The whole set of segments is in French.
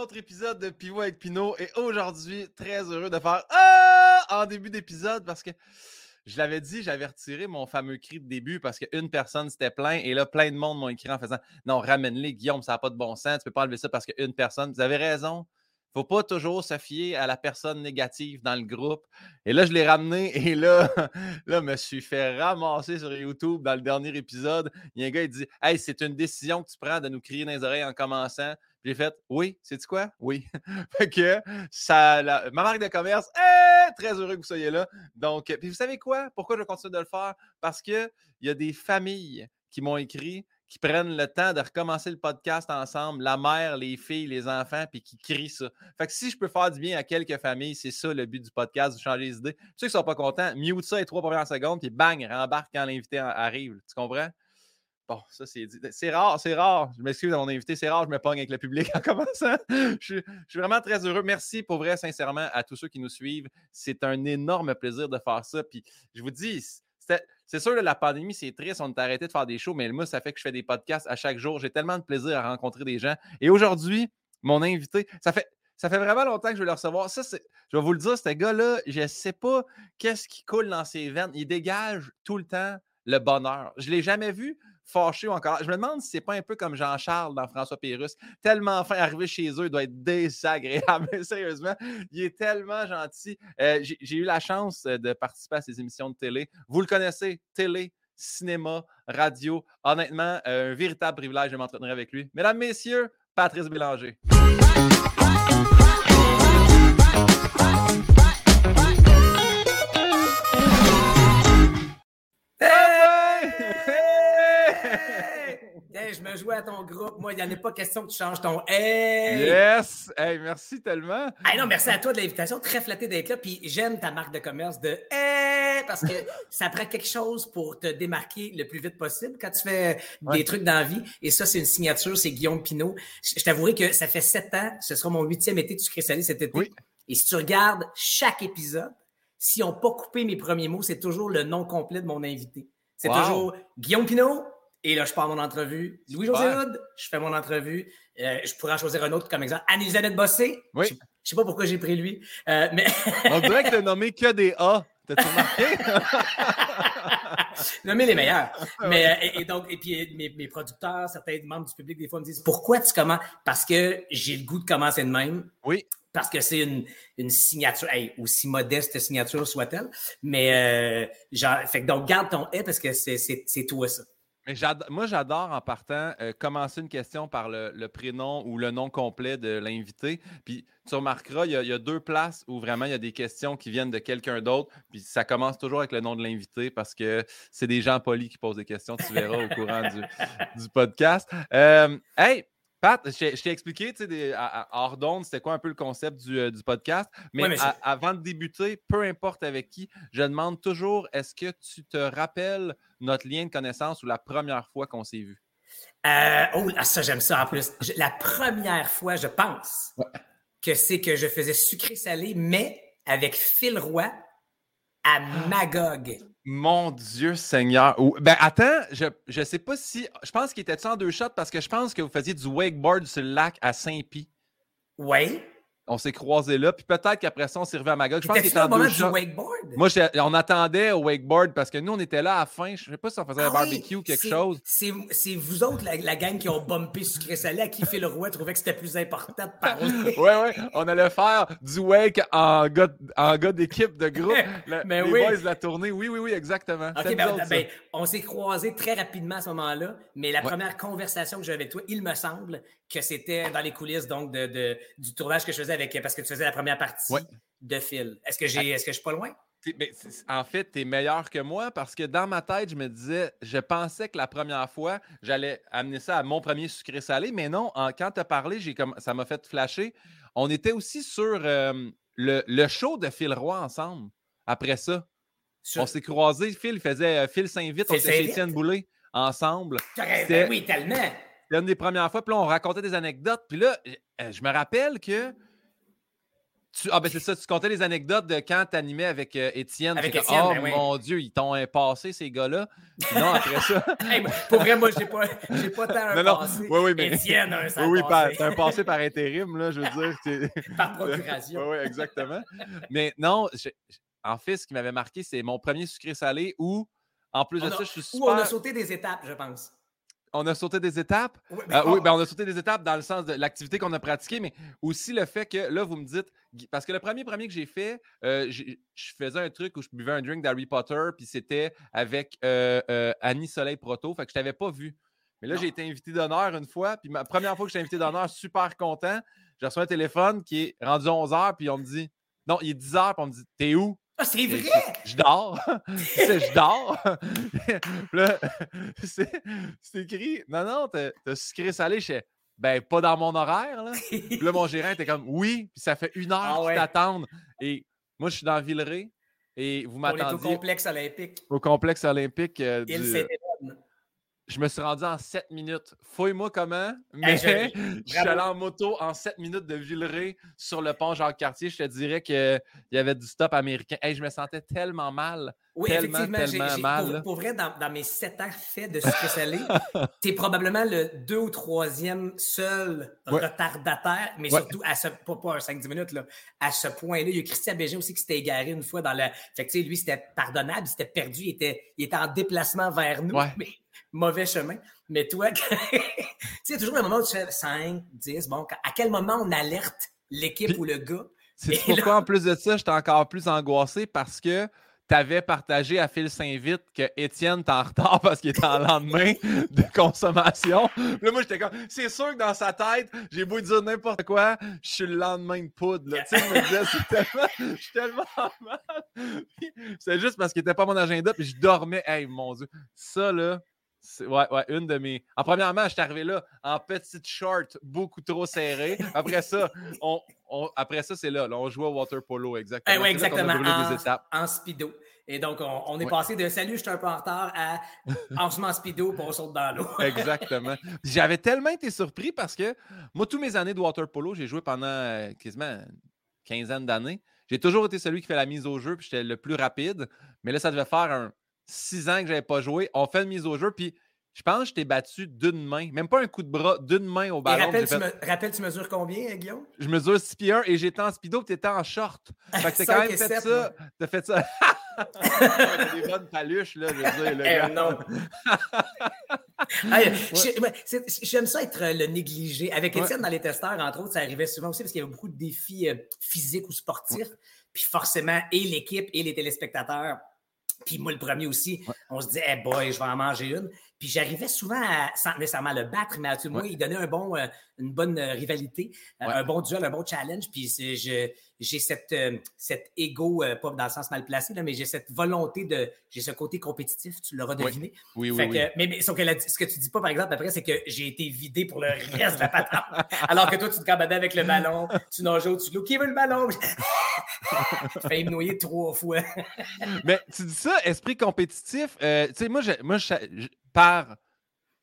autre épisode de Pivot avec Pinot et aujourd'hui, très heureux de faire Ah! en début d'épisode parce que je l'avais dit, j'avais retiré mon fameux cri de début parce qu'une personne s'était plaint et là, plein de monde m'ont écrit en faisant Non, ramène-les, Guillaume, ça n'a pas de bon sens, tu peux pas enlever ça parce qu'une personne. Vous avez raison, faut pas toujours se fier à la personne négative dans le groupe. Et là, je l'ai ramené et là, là, je me suis fait ramasser sur YouTube dans le dernier épisode. Il y a un gars, il dit Hey, c'est une décision que tu prends de nous crier dans les oreilles en commençant. J'ai fait Oui, c'est quoi? Oui. fait que ça, ma marque de commerce, très heureux que vous soyez là. Donc, puis vous savez quoi? Pourquoi je continue de le faire? Parce qu'il y a des familles qui m'ont écrit qui prennent le temps de recommencer le podcast ensemble, la mère, les filles, les enfants, puis qui crient ça. Fait si je peux faire du bien à quelques familles, c'est ça le but du podcast, de changer les idées. Ceux qui ne sont pas contents, mute ça les trois premières secondes, puis bang, rembarque quand l'invité arrive. Tu comprends? Bon, ça, c'est C'est rare, c'est rare. Je m'excuse à mon invité, c'est rare, je me pogne avec le public en commençant. Je suis, vraiment très heureux. Merci pour vrai, sincèrement, à tous ceux qui nous suivent. C'est un énorme plaisir de faire ça. Puis je vous dis, c'est sûr, la pandémie, c'est triste. On est arrêté de faire des shows, mais moi, ça fait que je fais des podcasts à chaque jour. J'ai tellement de plaisir à rencontrer des gens. Et aujourd'hui, mon invité, ça fait, ça fait vraiment longtemps que je vais le recevoir. Ça, je vais vous le dire, ce gars-là, je ne sais pas qu'est-ce qui coule dans ses veines. Il dégage tout le temps le bonheur. Je ne l'ai jamais vu fâché ou encore. Je me demande si c'est pas un peu comme Jean-Charles dans François Pérusse. Tellement fin, arriver chez eux, il doit être désagréable. Sérieusement, il est tellement gentil. Euh, j'ai eu la chance euh, de participer à ces émissions de télé. Vous le connaissez, télé, cinéma, radio. Honnêtement, euh, un véritable privilège de m'entretenir avec lui. Mesdames, Messieurs, Patrice Bélanger. Je me jouais à ton groupe. Moi, il n'y en a pas question que tu changes ton hey. Yes! Hey, merci tellement. Hey, non, merci à toi de l'invitation. Très flatté d'être là. Puis j'aime ta marque de commerce de hey parce que ça prend quelque chose pour te démarquer le plus vite possible quand tu fais des trucs dans la vie. Et ça, c'est une signature, c'est Guillaume Pinot. Je t'avouerai que ça fait sept ans. Ce sera mon huitième été que tu cristallises cet été. Oui. Et si tu regardes chaque épisode, si on n'a pas coupé mes premiers mots, c'est toujours le nom complet de mon invité. C'est toujours Guillaume Pinot, et là, je pars mon entrevue. Louis-José Hood, je fais mon entrevue. Euh, je pourrais en choisir un autre comme exemple. Anne-Elisabeth Bossé. Oui. Je ne sais pas pourquoi j'ai pris lui. Euh, mais... On dirait que tu nommé que des A. T'as-tu remarqué? Nommer les meilleurs. Mais, euh, et, donc, et puis mes, mes, producteurs, certains membres du public, des fois, me disent Pourquoi tu commences? Parce que j'ai le goût de commencer de même. Oui. Parce que c'est une, une, signature, aussi modeste signature soit-elle. Mais genre, fait que donc garde ton et parce que c'est toi ça moi, j'adore en partant euh, commencer une question par le, prénom ou le nom complet de l'invité. Puis tu remarqueras, il y, a, deux places où vraiment il y a des questions qui viennent de quelqu'un d'autre. Puis ça commence toujours avec le nom de l'invité parce que c'est des gens polis qui posent des questions. Tu verras au courant du, podcast. Euh, Pat, je t'ai expliqué, tu sais, hors d'onde, c'était quoi un peu le concept du, euh, podcast. Mais, avant de débuter, peu importe avec qui, je demande toujours est-ce que tu te rappelles notre lien de connaissance ou la première fois qu'on s'est vu? Euh, oh, ça, j'aime ça en plus. la première fois, je pense que c'est que je faisais sucré-salé, mais avec Phil Roy à ah. Magog. Mon Dieu Seigneur. Ben attends, je ne sais pas si. Je pense qu'il était en deux shots parce que je pense que vous faisiez du wakeboard sur le lac à Saint-Pie. Oui. On s'est croisés là, puis peut-être qu'après ça, on s'est revu à Magog. Je pense qu'il deux du wakeboard? Moi, on attendait au wakeboard parce que nous, on était là à la fin. Je ne sais pas si on faisait un ah barbecue ou quelque chose. C'est vous autres, la, gang, qui ont bumpé sucré salé, à qui fait le roi trouvait que c'était plus important de parler. oui, oui. On allait faire du wake en gars, en gars d'équipe, de groupe. Mais les oui. boys de la tournée. Oui, oui, oui, exact,tement ben, ben, on s'est croisés très rapidement à ce moment-là, mais la première conversation que j'avais avec toi, il me semble que c'était dans les coulisses donc de, du tournage que je faisais avec parce que tu faisais la première partie de Phil. Est-ce que j'ai est-ce que je suis pas loin? En fait, tu es meilleur que moi parce que dans ma tête, je me disais, je pensais que la première fois, j'allais amener ça à mon premier sucré salé, mais non, quand tu as parlé, comme, ça m'a fait flasher. On était aussi sur euh, le, show de Phil Roy ensemble après ça. On s'est croisés, Phil faisait euh, Phil Saint-Vite, on était chez Étienne Boulay ensemble. Ben oui, tellement. C'était une des premières fois, puis là, on racontait des anecdotes. Puis là, euh, je me rappelle que ah, ben c'est ça, tu comptais les anecdotes de quand tu animais avec euh, Étienne. Avec Étienne, oh ben mon Dieu, ils t'ont passé ces gars-là. Non, après ça. pour vrai, moi, j'ai pas, j'ai pas tant un non, passé. Oui, oui, mais... Étienne a un Oui, oui, t'as un passé par intérim, là, je veux dire. par procuration. oui, oui, exactement. mais non, en fait, ce qui m'avait marqué, c'est mon premier sucré salé où, en plus de ça, je suis super. Où on a sauté des étapes, je pense. On a sauté des étapes. Oui, euh, oh. ben, on a sauté des étapes dans le sens de l'activité qu'on a pratiquée, mais aussi le fait que là, vous me dites, parce que le premier premier que j'ai fait, euh, je faisais un truc où je buvais un drink d'Harry Potter, puis c'était avec euh, Annie Soleil Proto, fait que je t'avais pas vu. Mais là, j'ai été invité d'honneur une fois, puis ma première fois que j'ai invité d'honneur, super content. J'ai reçu un téléphone qui est rendu 11h, puis on me dit, non, il est 10h, puis on me dit, t'es où? Ah, c'est vrai! Je, dors. je dors. là, c'est écrit. Non, non, t'as sucré salé. Je ben, pas dans mon horaire. Là, puis là mon gérant était comme, oui, puis ça fait une heure ah, qu'ils t'attendent. Et moi, je suis dans Villeray. Et vous m'attendiez. Au complexe olympique. Au complexe olympique. Euh, du, je me suis rendu en 7 minutes. Fouille-moi comment, mais je, suis allé en moto en 7 minutes de Villeray sur le pont Jacques-Cartier. Je te dirais qu'il y avait du stop américain. Hey, je me sentais tellement mal. Oui, tellement, tellement mal. Pour, vrai, dans, mes 7 ans faits de salé, tu es probablement le deux ou troisième seul retardataire, mais surtout à ce, pas, pas 5-10 minutes, là, à ce point-là. Il y a Christian Bégin aussi qui s'était égaré une fois dans le. Fait que, lui, c'était pardonnable, il s'était perdu, il était, il était en déplacement vers nous. Mais mauvais chemin. Mais toi, tu sais, toujours le moment où tu fais 5, 10, bon, à quel moment on alerte l'équipe ou le gars? C'est pourquoi, en plus de ça, j'étais encore plus angoissé parce que tu avais partagé à Phil Saint-Vite que Étienne est en retard parce qu'il est en lendemain de consommation. Là, moi, j'étais comme, c'est sûr que dans sa tête, j'ai beau dire n'importe quoi, je suis le lendemain de poudre. Tu sais, je me disais, c'est tellement, je suis tellement mal. C'est juste parce qu'il n'était pas mon agenda, puis je dormais. Hey, mon Dieu. Ça, là, Ouais, ouais, une de mes. En premièrement, je suis arrivé là en petite short, beaucoup trop serré. Après ça, on, après ça, c'est là, On jouait au water polo, exactement. Eh oui, exactement. En, speedo. Et donc, on, est passé de salut, je suis un peu en retard à en speedo, pour on saute dans l'eau. exactement. J'avais tellement été surpris parce que moi, tous mes années de water polo, j'ai joué pendant euh, quasiment une quinzaine d'années. J'ai toujours été celui qui fait la mise au jeu, puis j'étais le plus rapide. Mais là, ça devait faire un six ans que je n'avais pas joué. On fait une mise au jeu, puis je pense que je t'ai battu d'une main, même pas un coup de bras, d'une main au ballon. rappelle, tu, mesures combien, Guillaume? Je mesure 6 pieds 1 et j'étais en speedo, tu étais en short. Fait que t'as quand même fait ça. T'as fait ça. t'as des bonnes paluches, là, je veux dire. Eh, non. J'aime ça être le négligé. Avec Étienne, dans les testeurs, entre autres, ça arrivait souvent aussi parce qu'il y avait beaucoup de défis euh, physiques ou sportifs. Puis forcément, et l'équipe et les téléspectateurs puis moi, le premier aussi, on se dit, hey boy, je vais en manger une. Puis j'arrivais souvent à, sans nécessairement le battre, mais à tout le moins, il donnait un bon, euh, une bonne euh, rivalité, euh, un bon duel, un bon challenge. Puis j'ai cette, cet ego, pas dans le sens mal placé, là, mais j'ai cette volonté de. J'ai ce côté compétitif, tu l'auras deviné. Oui, oui, oui, Mais, mais ce que tu dis pas, par exemple, après, c'est que j'ai été vidé pour le reste de la patente. Alors que toi, tu te cabadais avec le ballon, tu nageais au-dessus de l'eau. Qui veut le ballon? J'ai me noyer trois fois. mais tu dis ça, esprit compétitif. tu sais, moi, je, moi je, par,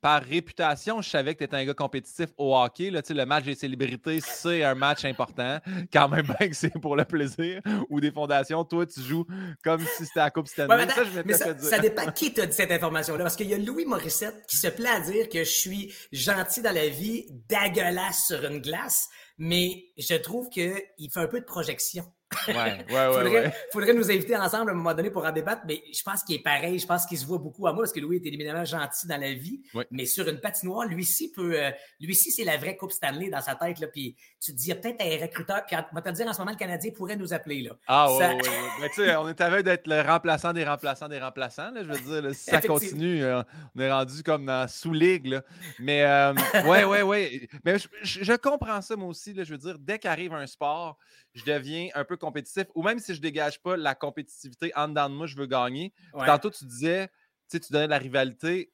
par réputation, je savais que tu étais un gars compétitif au hockey. Là, le match des célébrités, c'est un match important. Quand même bien que c'est pour le plaisir. Ou des fondations, toi, tu joues comme si c'était la Coupe Stanley. ça, mais ça, dépend qui t'a dit cette information-là. Parce qu'il y a Louis Morissette qui se plaît à dire que je suis gentil dans la vie, dégueulasse sur une glace. Mais je trouve qu'il fait un peu de projection. Ouais, ouais, faudrait, faudrait, nous inviter ensemble à un moment donné pour en débattre, mais je pense qu'il est pareil. Je pense qu'il se voit beaucoup à moi parce que Louis est éminemment gentil dans la vie. Mais sur une patinoire, lui-ci peut. Euh, lui-ci, c'est la vraie Coupe Stanley dans sa tête. Là, puis tu te dis, il y a peut-être un recruteur. Puis on va te dire, en ce moment, le Canadien pourrait nous appeler. Là. Ah, ouais, ouais, Mais tu sais, on est à d'être le remplaçant des remplaçants des remplaçants. Là, je veux dire, si ça continue, euh, on est rendu comme dans sous-ligue. Mais euh, ouais, ouais, ouais. Mais je, je, comprends ça, moi aussi. Là, je veux dire, dès qu'arrive un sport, je deviens un peu compétitif. Ou même si je dégage pas la compétitivité en dedans de moi, je veux gagner. Tantôt, tu disais, tu donnais de la rivalité.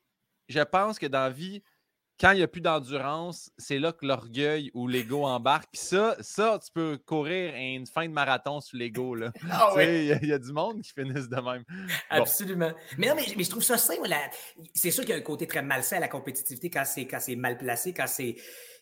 Je pense que dans la vie, quand il n'y a plus d'endurance, c'est là que l'orgueil ou l'ego embarque. Puis ça, ça, tu peux courir une fin de marathon sur l'ego. Ah il y, a du monde qui finissent de même. Absolument. Mais non, mais, je trouve ça sain. C'est sûr qu'il y a un côté très malsain à la compétitivité quand c'est mal placé, quand c'est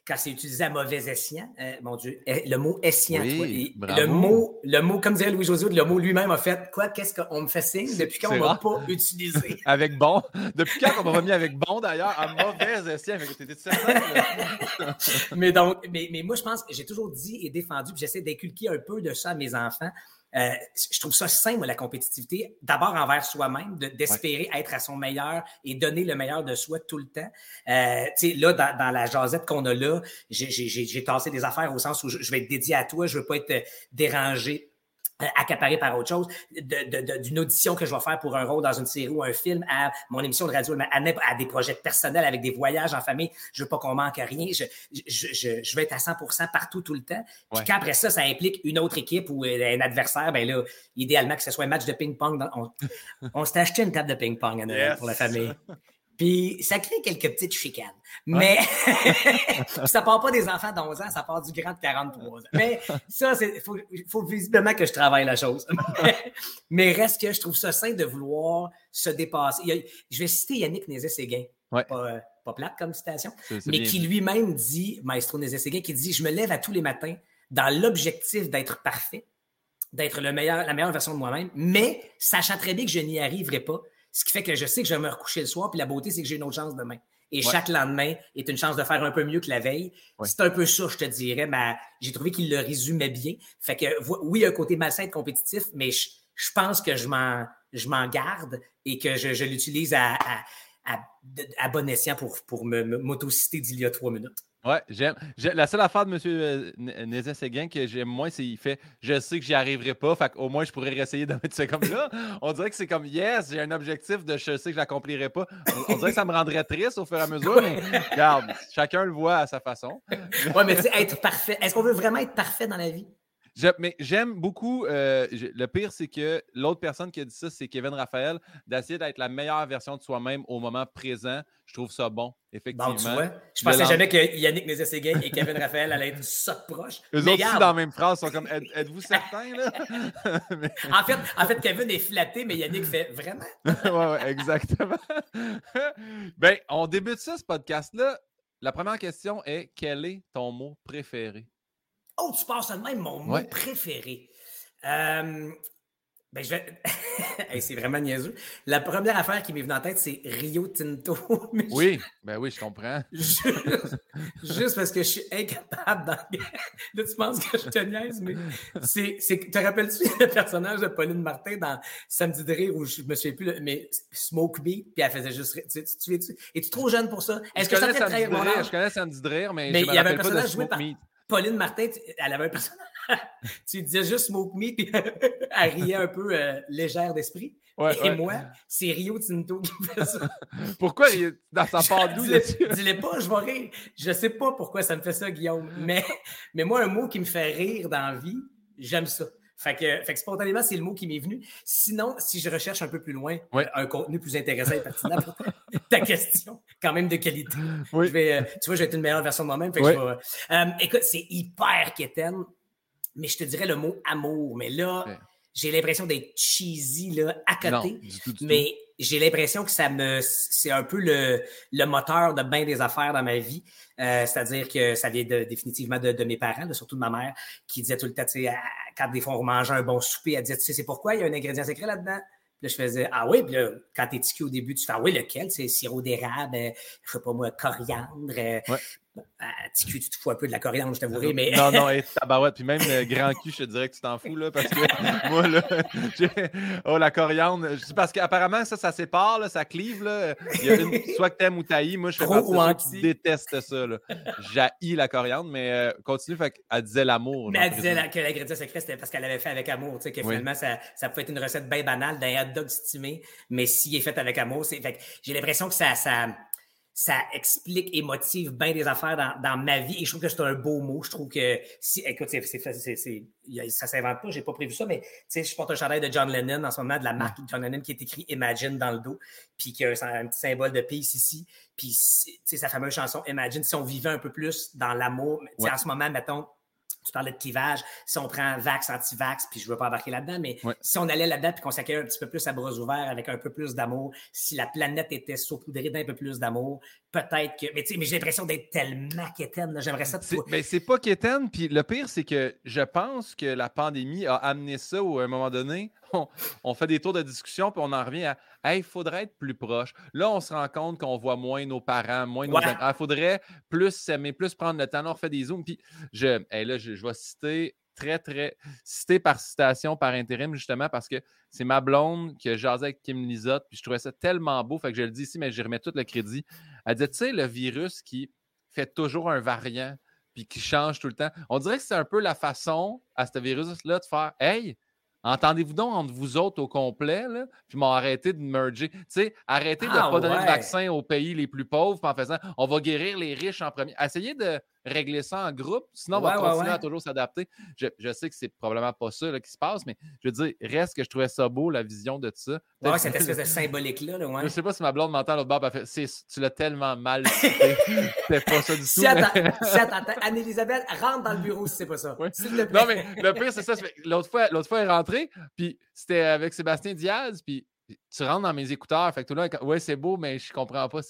quand c'est utilisé à mauvais escient, euh, mon Dieu, eh, le mot escient, le mot, le mot, comme dirait Louis-José, le mot lui-même a fait quoi? Qu'est-ce qu'on me fait signe? Depuis quand on ne m'a pas utilisé? avec bon. Depuis quand on m'a remis avec bon d'ailleurs, à mauvais escient? mais donc, mais, mais moi, je pense que j'ai toujours dit et défendu, puis j'essaie d'inculquer un peu de ça à mes enfants. Euh, je trouve ça sain, moi, la compétitivité, d'abord envers soi-même, d'espérer être à son meilleur et donner le meilleur de soi tout le temps. Euh, là, dans, dans, la jasette qu'on a là, j'ai tassé des affaires au sens où je, je, vais être dédié à toi, je veux pas être dérangé accaparé par autre chose, d'une audition que je vais faire pour un rôle dans une série ou un film, à mon émission de radio, à, à des projets personnels avec des voyages en famille. Je veux pas qu'on manque rien. Je, je, je, je, veux être à 100% partout tout le temps. Puis qu'après ça, ça implique une autre équipe ou euh, un adversaire, ben là, idéalement que ce soit un match de ping-pong. On, on s'est acheté une table de ping-pong pour la famille. Puis ça crée quelques petites chicanes. Mais ça part pas des enfants d'11 ans, ça part du grand de 43 ans. Mais ça, il faut, faut, visiblement que je travaille la chose. mais reste que je trouve ça sain de vouloir se dépasser. je vais citer Yannick Nézet-Séguin. Pas, pas, plate comme citation, mais qui lui-même dit, Maestro Nézet-Séguin, qui dit Je me lève à tous les matins dans l'objectif d'être parfait, d'être le meilleur, la meilleure version de moi-même, mais sachant très bien que je n'y arriverai pas, ce qui fait que je sais que je vais me recoucher le soir, puis la beauté, c'est que j'ai une autre chance demain. Et chaque lendemain est une chance de faire un peu mieux que la veille. C'est un peu ça, je te dirais. Mais j'ai trouvé qu'il le résumait bien. Fait que oui, il y a un côté malsain de compétitif, mais je, pense que je m'en, je m'en garde et que je, l'utilise à, à, bon escient pour, pour m'autociter d'il y a trois minutes. Ouais, j'aime. La seule affaire de M. Euh, Nézet Séguin que j'aime moins, c'est qu'il fait Je sais que j'y arriverai pas, fait au moins je pourrais essayer de mettre ça comme là. On dirait que c'est comme Yes, j'ai un objectif de je sais que je l'accomplirai pas. On, dirait que ça me rendrait triste au fur et à mesure, mais regarde, chacun le voit à sa façon. ouais, mais tu sais, être parfait. Est-ce qu'on veut vraiment être parfait dans la vie? Mais j'aime beaucoup. Euh, le pire, c'est que l'autre personne qui a dit ça, c'est Kevin Raphaël, d'essayer d'être la meilleure version de soi-même au moment présent. Je trouve ça bon, effectivement. Bon, tu vois, je pensais jamais que Yannick Nézet-Séguin et Kevin Raphaël allaient être ça proches. Eux autres aussi, dans la même phrase, sont comme Êtes-vous certains, là? En, fait, en fait, Kevin est flatté, mais Yannick fait Vraiment? Oui, ouais, exactement. ben, on débute ça, ce podcast-là. La première question est Quel est ton mot préféré? Oh, tu penses à même mon mot préféré. Euh, ben, je vais. c'est vraiment niaiseux. La première affaire qui m'est venue en tête, c'est Rio Tinto. oui, ben oui, je comprends. Juste, parce que je suis incapable d'en. Là, tu penses que je te niaise, mais c'est. Te rappelles-tu le personnage de Pauline Martin dans Samedi de rire où je me souviens plus, mais Smoke Me, puis elle faisait juste. Tu, tu, tu, Es-tu trop jeune pour ça? Est-ce que ça te mon Je connais Samedi de rire, mais, mais je me il y avait un personnage joué par. Pauline Martin, elle avait un personnage. tu disais juste Smoke Me, puis elle riait un peu euh, légère d'esprit. et moi, c'est Rio Tinto qui fait ça. pourquoi dans sa part d'où Dis-le pas, je vais rire. Je sais pas pourquoi ça me fait ça, Guillaume. Mais, mais moi, un mot qui me fait rire dans la vie, j'aime ça. Fait que, fait que spontanément, c'est le mot qui m'est venu. Sinon, si je recherche un peu plus loin, un contenu plus intéressant et pertinent pour ta question, quand même de qualité, je vais, euh, tu vois, je vais être une meilleure version de moi-même. Euh, écoute, c'est hyper quétaine, mais je te dirais le mot amour. Mais là, j'ai l'impression d'être cheesy là, à côté. mais j'ai l'impression que ça me c'est un peu le, le moteur de bien des affaires dans ma vie. Euh, c'est-à-dire que ça vient de, définitivement de, mes parents, surtout de ma mère, qui disait tout le temps, tu sais, quand des fois on mangeait un bon souper, elle disait, tu sais, c'est pourquoi il y a un ingrédient secret là-dedans? Là, je faisais, ah oui, puis là, quand t'es tiqué au début, tu fais, ah oui, lequel? C'est sirop d'érable, euh, je sais pas moi, coriandre, euh, ah, tu te fous un peu de la coriandre, je t'avouerai, mais. Non, non, et tabarouette. Puis même le grand cul, je te dirais que tu t'en fous, là, parce que moi, là, oh, la coriandre. Parce qu'apparemment, ça, ça sépare, là, ça clive, là. Il y a une, soit que t'aimes ou taillis. Moi, je fais partie de ceux qui détestent ça, là. J'haïs la coriandre, mais euh, continue, fait qu'elle disait l'amour. Mais elle disait que l'ingrédient secret, c'était parce qu'elle avait fait avec amour, tu sais, que finalement, ça, ça pouvait être une recette bien banale d'un hot dog stimé, mais s'il est fait avec amour, c'est. Fait j'ai l'impression que ça. ça ça explique et motive bien des affaires dans, dans, ma vie. Et je trouve que c'est un beau mot. Je trouve que si, écoute, c'est, c'est, c'est, ça s'invente pas, j'ai pas prévu ça, mais tu sais, je porte un chandail de John Lennon en ce moment, de la marque John Lennon qui est écrit Imagine dans le dos, puis qui a un, petit symbole de peace ici. Puis, tu sais, sa fameuse chanson Imagine, si on vivait un peu plus dans l'amour. En ce moment, mettons, tu parlais de clivage. Si on prend vax, anti-vax, puis je ne veux pas embarquer là-dedans, mais si on allait là-dedans puis qu'on s'accueillait un petit peu plus à bras ouverts avec un peu plus d'amour, si la planète était saupoudrée d'un peu plus d'amour, peut-être que. Mais, mais j'ai l'impression d'être tellement quétaine. J'aimerais ça. Mais ben, c'est pas quétaine. Puis le pire, c'est que je pense que la pandémie a amené ça où, à un moment donné, on, fait des tours de discussion, puis on en revient à il faudrait être plus proche. Là, on se rend compte qu'on voit moins nos parents, moins nos Il ah, faudrait plus s'aimer, plus prendre le temps. Là, on fait des zooms. Puis je, là, je, vais citer très, très cité par citation, par intérim, justement, parce que c'est ma blonde qui a jasé avec Kim Lizotte, puis je trouvais ça tellement beau, fait que je le dis ici, mais je remets tout le crédit. Elle dit, tu sais, le virus qui fait toujours un variant, puis qui change tout le temps. On dirait que c'est un peu la façon à ce virus-là de faire Hey, Entendez-vous donc entre vous autres au complet, là, puis m'ont arrêté de merger? Tu sais, arrêtez de ne ah pas donner le vaccin aux pays les plus pauvres en faisant on va guérir les riches en premier. Essayez de régler ça en groupe, sinon on va continuer à toujours s'adapter. Je, sais que c'est probablement pas ça qui se passe, mais je veux dire, reste que je trouvais ça beau, la vision de ça. Ouais, cette espèce de symbolique-là. Là, ouais. Je sais pas si ma blonde m'entend l'autre bord, fait, tu l'as tellement mal C'était pas ça du tout. Si Anne-Elisabeth, rentre dans le bureau si c'est pas ça. Non, mais le pire, c'est ça. L'autre fois, l'autre fois, elle est rentrée, puis c'était avec Sébastien Diaz, puis tu rentres dans mes écouteurs, fait que tout là, ouais, c'est beau, mais je comprends pas.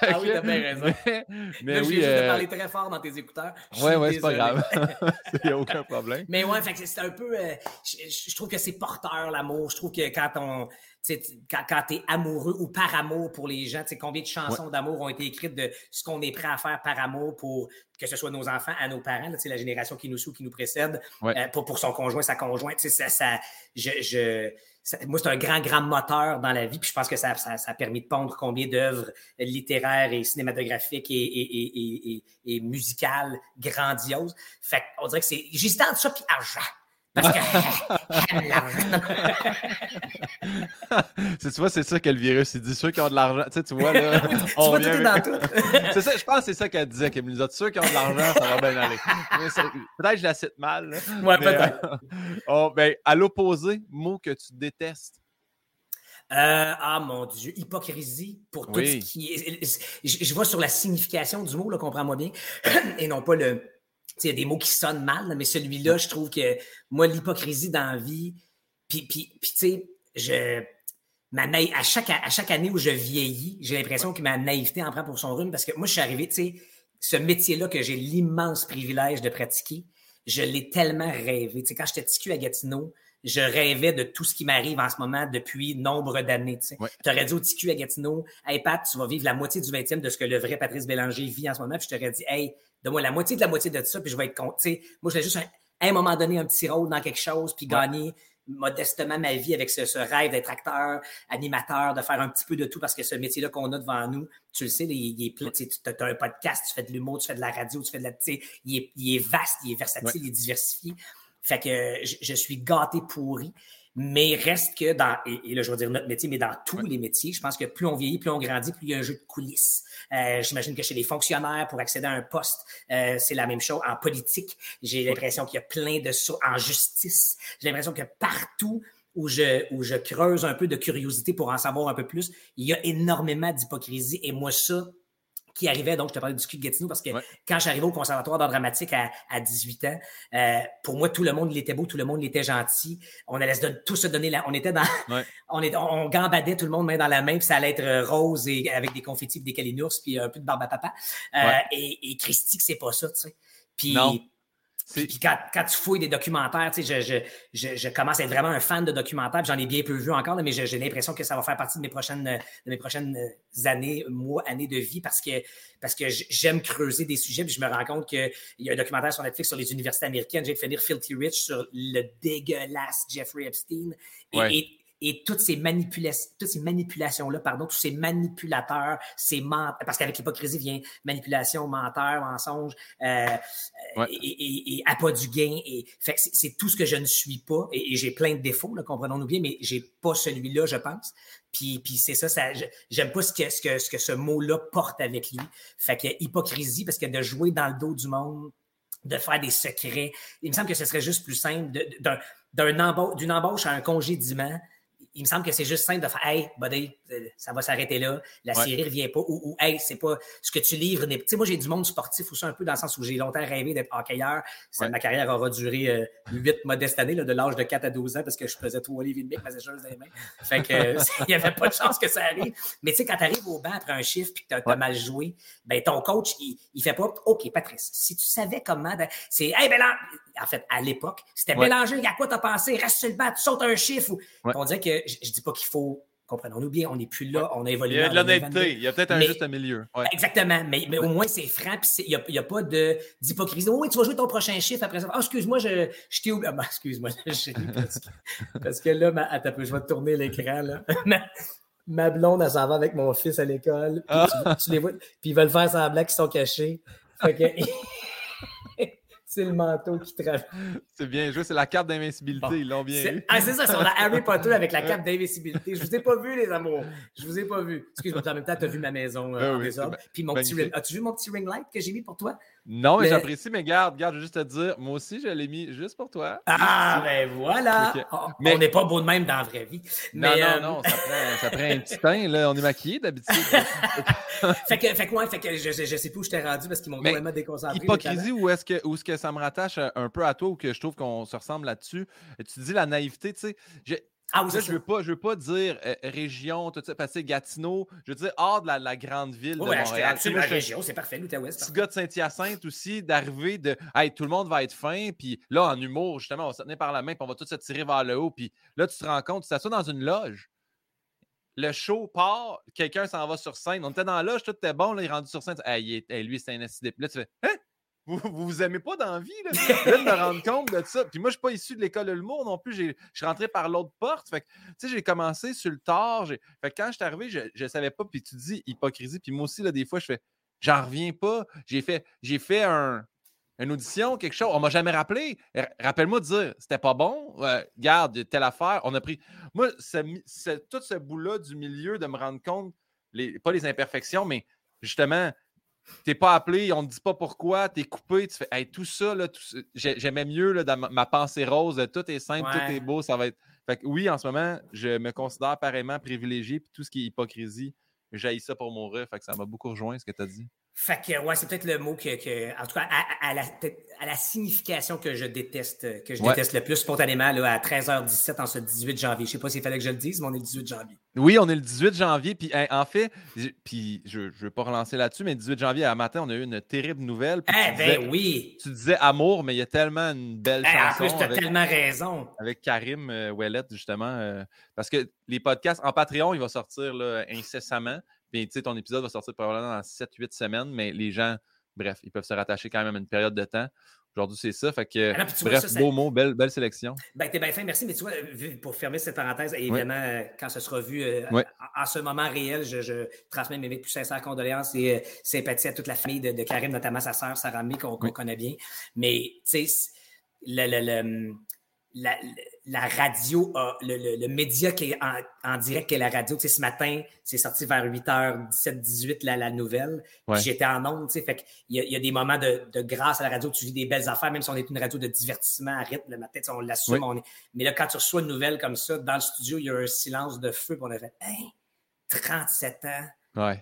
ah oui, t'as bien raison. Mais, mais oui. J'ai euh... parler très fort dans tes écouteurs. Ouais, ouais, c'est pas grave. Il n'y a aucun problème. Mais ouais, fait que c'est un peu. Euh, je, trouve que c'est porteur, l'amour. Je trouve que quand on. Quand, quand tu es amoureux ou par amour pour les gens, combien de chansons d'amour ont été écrites de ce qu'on est prêt à faire par amour pour que ce soit nos enfants, à nos parents, là, la génération qui nous suit, qui nous précède, euh, pour, pour son conjoint, sa conjointe. Ça, ça, je, je moi, c'est un grand, grand moteur dans la vie. Puis je pense que ça, ça, ça a permis de pondre combien d'œuvres littéraires et cinématographiques et, et, et, et, musicales grandioses. Fait on dirait que c'est. J'hésitais entre ça puis argent. Parce que tu vois, c'est ça que le virus, il dit ceux qui ont de l'argent. Tu sais, tu vois, là. on vient... dans tout. c'est ça, je pense que c'est ça qu'elle disait, qu'elle a ceux qui ont de l'argent, ça va bien aller. Peut-être que je la cite mal. Là. Ouais, peut-être. Euh, oh, ben, à l'opposé, mot que tu détestes. Euh, ah mon Dieu, hypocrisie pour tout ce qui est. Je, je, vois sur la signification du mot, comprends-moi bien, et non pas le, il y a des mots qui sonnent mal, mais celui-là, je trouve que moi, l'hypocrisie dans la vie, puis, puis, tu sais, je. Ma à, chaque, à chaque année où je vieillis, j'ai l'impression que ma naïveté en prend pour son rhume parce que moi, je suis arrivé, tu sais, ce métier-là que j'ai l'immense privilège de pratiquer, je l'ai tellement rêvé. Tu sais, quand j'étais TQ à Gatineau, je rêvais de tout ce qui m'arrive en ce moment depuis nombre d'années. Tu aurais dit au TQ à Gatineau, Hey Pat, tu vas vivre la moitié du 20e de ce que le vrai Patrice Bélanger vit en ce moment. Puis je t'aurais dit, Hey, donne-moi la moitié de la moitié de ça, puis je vais être content. Moi, je voulais juste à un moment donné un petit rôle dans quelque chose, puis gagner modestement ma vie avec ce, rêve d'être acteur, animateur, de faire un petit peu de tout parce que ce métier-là qu'on a devant nous, tu le sais, il, est plein. Tu as un podcast, tu fais de l'humour, tu fais de la radio, tu fais de la. Il est, il est vaste, il est versatile, il est diversifié. Fait que je, je suis gâté pourri. Mais reste que dans, et, là je vais dire notre métier, mais dans tous les métiers, je pense que plus on vieillit, plus on grandit, plus il y a un jeu de coulisses. Euh, J'imagine que chez les fonctionnaires, pour accéder à un poste, euh, c'est la même chose. En politique, j'ai l'impression qu'il y a plein de sauts. En justice, j'ai l'impression que partout où je, où je creuse un peu de curiosité pour en savoir un peu plus, il y a énormément d'hypocrisie. Et moi, ça, qui arrivait, donc je te parlais du cul de Gatineau, parce que quand j'arrivais au conservatoire d'art dramatique à, à 18 ans, euh, pour moi, tout le monde il était beau, tout le monde il était gentil. On allait se tout se donner là. On était dans. on, est, on gambadait tout le monde main dans la main, puis ça allait être rose et avec des confettis, des calinours, puis un peu de barbe à papa. Euh, et, et Christy, c'est pas ça, tu sais. Puis puis quand, quand, tu fouilles des documentaires, tu sais, je, je, je, commence à être vraiment un fan de documentaires. J'en ai bien peu vu encore, mais j'ai l'impression que ça va faire partie de mes prochaines, de mes prochaines années, mois, années de vie parce que, parce que j'aime creuser des sujets. Puis je me rends compte qu'il y a un documentaire sur Netflix sur les universités américaines. J'ai de finir Filthy Rich sur le dégueulasse Jeffrey Epstein. et, et toutes ces manipulations, toutes ces manipulations-là, pardon, tous ces manipulateurs, ces menteurs, parce qu'avec l'hypocrisie vient manipulation, menteur, mensonge, euh, et, et, pas du gain. Et fait c'est tout ce que je ne suis pas. Et, j'ai plein de défauts, comprenons-nous bien, mais j'ai pas celui-là, je pense. Puis, puis c'est ça, ça j'aime pas ce que, ce que, ce que ce mot-là porte avec lui. Fait que hypocrisie, parce que de jouer dans le dos du monde, de faire des secrets, il me semble que ce serait juste plus simple d'une embauche à un congédiement il me semble que c'est juste simple de faire Hey, buddy, ça va s'arrêter là, la série ne revient pas, ou, ou Hey, c'est pas ce que tu livres. Tu sais, moi, j'ai du monde sportif aussi un peu dans le sens où j'ai longtemps rêvé d'être hockeyeur. Ma carrière aura duré euh, huit modestes années, là, de l'âge de 4 à 12 ans, parce que je faisais trois livres et demi avec ma sécheuse dans les mains. Fait que il n'y avait pas de chance que ça arrive. Mais tu sais, quand tu arrives au banc après un chiffre et que tu as, mal joué, ben ton coach, il, il fait pas OK, Patrice, si tu savais comment. C'est Hey, ben là, en fait, à l'époque, c'était mélangé. À quoi t'as pensé? Reste sur le banc, tu sautes un chiffre. On dirait que je, ne dis pas qu'il faut comprenons-nous bien, on n'est plus là, on a évolué. Il y a de l'honnêteté, il y a peut-être un juste milieu. Exactement, mais, mais au moins c'est franc, puis il n'y a, pas d'hypocrisie. Oh oui, tu vas jouer ton prochain chiffre après ça. Ah, excuse-moi, je, je t'ai oublié. Ah, ben, excuse-moi, parce, parce, que là, ma, attends, je vais te tourner l'écran. là. ma blonde, elle s'en va avec mon fils à l'école. Puis, ah. tu, les vois, puis ils veulent faire semblant qu'ils sont cachés. Fait que, c'est le manteau qui travaille. C'est bien joué, c'est la carte d'invincibilité, ils l'ont bien eu. Ah, c'est ça, c'est la Harry Potter avec la carte d'invincibilité. Je vous ai pas vu, les amours. Je vous ai pas vu. Excuse-moi, en même temps, tu as vu ma maison euh, ah en Puis mon petit As-tu vu mon petit ring light que j'ai mis pour toi? Non, mais, j'apprécie, mais garde, garde, je veux juste te dire, moi aussi, je l'ai mis juste pour toi. Ah, ben voilà! mais... On n'est pas beau de même dans la vraie vie. Mais, non, non, euh, non, ça prend, ça prend un petit teint, là. On est maquillé d'habitude. fait que, fait que, ouais, fait que je, je, sais plus où je t'ai rendu parce qu'ils m'ont complètement déconcentré. Hypocrisie, où est-ce que, où est-ce que ça me rattache un peu à toi ou que je trouve qu'on se ressemble là-dessus? Tu dis la naïveté, tu sais. Ah, je ne veux, pas, veux pas dire euh, région, tout ça, parce que Gatineau, je veux dire hors de la, grande ville de Montréal. C'est la région, c'est parfait, l'Outaouais. Petit gars de Saint-Hyacinthe aussi, d'arriver de Hey, tout le monde va être fin, puis là, en humour, justement, on va se tenir par la main, puis on va tous se tirer vers le haut, puis là, tu te rends compte, tu t'assois dans une loge. Le show part, quelqu'un s'en va sur scène. On était dans la loge, tout était bon, là, il est rendu sur scène. Hey, lui, c'est un SDP. Là, tu fais Hein? Vous, vous, aimez pas dans la vie, là? Je de me rendre compte de ça. Puis moi, je suis pas issu de l'école de l'humour non plus. Je suis rentré par l'autre porte. Fait tu sais, j'ai commencé sur le tard. Fait que quand je suis arrivé, je, ne savais pas. Puis tu dis hypocrisie. Puis moi aussi, là, des fois, je fais, j'en reviens pas. J'ai fait, j'ai fait un, une audition, quelque chose. On m'a jamais rappelé. Rappelle-moi de dire, c'était pas bon? garde, telle affaire. On a pris. Moi, c'est, tout ce bout-là du milieu de me rendre compte, les, pas les imperfections, mais justement, t'es pas appelé, on ne dit pas pourquoi, t'es coupé, tu fais tout ça, là, j'aimais mieux là, dans ma, pensée rose, tout est simple, tout est beau, ça va être. Fait que oui, en ce moment, je me considère apparemment privilégié, puis tout ce qui est hypocrisie, j'ai ça pour mourir. Fait que ça m'a beaucoup rejoint ce que tu as dit. Fait que, ouais, c'est peut-être le mot que, en tout cas, à, la, à, la, signification que je déteste, que je déteste le plus spontanément, là, à 13h17 en ce 18 janvier. Je sais pas s'il fallait que je le dise, mais on est le 18 janvier. Oui, on est le 18 janvier. Puis, en fait, puis je ne veux pas relancer là-dessus, mais le 18 janvier, à matin, on a eu une terrible nouvelle. Eh ben oui! Tu disais amour, mais il y a tellement une belle eh, chanson. En plus, tu as tellement raison. Avec Karim euh, Ouellet, justement. Euh, parce que les podcasts en Patreon, il va sortir là, incessamment. Puis, tu sais, ton épisode va sortir probablement dans 7-8 semaines, mais les gens, bref, ils peuvent se rattacher quand même à une période de temps. Aujourd'hui, c'est ça. Fait que, bref, beau mot, belle, belle sélection. Ben, t'es bien fin, merci. Mais tu vois, pour fermer cette parenthèse, évidemment, euh, quand ce sera vu euh, en, ce moment réel, je, transmets mes plus sincères condoléances et euh, sympathie à toute la famille de, Karim, notamment sa sœur, Sarah May, qu'on connaît bien. Mais, tu sais, le, le, la, la, radio, le, média qui est en, direct, qui est la radio. Tu sais, ce matin, c'est sorti vers 8h, 17, 18, la, la nouvelle. J'étais en ondes, tu sais. Fait il y, a, des moments de, grâce à la radio, tu vis des belles affaires, même si on est une radio de divertissement à rythme le matin, on l'assume. Mais là, quand tu reçois une nouvelle comme ça, dans le studio, il y a un silence de feu, puis on a fait, hey, 37 ans.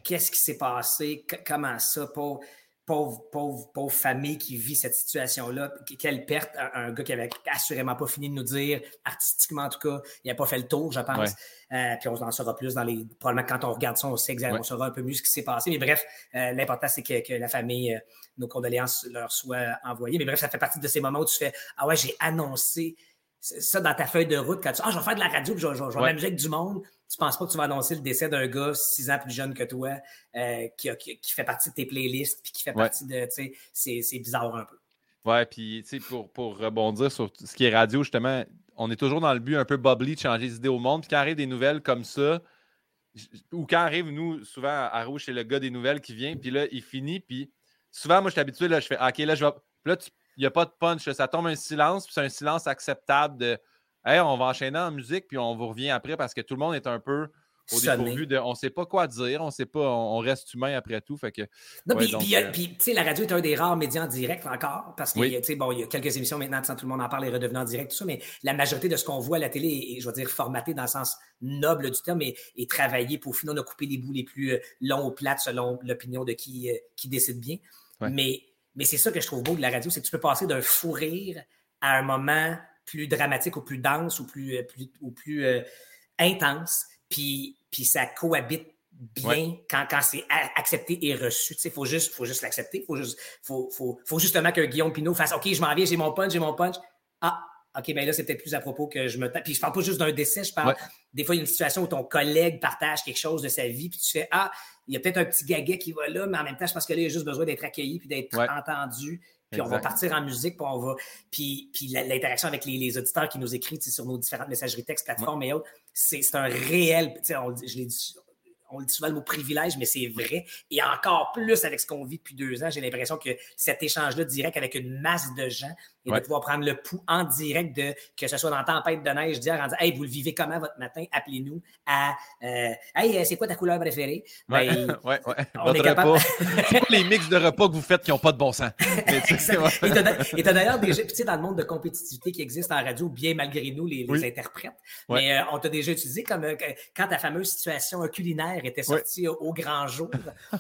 Qu'est-ce qui s'est passé? comment ça? Pour pauvre, pauvre, pauvre famille qui vit cette situation-là. Quelle perte, un, gars qui avait assurément pas fini de nous dire, artistiquement en tout cas, il n'a pas fait le tour, je pense. Euh, puis on en saura plus dans les. Probablement quand on regarde ça, on sait exactement, on saura un peu mieux ce qui s'est passé. Mais bref, euh, l'important, c'est que, la famille, euh, nos condoléances leur soient envoyées. Mais bref, ça fait partie de ces moments où tu fais Ah ouais, j'ai annoncé ça dans ta feuille de route quand tu Ah, je vais faire de la radio, puis je, je, vais m'amuser avec du monde tu penses pas que tu vas annoncer le décès d'un gars six ans plus jeune que toi euh, qui, qui, fait partie de tes playlists puis qui fait partie de. Tu sais, c'est bizarre un peu. Ouais, puis tu sais, pour, pour rebondir sur ce qui est radio, justement, on est toujours dans le but un peu bubbly de changer les idées au monde. Puis quand arrive des nouvelles comme ça, ou quand arrive, nous, souvent à Rouge, c'est le gars des nouvelles qui vient, puis là, il finit, puis souvent, moi, je suis habitué, là, je fais OK, là, je vais. Puis là, il n'y a pas de punch, ça tombe un silence, puis c'est un silence acceptable de Hey, on va enchaîner en musique, puis on vous revient après parce que tout le monde est un peu au dépourvu de, on sait pas quoi dire, on sait pas, on, reste humain après tout. Fait que, non, puis, tu sais, la radio est un des rares médias en direct encore, parce qu'il y, bon, il y a quelques émissions maintenant, tout le monde en parle, et redevenant en direct, tout ça, mais la majorité de ce qu'on voit à la télé est, je veux dire, formaté dans le sens noble du terme et, et travaillé pour finir de couper les bouts les plus longs ou plates selon l'opinion de qui, qui décide bien. Mais, mais c'est ça que je trouve beau de la radio, c'est que tu peux passer d'un fou rire à un moment plus dramatique ou plus dense ou plus, euh, plus, ou plus euh, intense, puis, puis ça cohabite bien quand, quand c'est accepté et reçu. Il faut juste, faut juste l'accepter. Il faut, juste, faut, faut, faut justement que Guillaume Pinot fasse OK, je m'en viens, j'ai mon punch, j'ai mon punch. Ah, OK, mais ben là, c'est peut-être plus à propos que je me. Puis je parle pas juste d'un décès, je parle. Des fois, il y a une situation où ton collègue partage quelque chose de sa vie, puis tu fais Ah, il y a peut-être un petit gaguet qui va là, mais en même temps, je pense que là, il a juste besoin d'être accueilli puis d'être entendu. Puis on va partir en musique, puis on va. Puis, puis l'interaction avec les, auditeurs qui nous écrivent sur nos différentes messageries textes, plateformes et autres, c'est un réel. On, je l'ai dit on le dit souvent le mot privilège, mais c'est vrai. Et encore plus avec ce qu'on vit depuis deux ans, j'ai l'impression que cet échange-là direct avec une masse de gens et de pouvoir prendre le pouls en direct de que ce soit dans Tempête de neige dire en disant Hey, vous le vivez comment votre matin? Appelez-nous à euh, Hey, c'est quoi ta couleur préférée? Oui, ben, ouais, ouais. On est capable... les mix de repas que vous faites qui n'ont pas de bon sens. et tu as d'ailleurs déjà, tu sais, dans le monde de compétitivité qui existe en radio, bien malgré nous, les, interprètes, mais euh, on t'a déjà utilisé comme euh, quand ta fameuse situation culinaire était sortie au, grand jour.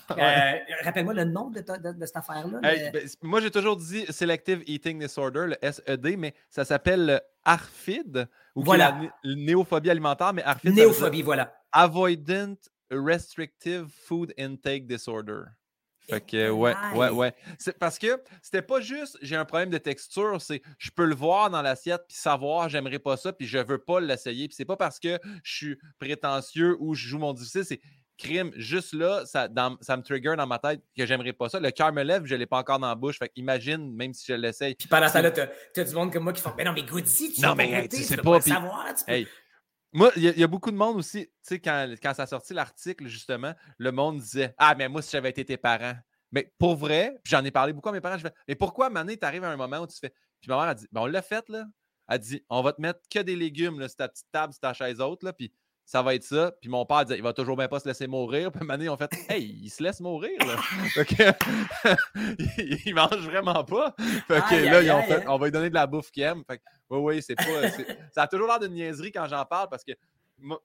Rappelle-moi le nom de, de, cette affaire-là. Ben, moi, j'ai toujours dit Selective Eating Disorder le SED, mais ça s'appelle ARFID, ou voilà. la néophobie alimentaire, mais ARFID. Néophobie, voilà. Avoidant Restrictive Food Intake Disorder. Fait que, ouais, ouais, ouais. C'est parce que c'était pas juste j'ai un problème de texture, c'est je peux le voir dans l'assiette puis savoir j'aimerais pas ça puis je veux pas l'essayer. Puis c'est pas parce que je suis prétentieux ou je joue mon difficile, c'est crime, juste là, ça, ça me trigger dans ma tête que j'aimerais pas ça. Le cœur me lève, je l'ai pas encore dans la bouche. Fait imagine, même si je l'essaye. Puis pendant ça, là, t'as as du monde comme moi qui font Mais non, mais Goody, tu non, mais tu sais pas. savoir. moi, il y, a beaucoup de monde aussi, tu sais, quand, quand ça a sorti l'article, justement, le monde disait Ah, mais moi, si j'avais été tes parents. Mais pour vrai, puis j'en ai parlé beaucoup à mes parents, je fais Mais pourquoi, Mané, t'arrives à un moment où tu fais. Puis ma mère a dit ben, on l'a fait, là. Elle a dit On va te mettre que des légumes, là, sur ta petite table, sur ta chaise haute, là. Puis ça va être ça. Puis mon père disait, il va toujours bien pas se laisser mourir. Puis Mané, on fait, hey, il se laisse mourir, là. il, mange vraiment pas. Fait que là, ils ont fait, on va lui donner de la bouffe qu'il aime. Fait que, oui, oui, c'est pas. Ça a toujours l'air d'une niaiserie quand j'en parle parce que,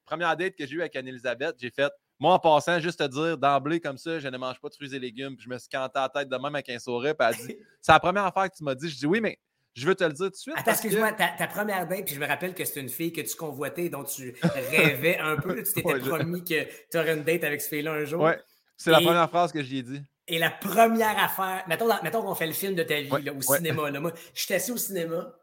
première date que j'ai eue avec Anne-Elisabeth, j'ai fait, moi, en passant, juste te dire d'emblée comme ça, je ne mange pas de fruits et légumes. Puis je me suis canté à la tête de même avec un sourire. Puis elle dit, c'est la première affaire que tu m'as dit. Je dis, oui, mais je veux te le dire tout de suite. Attends, excuse-moi, ta, première date, puis je me rappelle que c'est une fille que tu convoitais, dont tu rêvais un peu. Tu t'étais promis que tu aurais une date avec ce fille-là un jour. Ouais, c'est la première phrase que j'y ai dit. Et la première affaire, mettons, mettons qu'on fait le film de ta vie là, au cinéma. Là. Moi, je suis assis au cinéma.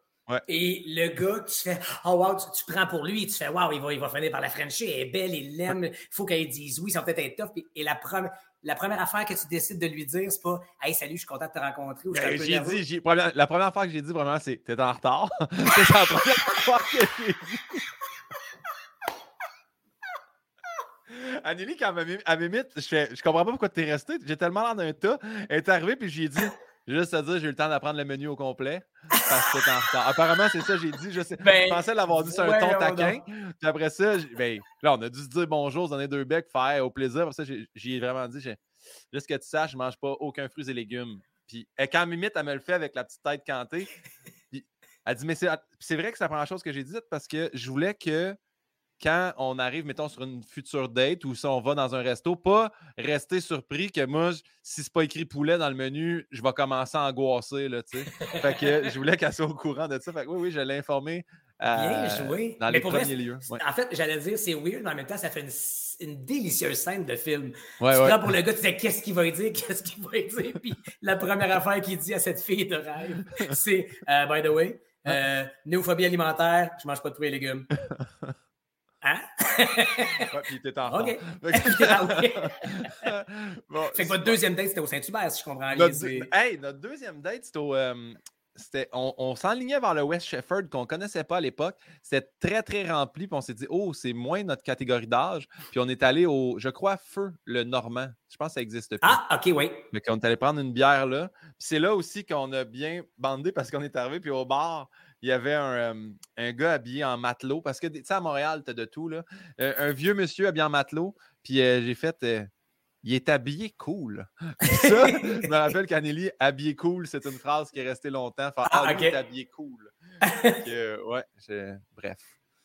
Et le gars, tu fais Oh wow, tu, prends pour lui, tu fais Wow, il va, il va finir par la Frenchie, elle est belle, il l'aime, il faut qu'elle dise oui, ça va peut-être être tough. Et la première, la première affaire que tu décides de lui dire, c'est pas Hey, salut, je suis content de te rencontrer. Ben, j'ai dit, la première fois que j'ai dit, vraiment, c'est T'es en retard. c'est la première fois que j'ai dit. Anneli, quand elle m'imite, je, fais, je comprends pas pourquoi tu es resté. J'ai tellement l'air d'un tas. Elle est arrivée, puis j'ai dit Juste à dire, j'ai eu le temps d'apprendre le menu au complet en retard. Apparemment, c'est ça, j'ai dit. Je, ben, je pensais l'avoir dit sur un ton taquin. Puis après ça, ben, là, on a dû se dire bonjour, donner deux becs, faire au plaisir. Après ça, j'ai vraiment dit, juste que tu saches, je ne mange pas aucun fruits et légumes. Puis quand Mimite, elle me le fait avec la petite tête cantée. Puis elle dit, mais c'est vrai que c'est la première chose que j'ai dite parce que je voulais que quand on arrive, mettons, sur une future date ou si on va dans un resto, pas rester surpris que moi, si c'est pas écrit poulet dans le menu, je vais commencer à angoisser, là, tu sais. fait que je voulais qu'elle soit au courant de ça. Fait que oui, oui, je l'ai informé. Bien euh, joué. Dans les premiers lieux. En fait, j'allais dire, c'est weird, mais en même temps, ça fait une, délicieuse scène de film. Ouais, tu pour le gars, tu sais, qu'est-ce qu'il va dire, qu'est-ce qu'il va dire? Puis la première affaire qu'il dit à cette fille de rêve, c'est, euh, by the way, euh, néophobie alimentaire, je mange pas de fruits et légumes. Hein? ouais, puis il était en OK. bon, fait que votre deuxième date, c'était au Saint-Hubert, si je comprends bien. Hey, notre deuxième date, c'était au. Euh, on, on s'enlignait vers le West Shefford qu'on ne connaissait pas à l'époque. C'était très, très rempli. Puis on s'est dit, oh, c'est moins notre catégorie d'âge. Puis on est allé au, je crois, Feu, le Normand. Je pense que ça existe plus. Ah, OK, oui. Mais qu'on est allé prendre une bière là. Puis c'est là aussi qu'on a bien bandé parce qu'on est arrivé. Puis au bar, il y avait un, un, gars habillé en matelot, parce que, tu sais, à Montréal, tu as de tout, là. un vieux monsieur habillé en matelot, puis j'ai fait il est habillé cool. ça, je me rappelle qu'Anneli, habillé cool, c'est une phrase qui est restée longtemps. ah, ah il est habillé cool. ouais, bref.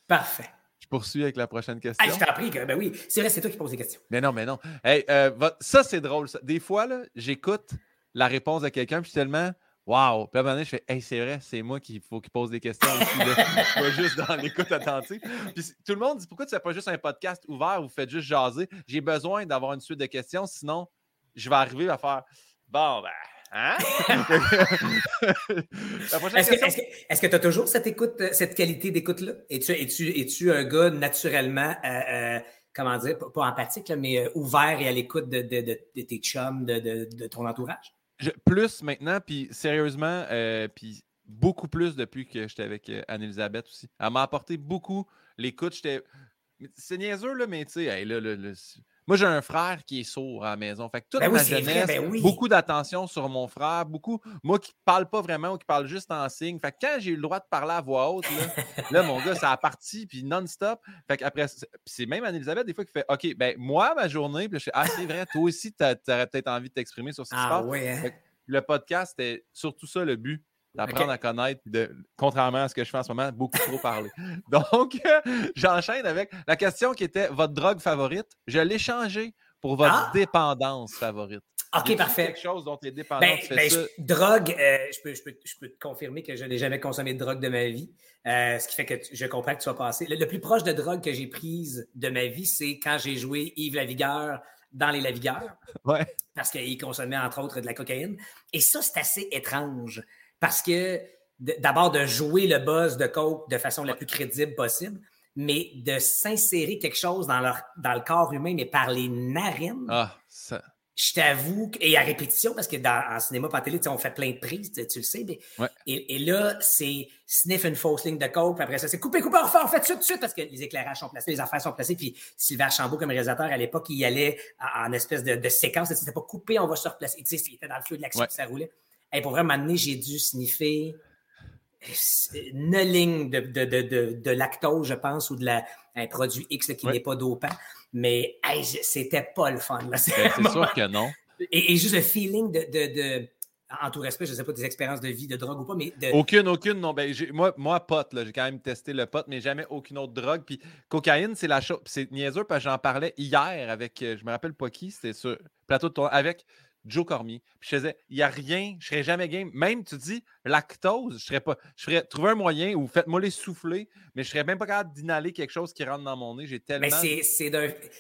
Parfait. Je poursuis avec la prochaine question. je t'ai appris que, ben oui, c'est vrai, c'est toi qui poses des questions. Mais non, mais non. Hey, euh, ça, c'est drôle. Ça. Des fois, j'écoute la réponse de quelqu'un, puis tellement Wow! Puis à un moment donné, je fais Hey, c'est vrai, c'est moi qu'il faut qu'il pose des questions aussi. Là. pas juste dans l'écoute attentive. Puis tout le monde dit Pourquoi tu fais pas juste un podcast ouvert ou vous faites juste jaser? J'ai besoin d'avoir une suite de questions, sinon je vais arriver à faire Bon, ben. Hein? Est-ce que tu as toujours cette écoute, cette qualité d'écoute-là? Es-tu es -tu, un gars naturellement, euh, euh, comment dire, pas, empathique, mais euh, ouvert et à l'écoute de, de, de, tes chums, de, ton entourage? Plus maintenant, puis sérieusement, euh, puis beaucoup plus depuis que j'étais avec euh, Anne-Elisabeth aussi. Elle m'a apporté beaucoup l'écoute. C'est niaiseux, là, mais tu sais, là, moi, j'ai un frère qui est sourd à la maison. Fait que toute ben ma jeunesse, ben beaucoup d'attention sur mon frère, beaucoup, moi qui parle pas vraiment ou qui parle juste en signe. Fait que quand j'ai eu le droit de parler à voix haute, là, mon gars, ça a parti, puis non-stop. Fait qu'après, c'est même Anne-Elisabeth, des fois, qui fait OK, ben moi, ma journée, puis je fais Ah, c'est vrai, toi aussi, tu aurais peut-être envie de t'exprimer sur ce qui se ah. Hein. Le podcast, c'était surtout ça le but d'apprendre à connaître, de, contrairement à ce que je fais en ce moment, beaucoup trop parler. Donc, j'enchaîne avec la question qui était votre drogue favorite? Je l'ai changée pour votre ah! dépendance favorite. OK, parfait. quelque chose dont tu es dépendant, ben, ben, drogue, euh, je, peux, je, peux, je, peux, te confirmer que je n'ai jamais consommé de drogue de ma vie. Euh, ce qui fait que je comprends que tu vas passer. Le, le plus proche de drogue que j'ai prise de ma vie, c'est quand j'ai joué Yves Lavigueur dans les Lavigueurs. Ouais. Parce qu'il consommait entre autres de la cocaïne. Et ça, c'est assez étrange. Parce que d'abord de jouer le buzz de coke de façon la plus crédible possible, mais de s'insérer quelque chose dans, leur, dans le corps humain, mais par les narines. Ah, ça je t'avoue, et à répétition, parce que dans, en cinéma, pas en télé, on fait plein de prises, tu, le sais. Mais, et, là, c'est sniff une fausse ligne de coke, puis après ça, c'est couper, couper, refait, on fait tout de suite, parce que les éclairages sont placés, les affaires sont placées, puis Sylvain Chambaud, comme réalisateur, à l'époque, il allait en, espèce de, de séquence, c'était pas coupé, on va se replacer. Tu sais, il était dans le flou de l'action, ça roulait. Et pour vraiment m'amener, j'ai dû sniffer une ligne de, de, de, de, lactose, je pense, ou de la, un produit X qui n'est pas dopant. Mais c'était pas le fun. Ben, c'est sûr que non. Et, juste le feeling de, en tout respect, je ne sais pas des expériences de vie de drogue ou pas, mais Aucune, aucune, non. Ben, moi, moi, pot, j'ai quand même testé le pot, mais jamais aucune autre drogue. Puis cocaïne, c'est la chose. C'est niaiseux parce que j'en parlais hier avec, euh, je me rappelle pas qui, c'était sur plateau de tournage, avec Joe Cormier. Puis je faisais, il n'y a rien, je serais jamais game. Même, tu dis, lactose, je serais pas. Je ferais trouver un moyen ou faites-moi les souffler, mais je serais même pas capable d'inhaler quelque chose qui rentre dans mon nez. J'ai tellement. Mais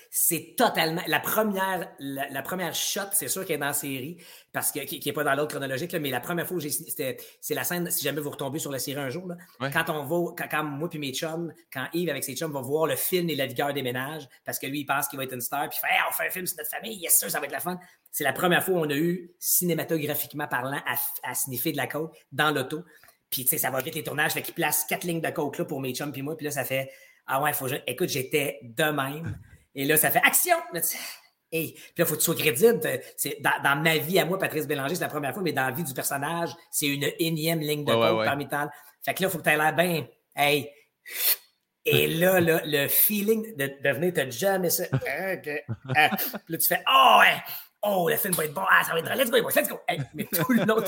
c'est totalement. La première, la, première shot, c'est sûr qu'elle est dans la série, parce que, qui n'est pas dans l'autre chronologique, mais la première fois où j'ai. C'est la scène, si jamais vous retombez sur la série un jour, là, quand on va, quand, moi puis mes chums, quand Yves avec ses chums va voir le film et la vigueur des ménages, parce que lui, il pense qu'il va être une star, puis il fait on fait un film sur notre famille, yes, sûr, ça va être la fin. C'est la première fois où on a eu, cinématographiquement parlant, à, à sniffer de la côte dans l'auto. Puis, tu sais, ça va vite les tournages. Fait qu'ils placent quatre lignes de coke là pour mes chums puis moi. Puis là, ça fait Ah ouais, faut que je... Écoute, j'étais de même. Et là, ça fait action! Et puis là, il faut que tu sois crédible. C'est, dans, ma vie à moi, Patrice Bélanger, c'est la première fois, mais dans la vie du personnage, c'est une énième ligne de coke parmi tant. Fait que là, il faut que tu aies l'air bien. Hey! Et là, le feeling de, de venir te jamais ça. Ah. Puis là, tu fais Oh ouais! Oh, le film va être bon. Ah, ça va être let's go, let's go. mais tout le long,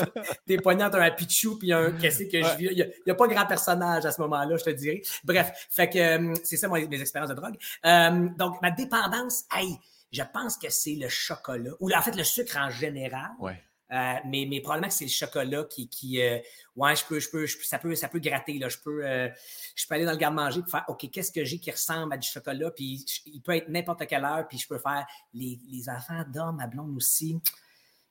t'es poignant, t'as un Pichou, puis un qu'est-ce que je. Il n'y a, pas grand personnage à ce moment-là, je te dirais. Bref, fait que euh, c'est ça mes expériences de drogue. Euh, donc, ma dépendance, hey, je pense que c'est le chocolat, ou en fait le sucre en général. Ouais. Euh, mais, mais probablement que c'est le chocolat qui, qui euh, ouais, je peux, je peux, ça peut, ça peut gratter là. Je peux, euh, je peux aller dans le garde-manger pour faire, ok, qu'est-ce que j'ai qui ressemble à du chocolat, puis il peut être n'importe quelle heure, puis je peux faire les, les enfants d'hommes, ma blonde aussi.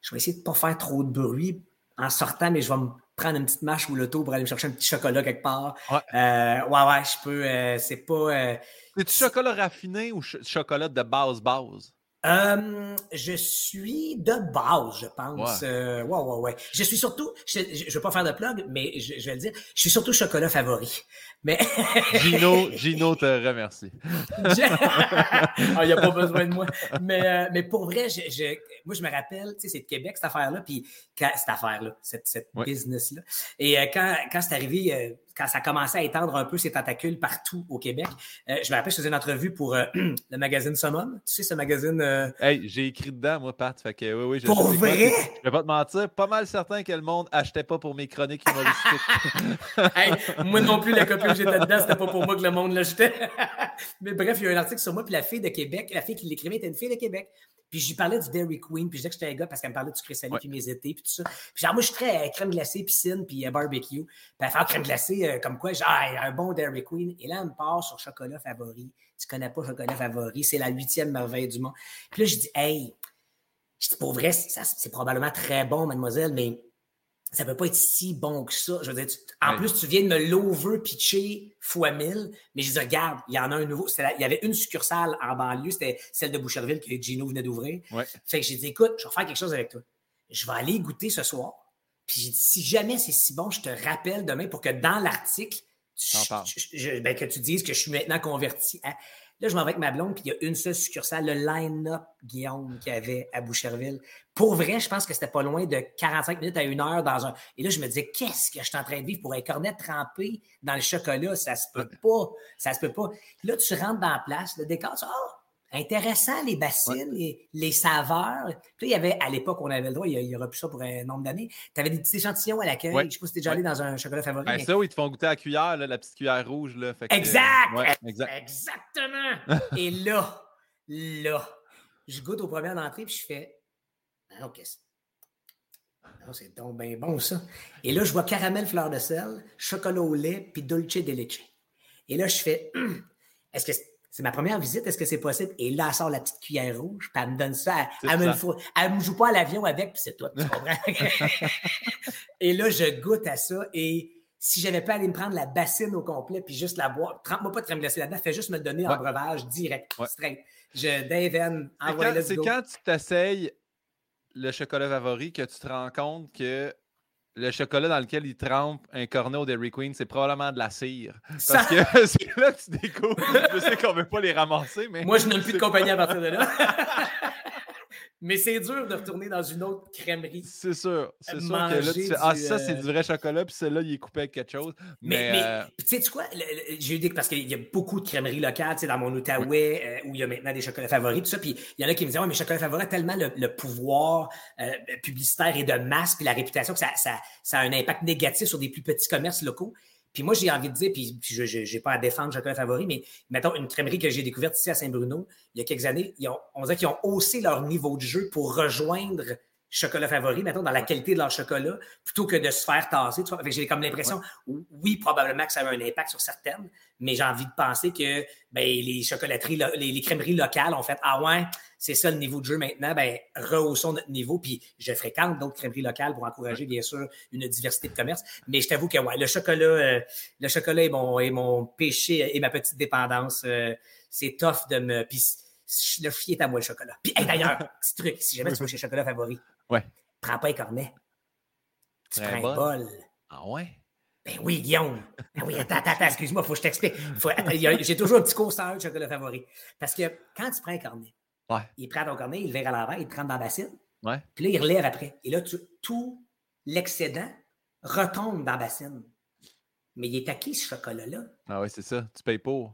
Je vais essayer de pas faire trop de bruit en sortant, mais je vais me prendre une petite marche ou l'auto pour aller me chercher un petit chocolat quelque part. Ouais, ouais, je peux. c'est pas. C'est du chocolat raffiné ou chocolat de base base? Euh, je suis de base, je pense. Ouais, euh, ouais, ouais, ouais. Je suis surtout, je, je, veux pas faire de plug, mais je, je, vais le dire, je suis surtout chocolat favori. Mais Gino, Gino te remercie. ah, il n'y a pas besoin de moi. Mais, euh, mais pour vrai, je, je, moi, je me rappelle, tu sais, c'est de Québec, cette affaire-là, puis cette affaire-là, cette, cette business-là. Et euh, quand, quand c'est arrivé, quand ça commençait à étendre un peu ses tentacules partout au Québec. Euh, je me rappelle, je faisais une entrevue pour euh, le magazine Summon. Tu sais, ce magazine. Euh, hey, j'ai écrit dedans, moi, Pat. Fait que, oui, oui, je pour vrai? je vais pas te mentir, pas mal certain que le monde achetait pas pour mes chroniques humoristiques. hey, moi non plus, la copie où j'étais dedans, c'était pas pour moi que le monde l'achetait. Mais bref, il y a un article sur moi, puis la fille de Québec, la fille qui l'écrivait était une fille de Québec. Puis j'y parlais du Dairy Queen, puis je disais que j'étais un gars parce qu'elle me parlait du Chrysalide, puis mes étés, puis tout ça. Puis genre, moi, je suis très euh, crème glacée, piscine, puis euh, barbecue. Puis elle fait crème glacée, euh, comme quoi, genre, un bon Dairy Queen. Et là, elle me part sur chocolat favori. Tu connais pas chocolat favori, c'est la huitième merveille du monde. Puis là, je dis, hey, je dis, pour vrai, c'est probablement très bon, mademoiselle, mais ça peut pas être si bon que ça. Je veux dire, en plus, tu viens de me l'over-pitcher fois mille, mais je dis, regarde, il y en a un nouveau. il y avait une succursale en banlieue, c'était celle de Boucherville que Gino venait d'ouvrir. Fait que j'ai dit, écoute, je vais faire quelque chose avec toi. Je vais aller goûter ce soir. Puis j'ai dit, si jamais c'est si bon, je te rappelle demain pour que dans l'article, ben, que tu dises que je suis maintenant converti à. Là, je m'en vais avec ma blonde, puis il y a une seule succursale, le line-up Guillaume qu'il y avait à Boucherville. Pour vrai, je pense que c'était pas loin de 45 minutes à une heure dans un. Et là, je me disais, qu'est-ce que je suis en train de vivre pour un cornet trempé dans le chocolat? Ça se peut pas. Ça se peut pas. Là, tu rentres dans la place, le décor, tu oh, intéressant, les bassines, les, saveurs. Puis il y avait, à l'époque, on avait le droit, il y, aura plus ça pour un nombre d'années. Tu avais des petits échantillons à l'accueil. Je Je sais pas si tu déjà allé dans un chocolat favori. Ben, Ça, oui, ils te font goûter à la cuillère, la petite cuillère rouge. Là, exact! Exactement! Et là, là, je goûte aux premières entrées, puis je fais, OK, c'est donc bien bon, ça. Et là, je vois caramel fleur de sel, chocolat au lait, puis dulce de leche. Et là, je fais, est-ce que c'est ma première visite, est-ce que c'est possible? Et là, elle sort la petite cuillère rouge, puis elle me donne ça. Elle, me, elle me joue pas à l'avion avec, puis c'est toi, tu comprends? et là, je goûte à ça. Et si j'avais pas allé me prendre la bassine au complet, puis juste la boire, trempe-moi pas de crème glacée là-dedans, fais juste me le donner en breuvage direct, straight. Je, Daven, envoie C'est quand tu t'essayes le chocolat favori que tu te rends compte que le chocolat dans lequel il trempe un cornet au Dairy Queen, c'est probablement de la cire. Parce que c'est là que tu découvres. Je sais qu'on ne veut pas les ramasser, mais. Moi, je n'aime plus de compagnie à partir de là. Mais c'est dur de retourner dans une autre crèmerie. C'est sûr. C'est sûr que là, tu fais, ah, ça, c'est euh, du vrai chocolat, puis celui-là, il est coupé avec quelque chose. Mais, mais, euh, tu sais quoi? J'ai eu des. Parce qu'il y a beaucoup de crèmeries locales, tu sais, dans mon Outaouais, euh, où il y a maintenant des chocolats favoris, tout ça. Puis il y en a qui me disent, ouais, mais chocolat favori a tellement le, pouvoir publicitaire et de masse, puis la réputation que ça, ça, ça a un impact négatif sur des plus petits commerces locaux. Puis moi, j'ai envie de dire, puis, je n'ai pas à défendre chocolat favori, mais mettons une crèmerie que j'ai découverte ici à Saint-Bruno, il y a quelques années, ils ont, on dirait qu'ils ont haussé leur niveau de jeu pour rejoindre chocolat favori, mettons, dans la qualité de leur chocolat, plutôt que de se faire tasser. J'ai comme l'impression, oui, probablement que ça a un impact sur certaines, mais j'ai envie de penser que ben, les chocolateries, les, crèmeries locales ont fait Ah ouais, c'est ça le niveau de jeu maintenant, ben, rehaussons notre niveau. Puis je fréquente d'autres crèmeries locales pour encourager, bien sûr, une diversité de commerce. Mais je t'avoue que ouais, le chocolat, euh, le chocolat est mon, est mon péché et ma petite dépendance. Euh, c'est tough de me. Puis le fier est à moi le chocolat. Puis d'ailleurs, petit truc, si jamais tu veux chez chocolat favori, Ouais. Prends pas un cornet. Tu prends un bol. Ah ouais? Ben oui, Guillaume. Ben oui, attends, attends, excuse-moi, il faut que je t'explique. J'ai toujours un petit coureur de chocolat favori. Parce que quand tu prends un cornet, ouais. il prend ton cornet, il le verre à l'envers, il te rentre dans la bassine. Ouais. Puis là, il relève après. Et là, tout l'excédent retombe dans la bassine. Mais il est à qui ce chocolat-là? Ah oui, c'est ça. Tu payes pour.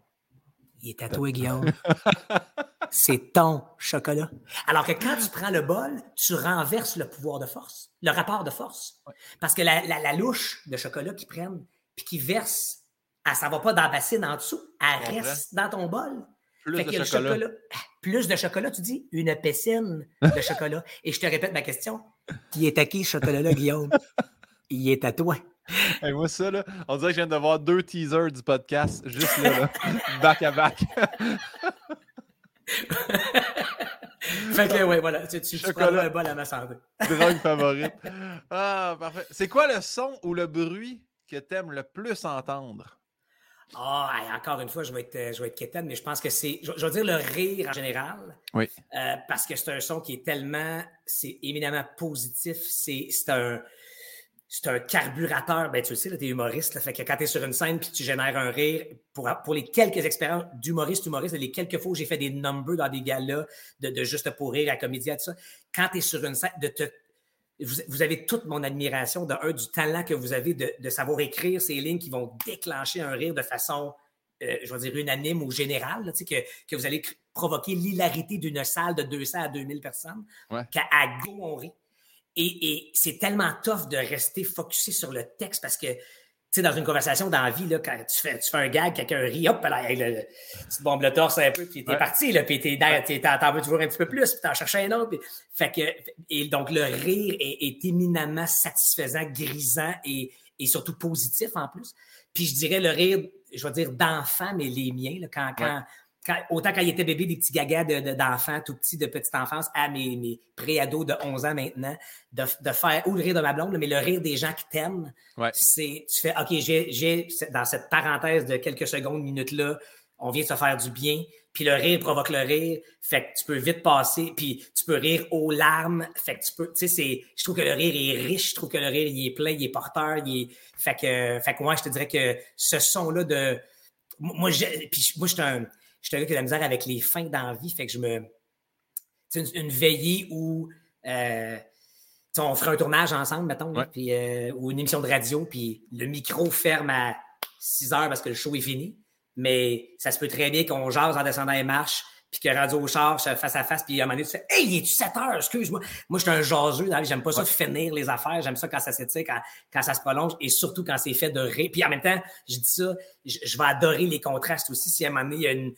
Il est à toi, Guillaume. c'est ton chocolat. Alors que quand tu prends le bol, tu renverses le pouvoir de force, le rapport de force. Parce que la, louche de chocolat qu'ils prennent, puis qu'ils versent, elle ne va pas dans la bassine en dessous, elle reste dans ton bol. Plus de chocolat. Ah, plus de chocolat, tu dis? Une piscine de chocolat. Et je te répète ma question. Qui est à qui ce chocolat-là, Guillaume? Il est à toi. Moi, ça, là, on dirait que je viens de voir deux teasers du podcast, juste là, là back à back. fait que, ouais, voilà, tu, tu, un bol à ma santé. Drogue favorite. Ah, parfait. C'est quoi le son ou le bruit que tu aimes le plus entendre? Ah, encore une fois, je vais être, je vais être quétaine, mais je pense que c'est, je, veux dire le rire en général. Oui. Euh, parce que c'est un son qui est tellement, c'est éminemment positif. C'est, c'est un, c'est un carburateur. Ben, tu le sais, tu es humoriste. fait que quand tu es sur une scène puis tu génères un rire, pour, pour les quelques expériences d'humoriste, humoriste, les quelques fois où j'ai fait des numbers dans des galas de, de juste pour rire à comédie, tout ça, quand tu es sur une scène, de te vous, avez toute mon admiration de un, du talent que vous avez de, savoir écrire ces lignes qui vont déclencher un rire de façon, euh, je vais dire, unanime ou générale, que, que vous allez provoquer l'hilarité d'une salle de 200 à 2000 personnes, qu'à go, on rit. Et, et c'est tellement tough de rester focusé sur le texte parce que sais, dans une conversation dans la vie, là, quand tu fais, tu fais un gag, quelqu'un rit, hop, là, tu te bombes le torse un peu, puis t'es parti, là, puis t'es, t'en veux toujours un petit peu plus, puis t'en cherches un autre. fait que, et donc, le rire est, éminemment satisfaisant, grisant et, et, surtout positif en plus. Puis je dirais le rire, je vais dire d'enfant, mais les miens, là, quand, quand, autant quand il était bébé, des petits gagas d'enfants, tout petits, de petite enfance, à mes, mes pré-ados de 11 ans maintenant, de, de, faire, ou le rire de ma blonde, mais le rire des gens qui t'aiment, c'est, tu fais, OK, j'ai, dans cette parenthèse de quelques secondes, minutes-là, on vient de se faire du bien, puis le rire provoque le rire, fait que tu peux vite passer, puis tu peux rire aux larmes, fait que tu peux, tu sais, c'est, je trouve que le rire est riche, je trouve que le rire, il est plein, il est porteur, il est, fait que, fait que moi, je te dirais que ce son-là de, moi, puis moi, je suis un, je suis un gars qui a de la misère avec les fins d'envie, fait que je me. Une, une, veillée où euh, on ferait un tournage ensemble, mettons, puis, euh, ou une émission de radio, puis le micro ferme à 6 heures parce que le show est fini. Mais ça se peut très bien qu'on jase en descendant les marches, puis que Radio Char face à face, puis à un moment donné, tu fais Hey, il est-tu 7 heures? Excuse-moi. Moi, je suis un jaseux, j'aime pas ça finir les affaires, j'aime ça quand ça s'étire, quand, quand ça se prolonge, et surtout quand c'est fait de ré. Puis en même temps, je dis ça, je, vais adorer les contrastes aussi. Si à un moment donné, il y a une,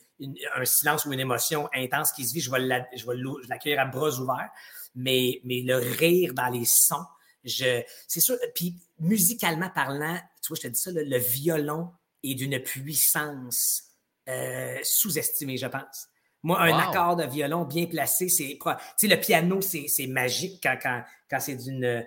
un silence ou une émotion intense qui se vit, je vais l'accueillir à bras ouverts. Mais, mais le rire dans les sons, je, c'est sûr. Puis musicalement parlant, tu vois, je te dis ça, le, violon est d'une puissance euh, sous-estimée, je pense. Moi, un accord de violon bien placé, c'est. Tu sais, le piano, c'est magique quand, quand, quand c'est d'une.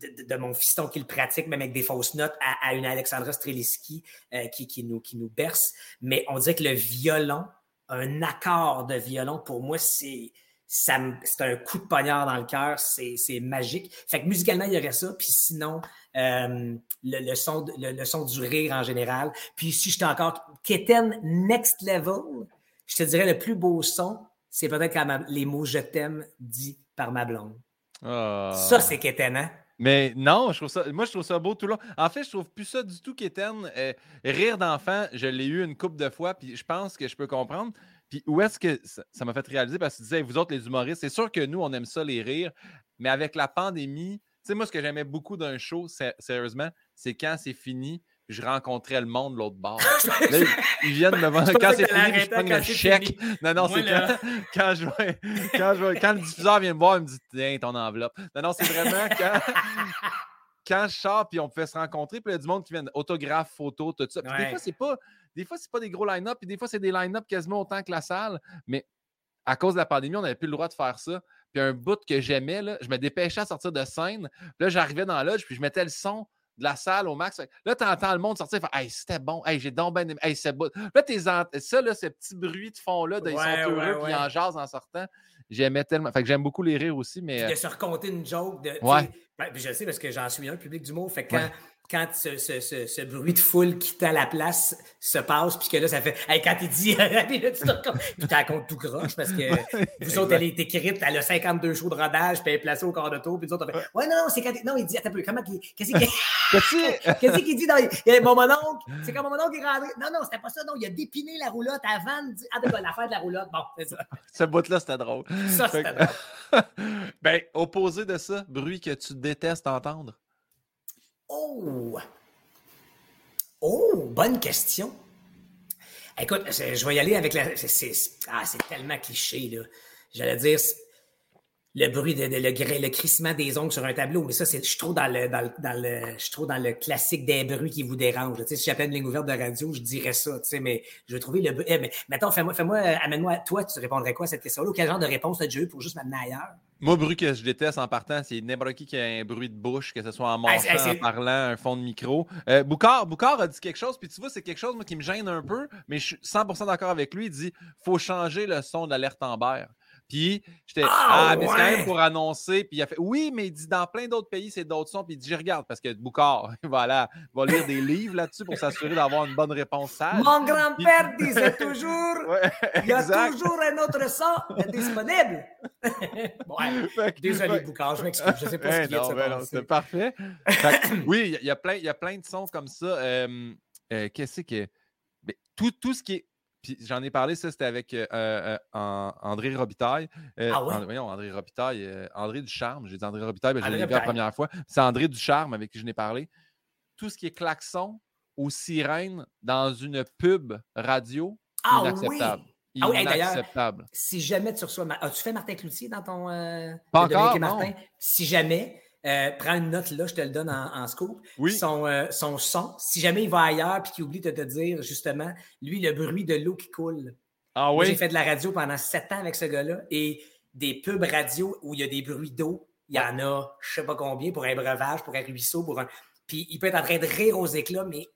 De, mon fiston qui le pratique, même avec des fausses notes, à, une Alexandra Streliski euh, qui, qui, nous, qui nous berce. Mais on dirait que le violon, un accord de violon, pour moi, c'est c'est un coup de poignard dans le cœur, c'est magique. Fait que musicalement, il y aurait ça. Puis sinon, euh, le, le, son, le, le, son du rire en général. Puis si j'étais encore Keten Next Level, je te dirais le plus beau son, c'est peut-être quand les mots je t'aime dit par ma blonde. Ah. Ça, c'est qu'étonnant. Hein? Mais non, je trouve ça, moi, je trouve ça beau tout le long. En fait, je trouve plus ça du tout qu'éterne. Euh, rire d'enfant, je l'ai eu une couple de fois, puis je pense que je peux comprendre. Puis où est-ce que ça m'a fait réaliser? Parce que tu disais, vous autres, les humoristes, c'est sûr que nous, on aime ça, les rires, mais avec la pandémie, tu sais, moi, ce que j'aimais beaucoup d'un show, sérieusement, c'est quand c'est fini, je rencontrais le monde de l'autre bord. Là, ils viennent me voir. Quand c'est fini, je prends le chèque. Non, non, c'est quand, quand, je quand, je quand le diffuseur vient me voir, il me dit Tiens, ton enveloppe. Non, non, c'est vraiment quand. quand je sors, puis on pouvait se rencontrer, puis il y a du monde qui vient autographe, photo, tout ça. Puis des fois, c'est pas. Des fois, c'est pas des gros line-up, puis des fois, c'est des line-up quasiment autant que la salle. Mais à cause de la pandémie, on n'avait plus le droit de faire ça. Puis un bout que j'aimais, je me dépêchais à sortir de scène. Puis là, j'arrivais dans la puis je mettais le son de la salle au max. Là, tu entends le monde sortir faire Hey, c'était bon, hey, j'ai donc bien aimé, hey, c'est beau. Là, t'es ça, là, ce petit bruit de fond-là, ils sont heureux, puis ils en jasent en sortant. J'aimais tellement. Fait que j'aime beaucoup les rires aussi, mais. de se raconter une joke. De, ouais. Ben, je sais parce que j'en suis un, public du mot. Fait que quand, quand ce, ce, ce, bruit de foule qui à la place se passe, puis que là, ça fait. Hey, quand il dit. puis là, tu te racontes tout croche parce que vous autres, elle est écrite, elle a 52 shows de rodage, puis elle est placée au corps de tour, puis nous autres, on fait Ouais, non, non, c'est quand. Non, il dit. Attends un peu, comment. Qu'est-ce qu'il dit dans. Mon mononcle, c'est quand mon mononcle est rentré. Non, non, c'était pas ça, non, il a dépiné la roulotte avant de dire. Ah, d'accord, l'affaire de la roulotte. Bon, c'est ça. Ce bout-là, c'était drôle. Ça, c'était drôle. ben, opposé de ça, bruit que tu détestes entendre. Oh! Oh, bonne question. Écoute, je vais y aller avec la. ah, c'est tellement cliché, là. J'allais dire le bruit, de, le, crissement des ongles sur un tableau, mais ça, c'est, je suis trop dans le, dans, le, je dans le classique des bruits qui vous dérangent. Tu sais, si j'appelle une ligne ouverte de radio, je dirais ça, tu sais, mais je vais trouver le. Eh, mais mettons, fais-moi, fais-moi, amène-moi, toi, tu répondrais quoi à cette question-là? Quel genre de réponse as-tu eu pour juste m'amener ailleurs? Moi, bruit que je déteste en partant, c'est n'importe qui qui a un bruit de bouche, que ce soit en marchant, en parlant, un fond de micro. Euh, Boucard, a dit quelque chose, puis tu vois, c'est quelque chose moi, qui me gêne un peu, mais je suis 100% d'accord avec lui. Il dit faut changer le son de l'alerte Amber. Puis j'étais Ah, ah mais c'est quand même pour annoncer. Puis il a fait Oui, mais il dit dans plein d'autres pays, c'est d'autres sons. Puis il dit Je regarde parce que Boucard, voilà, va lire des livres là-dessus pour s'assurer d'avoir une bonne réponse sage. Mon grand-père disait toujours Il y a toujours un autre son disponible. ouais. Désolé, Boucard, je m'excuse. Je sais pas ce qu'il y a de C'est parfait. oui, il y, a plein, il y a plein de sons comme ça. Euh, euh, qu'est-ce que. Tout, tout ce qui est puis j'en ai parlé, ça, c'était avec euh, euh, André Robitaille. Euh, ah ouais? voyons, André Robitaille. André Ducharme. J'ai dit André Robitaille, mais je l'ai vu la première fois. C'est André Ducharme avec qui je n'ai parlé. Tout ce qui est klaxon ou sirène dans une pub radio, ah, inacceptable. Ah oui, inacceptable. si jamais tu reçois. As-tu fait Martin Cloutier dans ton. Pas encore, Martin? Si jamais, euh, prends une note là, je te le donne en, scoop. Son, euh, son son, si jamais il va ailleurs puis qu'il oublie de te dire justement, lui, le bruit de l'eau qui coule. Ah oui? J'ai fait de la radio pendant sept ans avec ce gars-là et des pubs radio où il y a des bruits d'eau, il y en a je sais pas combien pour un breuvage, pour un ruisseau, pour un. Puis il peut être en train de rire aux éclats, mais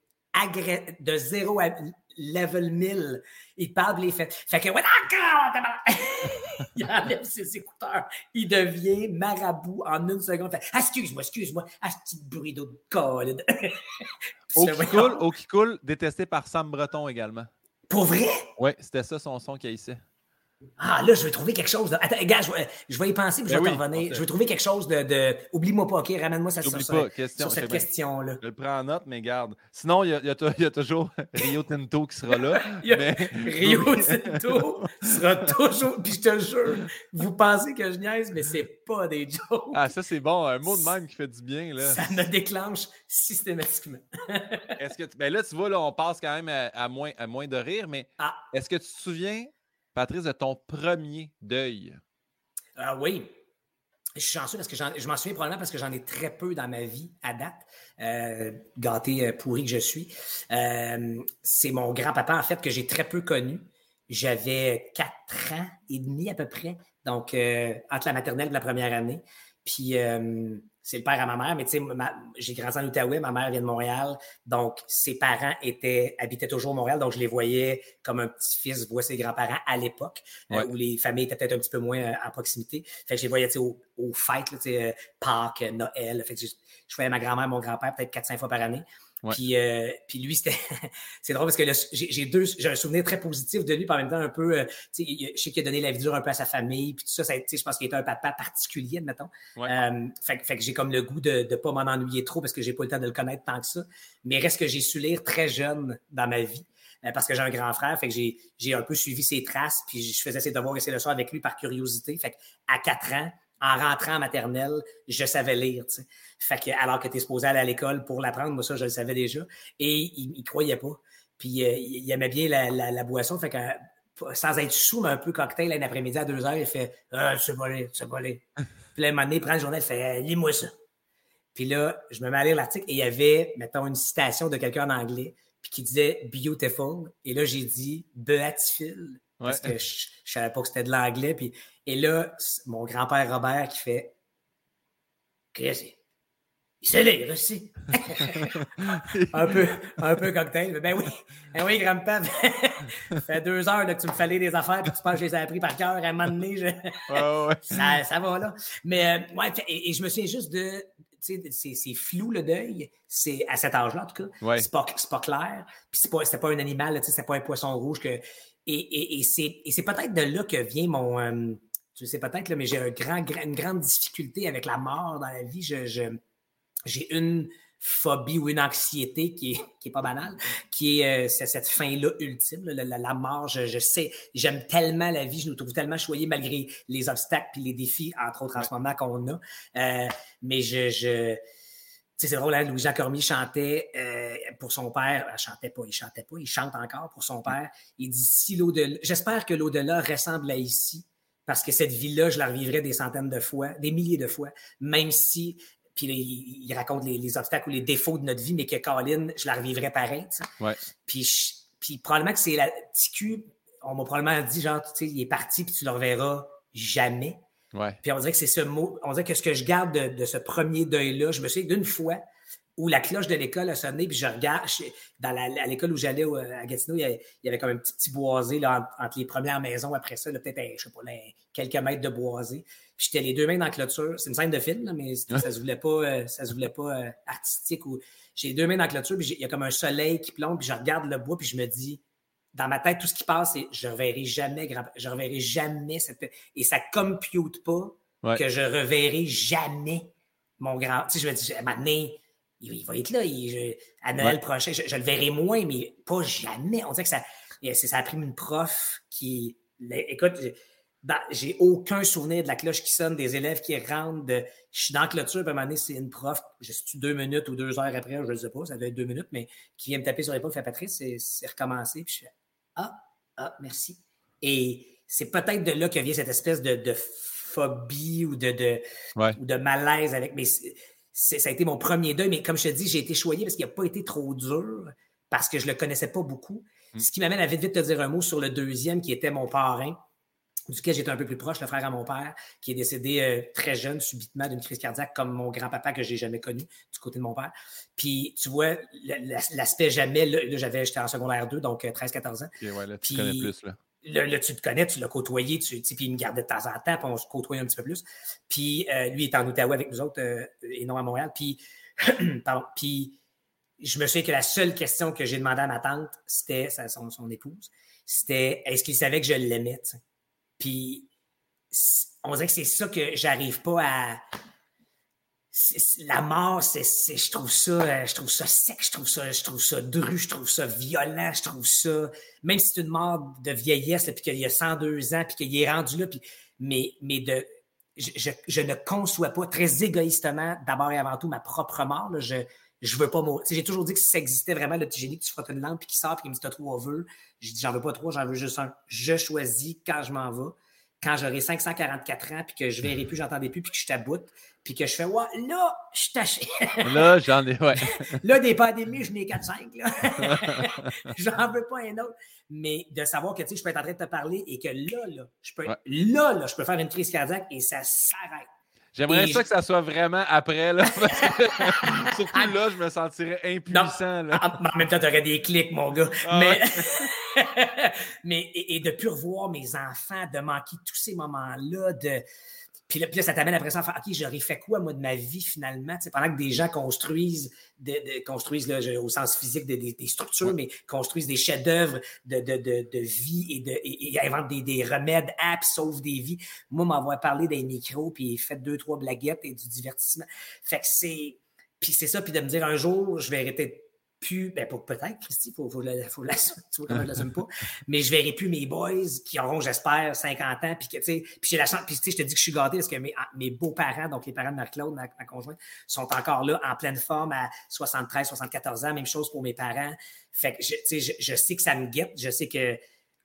de zéro à level 1000. Il parle les faits. Fait que, il enlève ses écouteurs. Il devient marabout en une seconde. Fait, ah, excuse-moi, excuse-moi. Ah, petit bruit d'eau de colle. au, qui coule, au qui coule, détesté par Sam Breton également. Pour vrai? Oui, c'était ça son son qu'il haïssait. Ah, là, je vais trouver quelque chose. Attends, gars, je vais, y penser puis je ben vais revenir. Je vais trouver quelque chose de. Oublie-moi pas, OK? Ramène-moi ça sur, pas, question, sur cette question-là. Je le prends en note, mais garde. Sinon, il y, a, toujours Rio Tinto qui sera là. Rio Tinto sera toujours. Puis je te jure, vous pensez que je niaise, mais c'est pas des jokes. Ah, ça, c'est bon. Un mot de même qui fait du bien. Là. Ça me déclenche systématiquement. est-ce que ben là, tu vois, là, on passe quand même à, moins, à moins de rire, mais ah. est-ce que tu te souviens Patrice, de ton premier deuil? Ah oui. Je suis chanceux parce que je m'en souviens probablement parce que j'en ai très peu dans ma vie à date. Euh, gâté euh, pourri que je suis. Euh, c'est mon grand-papa, en fait, que j'ai très peu connu. J'avais quatre ans et demi à peu près, donc entre la maternelle et la première année. Puis c'est le père à ma mère, mais tu sais, j'ai grandi en Outaouais, ma mère vient de Montréal, donc ses parents étaient, habitaient toujours Montréal, donc je les voyais comme un petit-fils voit ses grands-parents à l'époque, euh, où les familles étaient peut-être un petit peu moins euh, à proximité. Fait que je les voyais, tu sais, aux, fêtes, tu sais, euh, Pâques, Noël. Fait que je, je voyais ma grand-mère, mon grand-père peut-être 4-5 fois par année. Puis, euh, puis lui, c'était. c'est drôle parce que j'ai deux. J'ai un souvenir très positif de lui, puis en même temps un peu. Euh, tu sais, je sais qu'il a donné la vie dure un peu à sa famille, puis tout ça. ça je pense qu'il était un papa particulier, admettons. Euh, fait, fait, que j'ai comme le goût de ne pas m'en ennuyer trop parce que j'ai pas le temps de le connaître tant que ça. Mais reste que j'ai su lire très jeune dans ma vie parce que j'ai un grand frère, fait que j'ai un peu suivi ses traces, puis je faisais ses devoirs et ses leçons avec lui par curiosité. Fait à quatre ans, en rentrant en maternelle, je savais lire. Fait que, alors que tu es supposé aller à l'école pour l'apprendre, moi, ça, je le savais déjà. Et il ne croyait pas. Puis euh, il aimait bien la, boisson. Fait que, sans être sous, mais un peu cocktail, un après-midi à deux heures, il fait Ah, c'est pas lire, c'est pas lire. Puis là, un moment donné, il prend le journal, il fait Lis-moi ça. Puis là, je me mets à lire l'article et il y avait, mettons, une citation de quelqu'un en anglais, puis qui disait Beautiful. Et là, j'ai dit Parce que je, ne savais pas que c'était de l'anglais. Puis, et là, mon grand-père Robert qui fait Chris, il sait lire aussi. un, peu, un peu cocktail. Ben oui, ben oui, grand-père. ça fait deux heures que tu me fallais des affaires puis tu penses que je les ai appris par cœur à un moment donné. ça, ça, va là. Mais euh, ouais, et, je me souviens juste de. C'est flou le deuil, c'est à cet âge-là en tout cas. Ouais. C'est pas, pas, clair. Puis c'est pas, pas un animal, c'est pas un poisson rouge que et, c'est peut-être de là que vient mon. Euh, je sais peut-être, mais j'ai un grand, une grande difficulté avec la mort dans la vie. j'ai une phobie ou une anxiété qui est, qui est pas banale, qui est, euh, cette fin-là ultime, la, mort. Je, sais, j'aime tellement la vie, je nous trouve tellement choyés malgré les obstacles et les défis, entre autres en ce moment qu'on a. Euh, mais je c'est drôle, hein, Louis-Jean Cormier chantait euh, pour son père. Il chantait pas, il chantait pas, il chante encore pour son père. Il dit si l'au-delà. J'espère que l'au-delà ressemble à ici, parce que cette vie-là, je la revivrai des centaines de fois, des milliers de fois, même si. Puis il, raconte les, obstacles ou les défauts de notre vie, mais que Colin, je la revivrai pareil. Puis, puis probablement que c'est la TQ, on m'a probablement dit genre, tu sais, il est parti, puis tu le reverras jamais. Ouais. Puis on dirait que c'est ce mot, on dirait que ce que je garde de, ce premier deuil-là, je me souviens d'une fois, où la cloche de l'école a sonné, puis je regarde, dans à l'école où j'allais à Gatineau, il y, avait, comme un petit, petit boisé là, entre les premières maisons. Après ça, peut-être, je sais pas, quelques mètres de boisé. Puis j'étais les deux mains dans la clôture. C'est une scène de film, mais ça se voulait pas, euh, ça se voulait pas euh, artistique. Ou... J'ai les deux mains dans la clôture, puis il y a comme un soleil qui plombe, puis je regarde le bois, puis je me dis, dans ma tête, tout ce qui passe, c'est je reverrai jamais, je reverrai jamais cette. Et ça compute pas que je reverrai jamais mon grand. Tu sais, je me dis, maintenant, il, va être là. à Noël prochain, je, le verrai moins, mais pas jamais. On dirait que ça, ça a pris une prof qui. Écoute, ben, j'ai aucun souvenir de la cloche qui sonne, des élèves qui rentrent. De, je suis dans la clôture, puis à un moment donné, c'est une prof, je suis deux minutes ou deux heures après, je ne sais pas, ça doit être deux minutes, mais qui vient me taper sur l'épaule, fait Patrice, c'est recommencé. Puis je fais Ah, ah, merci. Et c'est peut-être de là que vient cette espèce de, de phobie ou de, de, ou de malaise avec. Mais ça a été mon premier deuil, mais comme je te dis, j'ai été choyé parce qu'il n'a pas été trop dur, parce que je ne le connaissais pas beaucoup. Mm. Ce qui m'amène à vite vite te dire un mot sur le deuxième, qui était mon parrain, duquel j'étais un peu plus proche, le frère à mon père, qui est décédé euh, très jeune, subitement, d'une crise cardiaque, comme mon grand-papa que j'ai jamais connu, du côté de mon père. Puis, tu vois, l'aspect jamais, là, j'avais, j'étais en secondaire 2, donc 13-14 euh, ans. Ouais, là, tu connais plus, là. Là, tu te connais, tu l'as côtoyé, tu, puis il me gardait de temps en temps, puis on se côtoyait un petit peu plus. Puis euh, lui, il est en Outaouais avec nous autres et non à Montréal. Puis, pardon, puis je me souviens que la seule question que j'ai demandé à ma tante, c'était, son, son épouse, c'était est-ce qu'il savait que je l'aimais, puis on dirait que c'est ça que j'arrive pas à. La mort, c'est, je trouve ça, euh, je trouve ça sec, je trouve ça, je trouve ça dru, je trouve ça violent, je trouve ça, même si c'est une mort de vieillesse, puis qu'il y a 102 ans, puis qu'il est rendu là, puis, mais, mais de, je, ne conçois pas très égoïstement, d'abord et avant tout, ma propre mort. Là, je veux pas mourir. J'ai toujours dit que si ça existait vraiment, le j'ai dit que tu frottes une lampe puis qui sort puis qu'il me dit t'as trois vœux. J'ai dit j'en veux pas trois, j'en veux juste un. Je choisis quand je m'en vais, quand j'aurai 544 ans puis que je verrai plus, j'entendrai plus puis que je t'aboute puis que je fais ouais, là, je taché. là, j'en ai, ouais. là, des pandémies, je n'ai 4-5. Là. j'en veux pas un autre. Mais de savoir que tu sais, je peux être en train de te parler et que là, là, je peux, là, là, je peux faire une crise cardiaque et ça s'arrête. J'aimerais ça que ça soit vraiment après, là. surtout là, je me sentirais impuissant. là. En, même temps, tu aurais des clics, mon gars. Ah mais, mais et, de plus revoir mes enfants, de manquer tous ces moments-là, de puis là, ça t'amène après ça à faire OK, j'aurais fait quoi, moi, de ma vie, finalement? pendant que des gens construisent, de, construisent là, au sens physique des, structures, mais construisent des chefs-d'œuvre de, de, vie et, de, et, inventent des, remèdes apps, sauvent des vies. Moi, m'avoir parlé des micros, puis fait deux, trois blaguettes et du divertissement. Fait que c'est. Puis c'est ça, puis de me dire un jour, je vais arrêter plus, ben peut-être, Christy, il faut, faut, faut l'assumer, comment je l'assume pas, mais je verrai plus mes boys qui auront, j'espère, 50 ans, puis que, tu sais, puis j'ai la chance, puis tu sais, je te dis que je suis gâté parce que mes, ah, mes beaux-parents, donc les parents de Marc-Claude, ma, conjointe, sont encore là, en pleine forme à 73, 74 ans, même chose pour mes parents. Fait que, je, tu sais, je, sais que ça me guette, je sais que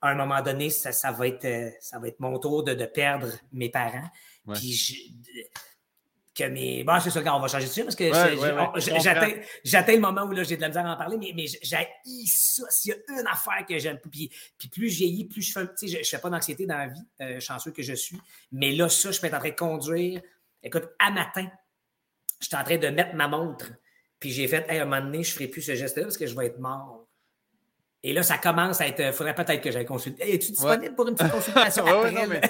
à un moment donné, ça, ça va être, euh, ça va être mon tour de, de perdre mes parents. Puis je, que mes. Bon, c'est ça, quand on va changer de sujet parce que j'atteins le moment où j'ai de la misère à en parler, mais, mais j'ai ça. S'il y a une affaire que j'aime, puis, puis plus je vieillis, plus je fais. Tu sais, je, fais pas d'anxiété dans la vie, euh, chanceux que je suis. Mais là, ça, je peux être en train de conduire. Écoute, à matin, je suis en train de mettre ma montre. Puis j'ai fait, hey, à un moment donné, je ne ferai plus ce geste-là parce que je vais être mort. Et là, ça commence à être. Il faudrait peut-être que j'aille consulter. Es-tu disponible pour une petite consultation après? non, mais,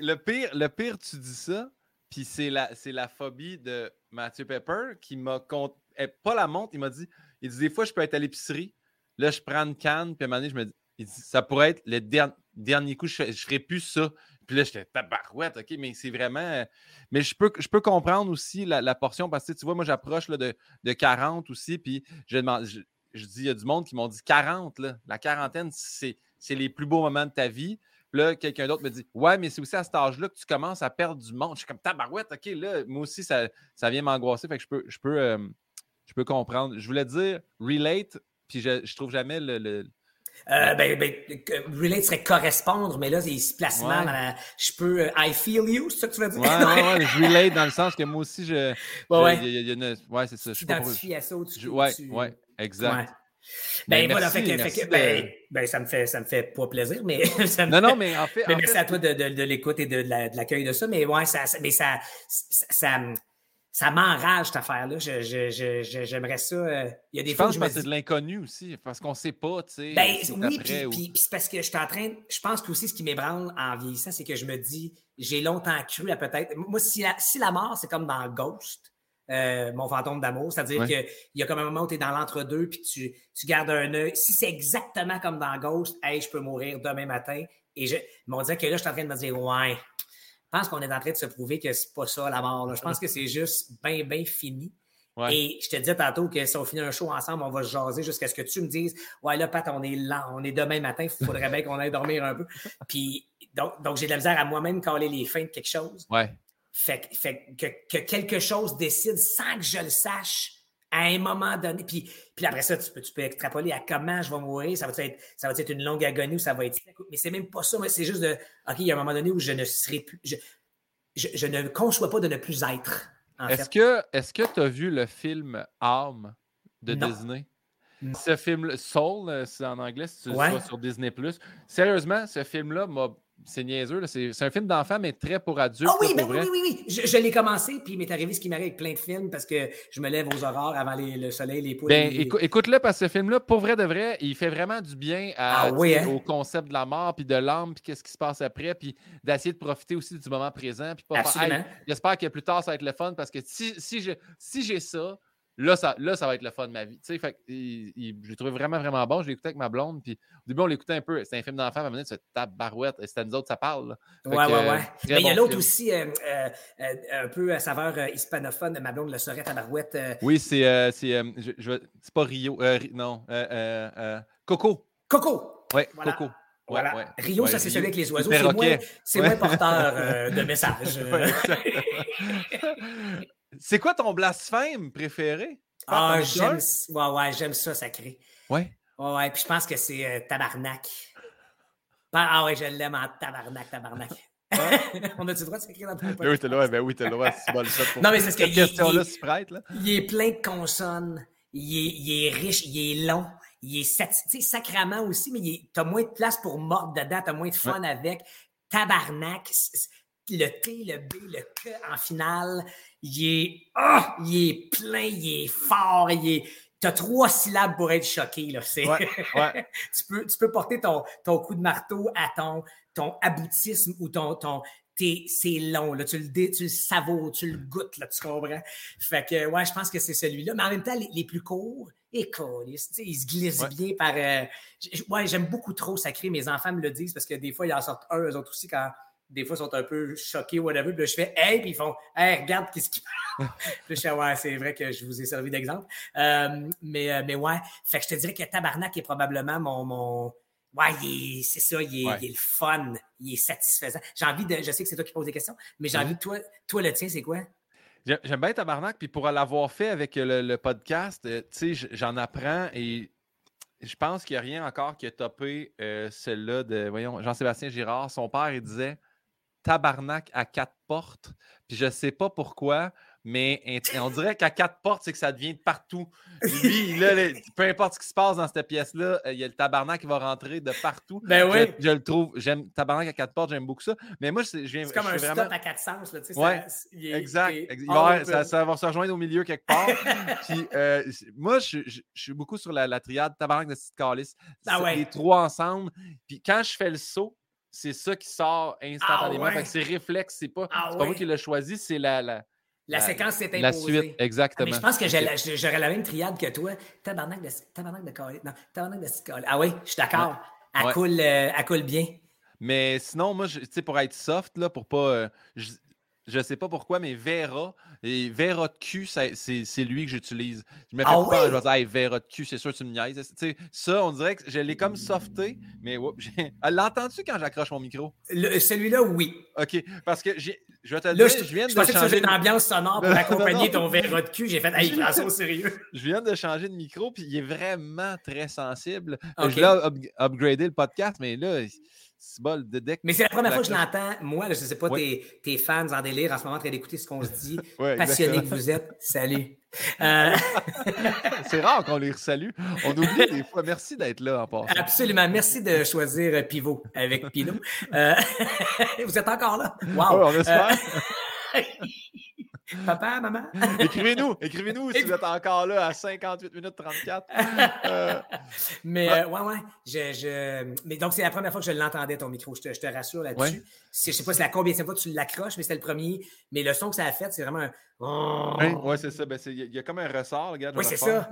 le, pire, le pire, tu dis ça, puis c'est la, la phobie de Mathieu Pepper qui m'a. Eh, pas la montre, il m'a dit il dit des fois, je peux être à l'épicerie. Là, je prends une canne, puis à un moment donné, je me dis ça pourrait être le dernier coup, je ne ferai plus ça. Puis là, j'étais tabarouette, OK, mais c'est vraiment. Mais je peux, je peux comprendre aussi la, portion parce que tu vois, moi, j'approche de, de 40 aussi, puis je, demande, je, dis, il y a du monde qui m'ont dit 40, là. La quarantaine, c'est les plus beaux moments de ta vie là, quelqu'un d'autre me dit Ouais, mais c'est aussi à cet âge-là que tu commences à perdre du monde. Je suis comme tabarouette, OK, là, moi aussi, ça, ça vient m'angoisser. Fait que je peux, je peux, euh, je peux comprendre. Je voulais dire relate, puis je, je trouve jamais le. Euh, ben, ben, relate serait correspondre, mais là, il se place mal. je peux. Euh, I feel you, c'est ça que tu veux dire? Ouais, ouais, ouais, je relate dans le sens que moi aussi, je. Ouais, ouais. ouais c'est ça. Je t'identifie à ça au-dessus. Ouais, ouais, exact. Ben, ben voilà, fait que, ben, ben, ça me fait ça me fait pas plaisir, mais ça me Non, non, mais en fait. Mais merci à toi de, de, de l'écoute et de, de l'accueil de, ça. Mais ouais, ça, mais ça, ça, ça m'enrage cette affaire-là. J'aimerais ça. Euh, il y a des je fois pense je que me c'est dis. de l'inconnu aussi, parce qu'on ne sait pas, tu sais. Ben, c'est oui, puis, ou- puis- puis c'est parce que je suis en train. Je pense que aussi ce qui m'ébranle en vieillissant, c'est que je me dis, j'ai longtemps cru à peut-être. Moi, si la, si la mort, c'est comme dans Ghost, euh, mon fantôme d'amour, c'est-à-dire Ouais. qu'il y a comme un moment où tu es dans l'entre-deux, puis tu, tu gardes un œil. Si c'est exactement comme dans Ghost, hey, je peux mourir demain matin. Et je, mais on dirait que là, je suis en train de me dire, ouais, je pense qu'on est en train de se prouver que c'est pas ça la mort. là. Je pense que c'est juste bien, bien fini. Ouais. Et je te disais tantôt que si on finit un show ensemble, on va se jaser jusqu'à ce que tu me dises Ouais, là, Pat, on est lent, on est demain matin, il faudrait bien qu'on aille dormir un peu. Puis, donc, donc j'ai de la misère à moi-même caler les fins de quelque chose. Ouais. Fait, que- fait que, que quelque chose décide sans que je le sache à un moment donné. Puis, puis après ça, tu peux, tu peux extrapoler à comment je vais mourir. Ça va être, ça va être une longue agonie ou ça va être. Mais c'est même pas ça. C'est juste de OK, il y a un moment donné où je ne serai plus. Je, je, je ne conçois pas de ne plus être. Est-ce que est-ce que tu as vu le film Arm de Non. Disney? Non. Ce film Soul, euh, c'est en anglais, si tu Ouais. vois sur Disney+. Sérieusement, ce film-là, m'a- c'est niaiseux. là, C'est un film d'enfant, mais très pour adultes. Ah oui, là, ben oui, oui, oui, oui. Je, je l'ai commencé, puis il m'est arrivé ce qui m'arrive avec plein de films parce que je me lève aux aurores avant les- le soleil, les poules. Ben, les- écoute-le parce que ce film-là, pour vrai de vrai, il fait vraiment du bien à, Ah oui, hein? au concept de la mort, puis de l'âme, puis qu'est-ce qui se passe après, puis d'essayer de profiter aussi du moment présent. Puis pas Absolument. Hey, j'espère que plus tard, ça va être le fun parce que si, si j'ai si j'ai ça, là ça, là, ça va être le fun de ma vie. Tu sais, fait que, il- il- je l'ai trouvé vraiment, vraiment bon. Je l'ai écouté avec ma blonde, puis au début, on l'écoutait un peu. C'était un film d'enfant, à un moment donné, tu barouette, et c'était nous autres, ça parle. euh, ouais. très Mais il y a l'autre aussi, euh, euh, euh, un peu à saveur hispanophone, ma blonde le saurait à barouette. euh, Oui, c'est c'est, je- je- c'est pas Rio. Ri- non, Coco. Coco! Voilà. Coco. Voilà. ouais. Rio, Ouais, ça, c'est celui avec les le oiseaux. C'est moins, c'est Ouais. moins porteur euh, de messages. c'est quoi ton blasphème préféré? ah, j'aime ouais, ouais, j'aime ça, sacré. Ouais. Ouais, ouais, puis je pense que c'est euh, tabarnak. Ah ah ouais, je l'aime en tabarnak, tabarnak. On a-tu le droit de s'écrire dans ton oui, t'es là, ben oui, t'es là. C'est bon, pour Non, mais c'est ce que cette question-là il- là. Est plein de consonnes. Il est, il est riche, il est long. Il est sais, sacrament aussi, mais t'as moins de place pour mordre dedans, t'as moins de fun avec. Tabarnak, le T, le B, le K en finale, il est, ah, il est plein, il est fort, il est. T'as trois syllabes pour être choqué, là. C'est, Ouais, ouais. tu, peux, tu peux porter ton, ton coup de marteau à ton, ton aboutisme ou ton. ton t'es- c'est long, là. Tu, le dé- tu le savoures, tu le goûtes, là, tu comprends? Fait que, ouais, je pense que c'est celui-là. Mais en même temps, les, les plus courts, tu sais, ils se glissent Ouais. bien par. euh, ouais, j'aime beaucoup trop sacré. Mes enfants me le disent parce que des fois, ils en sortent un, eux autres aussi, quand des fois, ils sont un peu choqués, whatever. Puis là, je fais, hey, puis ils font, hey, regarde, qu'est-ce qu'ils parlent. Puis je fais, ouais, c'est vrai que je vous ai servi d'exemple. Euh, mais, euh, mais ouais, fait que je te dirais que Tabarnak est probablement mon. mon Ouais, c'est ça, il est, Ouais. il est le fun, il est satisfaisant. J'ai envie de. Je sais que c'est toi qui poses des questions, mais j'ai Mhm. envie de toi. Toi, le tien, c'est quoi? J'aime bien Tabarnak, puis pour l'avoir fait avec le, le podcast, euh, tu sais, j'en apprends et je pense qu'il n'y a rien encore qui a topé euh, celle-là de, voyons, Jean-Sébastien Girard. Son père, il disait Tabarnak à quatre portes. Puis je sais pas pourquoi, mais on dirait qu'à quatre portes, c'est que ça devient de partout. Lui, là, peu importe ce qui se passe dans cette pièce-là, euh, il y a le Tabarnak qui va rentrer de partout. Ben Je- oui. Je, le trouve, j'aime Tabarnak à quatre portes, j'aime beaucoup ça. Mais moi, c'est- je viens C'est comme je un stop vraiment... à quatre sens, là, tu sais. Ouais, ça- est- Exact. il est ex- il va ça, va se rejoindre au milieu quelque part. Puis, euh, moi, je, je- je suis beaucoup sur la, la triade tabarnak de petite calice. Ah ouais. Les trois ensemble. Puis quand je fais le saut, c'est ça qui sort instantanément. Ah ouais. C'est réflexe. C'est pas, Ah pas moi qui l'ai choisi, c'est la, la, La, la- séquence s'est imposée. la suite. Ah, Exactement. mais je pense que j'aurais la même triade que toi. Tabarnak de, tabarnak de calice. Non, tabarnak de. Ah oui, je suis d'accord. Elle, Ouais. coule, euh, elle coule bien. Mais sinon, moi, tu sais, pour être soft, là, pour pas. euh, je, sais pas pourquoi, mais Vera, et Vera de cul, c'est lui que j'utilise. Je me fais Ah peur, je vais dire, hey, Vera de cul, c'est sûr, tu me niaises. Tu sais, ça, on dirait que je l'ai comme softé, mais oups, l'entends-tu quand j'accroche mon micro? Celui-là, oui. OK, parce que je vais te le dire, je, je viens je de pensais que tu changer une ambiance sonore pour accompagner ton verre de cul. J'ai fait, hey, au sérieux. Je viens de changer de micro, puis il est vraiment très sensible. Je l'ai up- upgradé le podcast, mais là, de deck. Mais c'est la première fois que je l'entends. Moi, là, je ne sais pas, Ouais. tes, tes fans en délire en ce moment en train d'écouter ce qu'on se dit. Ouais, Passionnés que vous êtes. Salut. Euh, C'est rare qu'on les salue. On oublie des fois. Merci d'être là en passant. absolument. Merci de choisir euh, Pivot avec Pinot. Euh, vous êtes encore là? Wow. Ouais, on espère. Euh, Papa, maman? écrivez-nous, écrivez-nous si vous êtes encore là à 58 minutes 34. Euh, mais ouais, ouais, ouais je, Mais donc, c'est la première fois que je l'entendais, ton micro. Je te, je te rassure là-dessus. Ouais. Je sais pas si c'est la combien de fois tu l'accroches, mais c'était le premier. Mais le son que ça a fait, c'est vraiment un. Oui, ouais, c'est ça. Ben, il y, a comme un ressort, regarde. Oui, c'est ça.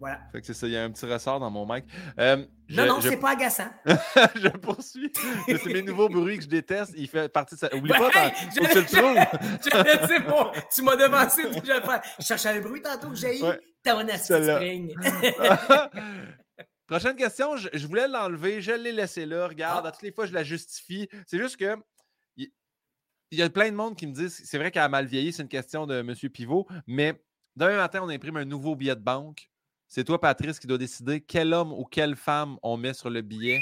Voilà. Fait que c'est ça, il y a un petit ressort dans mon mic. Euh, non, non, c'est pas agaçant. je poursuis. c'est mes nouveaux bruits que je déteste. Il fait partie de ça. Oublie pas, hey, je, tu le trouves. bon. Tu m'as devancé. Je cherchais un bruit tantôt que j'ai eu. Ton spring. Prochaine question, je, voulais l'enlever, je l'ai laissé là. Regarde, ah. à toutes les fois, je la justifie. C'est juste que il y, a plein de monde qui me disent c'est vrai qu'elle a mal vieilli, c'est une question de M. Pivot, mais demain matin, on imprime un nouveau billet de banque. C'est toi, Patrice, qui doit décider quel homme ou quelle femme on met sur le billet.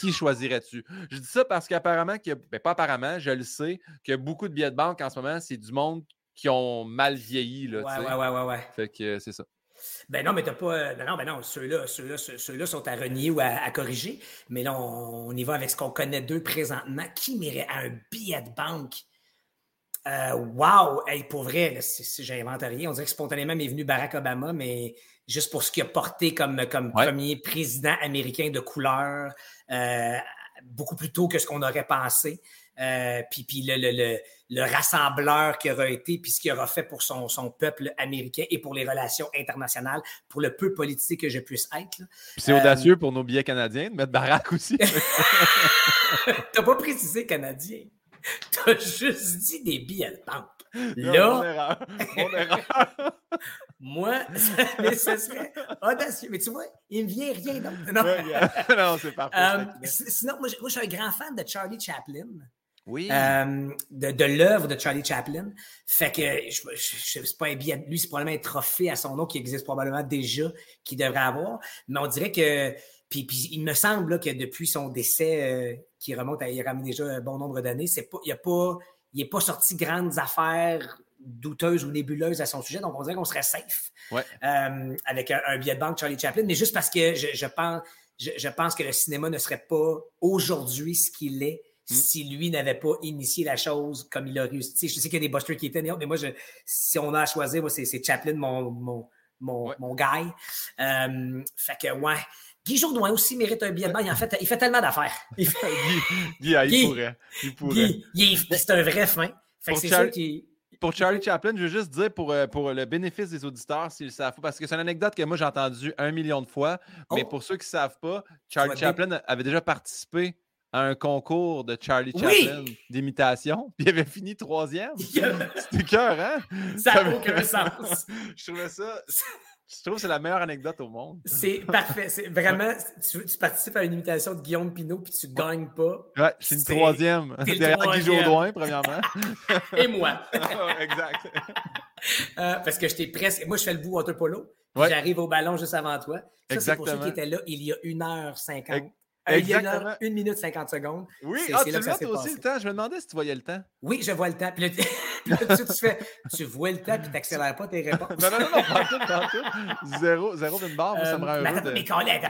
Qui choisirais-tu? Je dis ça parce qu'apparemment, ben pas apparemment, je le sais, que beaucoup de billets de banque en ce moment, c'est du monde qui ont mal vieilli. Là, ouais, ouais, ouais, ouais, ouais. Fait que c'est ça. Ben non, mais t'as pas. Euh, non, ben non, ceux-là, ceux-là, ceux-là sont à renier ou à, corriger. Mais là, on, y va avec ce qu'on connaît d'eux présentement. Qui m'irait à un billet de banque? Euh, wow! Hey, pour vrai, si, j'invente rien, on dirait que spontanément m'est venu Barack Obama, mais juste pour ce qu'il a porté comme, comme premier président américain de couleur, euh, beaucoup plus tôt que ce qu'on aurait pensé. Euh, puis, puis le, le, le, rassembleur qu'il aura été, puis ce qu'il aura fait pour son, son, peuple américain et pour les relations internationales, pour le peu politique que je puisse être. C'est audacieux pour nos billets canadiens de mettre Barack aussi. T'as pas précisé canadien. T'as juste dit des billets de banque. Là, moi, mais ce serait audacieux. Mais tu vois, il me vient rien. Non, non c'est parfait. Euh, sinon, moi, je suis un grand fan de Charlie Chaplin. Oui. Euh, de, de l'œuvre de Charlie Chaplin. Fait que je, je, je pas un billet. Lui, c'est probablement un trophée à son nom qui existe probablement déjà, qu'il devrait avoir. Mais on dirait que. Puis, puis il me semble que depuis son décès, euh, qui remonte à il a déjà un bon nombre d'années, c'est pas, il a pas il n'est pas sorti grandes affaires douteuses ou nébuleuses à son sujet, donc on dirait qu'on serait safe euh, avec un, billet de banque Charlie Chaplin, mais juste parce que je, pense, je, pense que le cinéma ne serait pas aujourd'hui ce qu'il est mm. si lui n'avait pas initié la chose comme il a réussi. je sais qu'il y a des Buster Keaton, mais moi, si on a à choisir, moi, c'est Chaplin, mon, mon, mon, mon guy. Euh, fait que, ouais. Guy Jourdouin aussi mérite un billet de banque. En fait, il fait tellement d'affaires. Il, il, pourrait. Il pourrait. c'est un vrai fin. Fait c'est sûr qu'il pour Charlie Chaplin, je veux juste dire pour, euh, pour le bénéfice des auditeurs, s'ils le savent pas, parce que c'est une anecdote que moi j'ai entendue un million de fois, mais oh. pour ceux qui ne savent pas, Charlie Chaplin avait déjà participé à un concours de Charlie Chaplin d'imitation, puis il avait fini troisième. C'était cœur, hein? Ça n'a aucun sens. je trouvais ça. Je trouve que c'est la meilleure anecdote au monde. C'est parfait. C'est vraiment, tu, participes à une imitation de Guillaume Pinot puis tu ne gagnes pas. Ouais, c'est une troisième. Derrière Guy Jourdouin, premièrement. Et moi. exact. Euh, parce que j'étais presque. Moi, je fais le bout water polo. J'arrive au ballon juste avant toi. Ça, c'est pour ceux qui étaient là il y a 1h50. Exactement. Il y a une, minute 50 secondes. Oui, ah, tu vois aussi le temps. Je me demandais si tu voyais le temps. Oui, je vois le temps. Puis là, tu, fais, tu vois le temps, puis tu n'accélères pas tes réponses. non, non, non, pas tout, pas tout. Zéro, zéro d'une barre, ça me rend euh, heureux. Mais,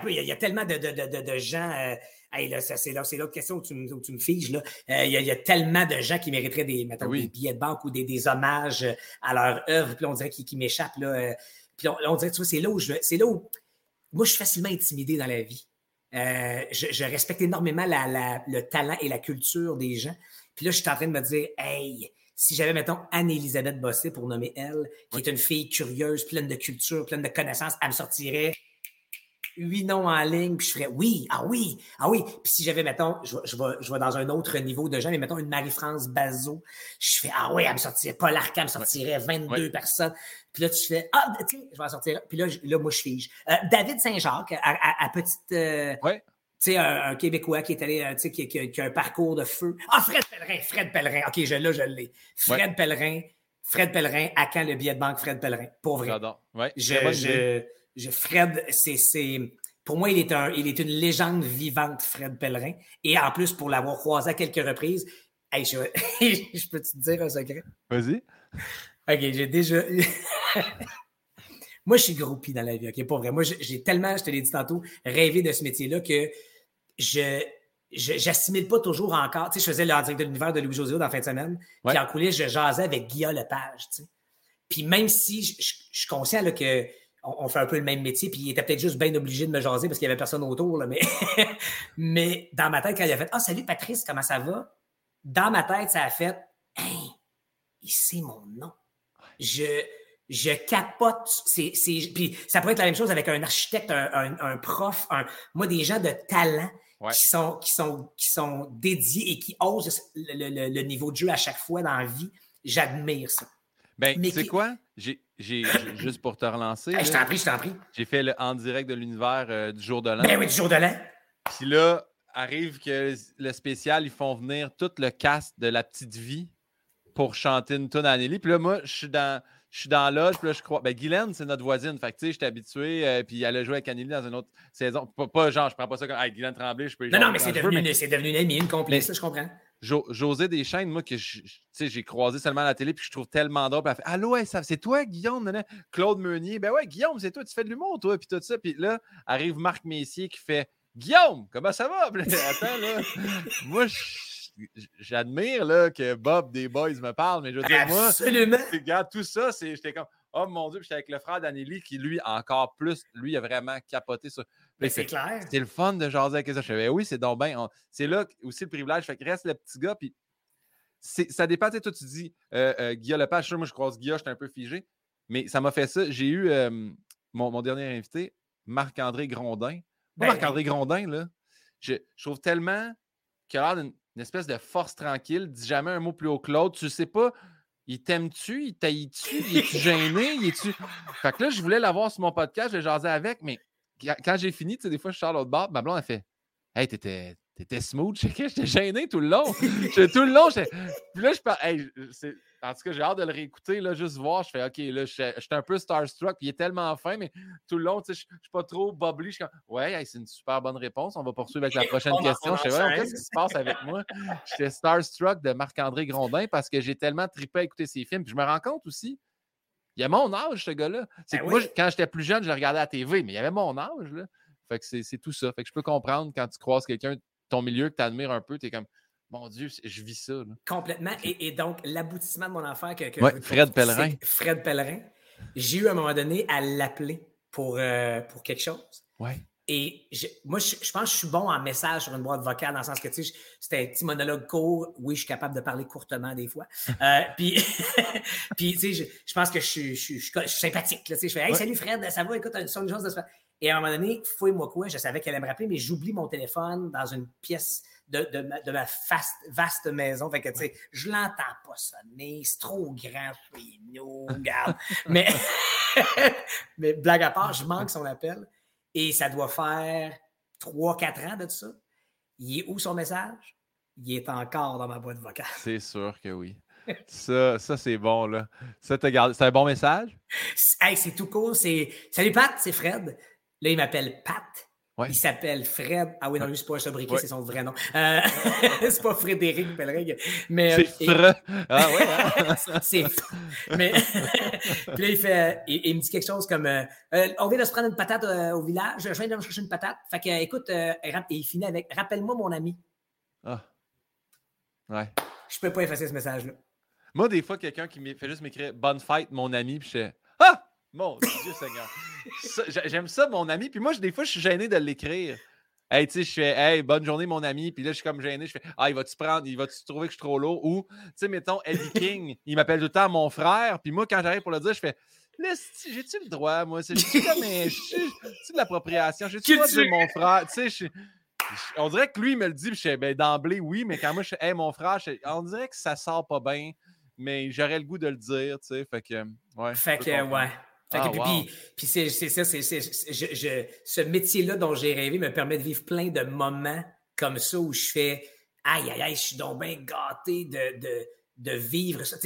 mais il y, a tellement de, de, de, de gens. Euh, hey, là, c'est l'autre question où tu, où tu me figes. Euh, il, y a, il, y a, tellement de gens qui mériteraient des, mettons, des billets de banque ou des, des hommages à leur œuvre. Puis on dirait qu'ils m'échappent. Là. Puis on, on dirait, tu vois, c'est là où je. C'est là où. Moi, je suis facilement intimidé dans la vie. Euh, je, respecte énormément le talent et la culture des gens. Puis là, je suis en train de me dire, hey, si j'avais, mettons, Anne-Élisabeth Bossé, pour nommer elle, qui est une fille curieuse, pleine de culture, pleine de connaissances, elle me sortirait huit noms en ligne, puis je ferais oui, ah oui, ah oui. Puis si j'avais, mettons, je, je, vais, je vais dans un autre niveau de gens, mais mettons une Marie-France Bazot, je fais ah oui, elle me sortirait, Paul Arcand me sortirait 22 personnes. Puis là, tu fais ah, tu sais, je vais en sortir. Puis là, là moi, je fige. Euh, David Saint-Jacques, à, petite. Euh, tu sais, un, Québécois qui est allé, euh, tu sais, qui, qui, a un parcours de feu. Ah, Fred Pellerin, Fred Pellerin. OK, je, là, je l'ai. Fred Pellerin, Fred Pellerin, à quand le billet de banque Fred Pellerin? Pour vrai. J'adore. Ouais. Je, je, Fred, c'est. Pour moi, il est, un, il est une légende vivante, Fred Pellerin. Et en plus, pour l'avoir croisé à quelques reprises, je, je, peux te dire un secret? Vas-y. OK, j'ai déjà. moi, je suis groupie dans la vie, OK? Pour vrai. Moi, j'ai tellement, je te l'ai dit tantôt, rêvé de ce métier-là que je, j'assimile pas toujours encore. Tu sais, je faisais le direct de l'univers de Louis-José dans la fin de semaine. Puis en coulisses, je jasais avec Guillaume Lepage, tu sais. Puis même si je, suis conscient là, que on, fait un peu le même métier, puis il était peut-être juste bien obligé de me jaser parce qu'il n'y avait personne autour, là, mais, mais dans ma tête, quand il a fait Ah, salut Patrice, comment ça va? Dans ma tête, ça a fait Hey, il sait mon nom. Je, je capote. C'est, puis ça pourrait être la même chose avec un architecte, un, prof, un, moi, des gens de talent qui, sont, qui, sont, qui sont dédiés et qui osent le, niveau de jeu à chaque fois dans la vie. J'admire ça. Ben, tu sais quoi? J'ai, juste pour te relancer. je t'en prie, je t'en prie. J'ai fait le en direct de l'univers euh, du jour de l'an. Ben oui, du jour de l'an. Puis là, arrive que le spécial, ils font venir tout le cast de La Petite Vie pour chanter une tonne à Nelly. Puis là, moi, je suis dans je suis dans l'âge, puis là, je crois. Ben, Guylaine, c'est notre voisine. Fait que, tu sais, j'étais habitué, euh, puis elle a joué avec Anneli dans une autre saison. Pas, genre, je prends pas ça comme, hey, Guylaine Tremblay, je peux Non, non, mais c'est devenu, mais... devenu une amie, une complice, je comprends. José Deschênes, moi, que j'ai croisé seulement à la télé, puis je trouve tellement drôle. Elle fait Allô, c'est toi, Guillaume? Claude Meunier. Ben ouais, Guillaume, c'est toi, tu fais de l'humour, toi, puis tout ça. Puis là, arrive Marc Messier qui fait Guillaume, comment ça va? Attends, là. moi, je j'admire que Bob des Boys me parle, mais je veux dire, moi, regarde tout ça, j'étais comme, oh mon Dieu, j'étais avec le frère d'Anneli qui, lui, encore plus, lui, a vraiment capoté ça. Mais c'est clair. C'est le fun de jaser avec ça. Je fais, ben oui, c'est donc bien. C'est là aussi le privilège. Fait que reste le petit gars, puis ça dépend, tu sais, toi, tu dis, euh, euh, Guillaume Lepage, moi, je croise Guillaume, j'étais un peu figé, mais ça m'a fait ça. J'ai eu euh, mon, dernier invité, Marc-André Grondin. Ben Marc-André Grondin, là, je, trouve tellement qu'il a l'air d'une une espèce de force tranquille, dis jamais un mot plus haut que l'autre. Tu sais pas, il t'aime-tu, il taille-tu, il est-tu gêné, il est-tu? Fait que là, je voulais l'avoir sur mon podcast, je jasais avec, mais quand j'ai fini, tu sais, des fois, je sors l'autre bord, ma blonde, a fait Hey, t'étais. T'étais smooth, j'étais gêné tout le long. tout le long, Puis là, je parle. Hey, en tout cas, j'ai hâte de le réécouter, là, juste voir. Je fais OK, là, je suis un peu starstruck, puis il est tellement fin, mais tout le long, tu sais, je suis pas trop bubbly. Je suis comme Ouais, c'est une super bonne réponse. On va poursuivre avec la prochaine question. Je sais ouais, qu'est-ce qui se passe avec moi? J'étais starstruck de Marc-André Grondin parce que j'ai tellement trippé à écouter ses films. Puis je me rends compte aussi, il y a mon âge, ce gars-là. C'est ben moi, quand j'étais plus jeune, je le regardais à la TV, mais il y avait mon âge, là. Fait que c'est tout ça. Fait que je peux comprendre quand tu croises quelqu'un de ton milieu que tu admires un peu, tu es comme mon Dieu, je vis ça. Complètement. Et, donc, l'aboutissement de mon affaire que, Fred Pellerin. Fred Pellerin. J'ai eu à un moment donné à l'appeler pour, euh, pour quelque chose. Ouais. Et moi, je, pense que je suis bon en message sur une boîte vocale, dans le sens que, tu sais, c'était un petit monologue court. Oui, je suis capable de parler courtement des fois. Euh, puis, puis, tu sais, je, pense que je suis, je, je, sympathique. Là, tu sais, je fais Hey, salut Fred, ça va? Écoute, une chose de se faire. Et à un moment donné, fouille-moi quoi, je savais qu'elle allait me rappeler, mais j'oublie mon téléphone dans une pièce de, de ma, de ma vaste maison. Fait que, tu sais, je l'entends pas sonner, c'est trop grand chez nous, regarde. mais, mais blague à part, je manque son appel et ça doit faire 3-4 ans de tout ça. Il est où son message? Il est encore dans ma boîte vocale. C'est sûr que oui. Ça, ça c'est bon, là. Ça, C'est un bon message? Hey, c'est tout court. C'est... Salut Pat, c'est Fred. Là, il m'appelle Pat. Il s'appelle Fred. Ah oui, non, lui, c'est pas un sobriquet, c'est son vrai nom. Euh, c'est pas Frédéric Pellerin. Mais, c'est Fred. Ah ouais. Hein? c'est Mais puis là, il fait. Il, me dit quelque chose comme euh, euh, On vient de se prendre une patate au village. Je viens de me chercher une patate. Fait que, écoute, et il finit avec Rappelle-moi mon ami. Ah. Ouais. Je peux pas effacer ce message-là. Moi, des fois, quelqu'un qui fait juste m'écrire Bonne fête, mon ami, puis je fais Ah! Mon Dieu Seigneur. J'aime ça, mon ami. Puis moi, des fois, je suis gêné de l'écrire. Hey, tu sais, je fais Hey, bonne journée, mon ami. Puis là, je suis comme gêné. Je fais Ah, il va-tu prendre, il va-tu trouver que je suis trop lourd? Ou, tu sais, mettons, Eddie King, il m'appelle tout le temps mon frère. Puis moi, quand j'arrive pour le dire, je fais j'ai-tu le droit, moi? C'est comme un. C'est de l'appropriation? J'ai-tu le droit de dire mon frère? Tu sais, on dirait que lui, il me le dit. Puis je fais ben, d'emblée, oui. Mais quand moi, je fais Hey, mon frère, on dirait que ça sort pas bien. Mais j'aurais le goût de le dire, tu sais. Fait que, ouais. Fait que, ouais. Ah, puis, c'est ça, c'est, ce métier-là dont j'ai rêvé me permet de vivre plein de moments comme ça où je fais aïe, aïe, aïe, je suis donc bien gâté de, de, de vivre ça.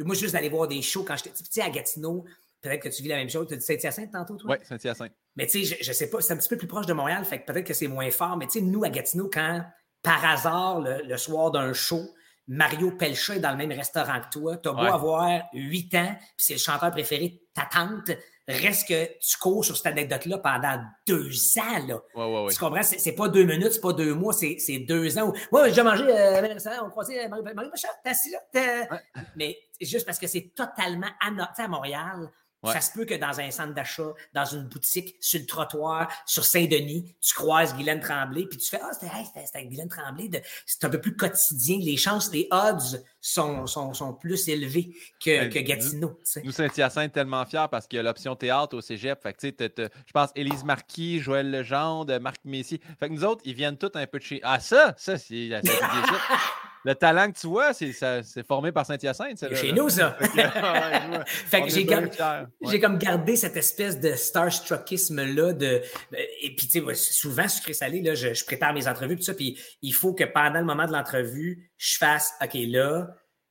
moi, juste d'aller voir des shows quand j'étais petit à Gatineau, peut-être que tu vis la même chose. Tu as dit Saint-Hyacinthe tantôt, toi? Oui, Saint-Hyacinthe. Mais tu sais, je, je, sais pas, c'est un petit peu plus proche de Montréal, fait que peut-être que c'est moins fort, mais tu sais, nous, à Gatineau, quand par hasard, le, soir d'un show, Mario Pelcha est dans le même restaurant que toi. Tu as beau avoir 8 ans, puis c'est le chanteur préféré de ta tante. Reste que tu cours sur cette anecdote-là pendant deux ans. Là. Ouais, tu comprends? C'est, pas deux minutes, c'est pas deux mois, c'est, deux ans. Moi, j'ai déjà mangé euh, on croisait Mario, Mario Pelcha, t'es assis là. Mais juste parce que c'est totalement annoté à Montréal. Ça se peut que dans un centre d'achat, dans une boutique, sur le trottoir, sur Saint-Denis, tu croises Guylaine Tremblay, puis tu fais Ah, c'était hey, Guylaine Tremblay. C'est un peu plus quotidien. Les chances, les odds sont, sont, sont plus élevés que, que Gatineau. Nous, Saint-Hyacinthe, tellement fiers parce qu'il y a l'option théâtre au cégep. Fait que, je pense Élise Marquis, Joël Legendre, Marc Messier. Fait que nous autres, ils viennent tous un peu de chez. Ah, ça, ça, c'est. le talent que tu vois, c'est formé par Saint-Hyacinthe. C'est chez nous, ça. fait que j'ai comme, gardé cette espèce de starstruckisme-là. De, et puis, tu sais, souvent, sucré salé, là, je, je, prépare mes entrevues, tout ça, puis il faut que pendant le moment de l'entrevue, je fasse, OK, là,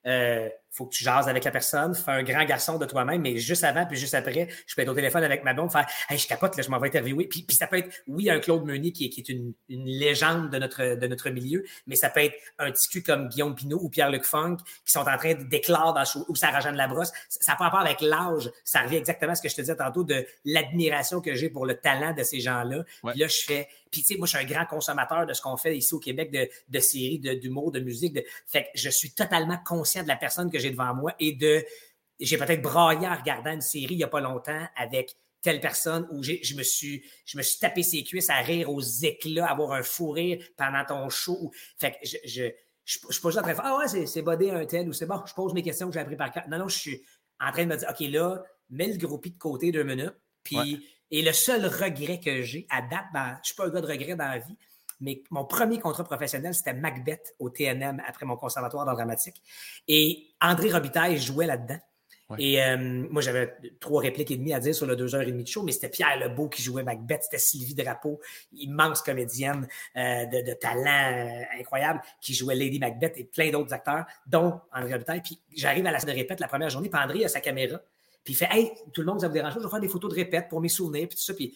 euh, faut que tu jases avec la personne, fais un grand garçon de toi-même, mais juste avant puis juste après, je peux être au téléphone avec ma blonde, faire Hey, je capote, là, je m'en vais interviewer. Puis, puis ça peut être, oui, un Claude Meunier qui est, qui est une, une, légende de notre, de notre milieu, mais ça peut être un ticu comme Guillaume Pinot ou Pierre-Luc Funk qui sont en train d'éclore dans ou Sarah Jeanne Labrosse. Ça n'a pas rapport avec l'âge. Ça revient exactement à ce que je te disais tantôt de l'admiration que j'ai pour le talent de ces gens-là. Puis là, je fais. Puis, tu sais, moi, je suis un grand consommateur de ce qu'on fait ici au Québec, de, de séries, d'humour, de, de, musique. De... Fait que je suis totalement conscient de la personne que j'ai devant moi et de j'ai peut-être braillé en regardant une série il n'y a pas longtemps avec telle personne où je me suis je me suis tapé ses cuisses à rire aux éclats, avoir un fou rire pendant ton show. Fait que je, je, je, suis pas juste en train de faire Ah ouais, c'est bodé un tel ou c'est bon, je pose mes questions que j'ai appris par cœur. Non, non, je suis en train de me dire OK, là, mets le groupie de côté deux minutes. Puis, et le seul regret que j'ai à date, ben, je suis pas un gars de regret dans la vie, mais mon premier contrat professionnel, c'était Macbeth au TNM après mon conservatoire dans dramatique. Et André Robitaille jouait là-dedans. Et euh, moi, j'avais trois répliques et demie à dire sur le deux heures et demie de show, mais c'était Pierre Lebeau qui jouait Macbeth, c'était Sylvie Drapeau, immense comédienne euh, de, talent euh, incroyable, qui jouait Lady Macbeth et plein d'autres acteurs, dont André Robitaille. Puis j'arrive à la salle de répète la première journée, puis André a sa caméra, puis il fait Hey, tout le monde, ça vous dérange je vais faire des photos de répète pour mes souvenirs, puis tout ça. Puis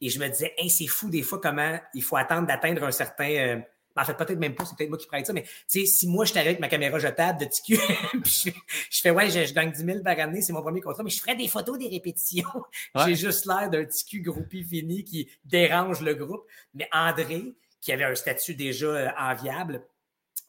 et je me disais, c'est fou des fois comment il faut attendre d'atteindre un certain. Euh, en fait, peut-être même pas, c'est peut-être moi qui pourrais ça, mais si moi je t'arrive avec ma caméra jetable de TQ, puis je, fais, ouais, je, gagne 10 000 par année, c'est mon premier contrat, mais je ferais des photos des répétitions. J'ai juste l'air d'un TQ groupie fini qui dérange le groupe. Mais André, qui avait un statut déjà euh, enviable,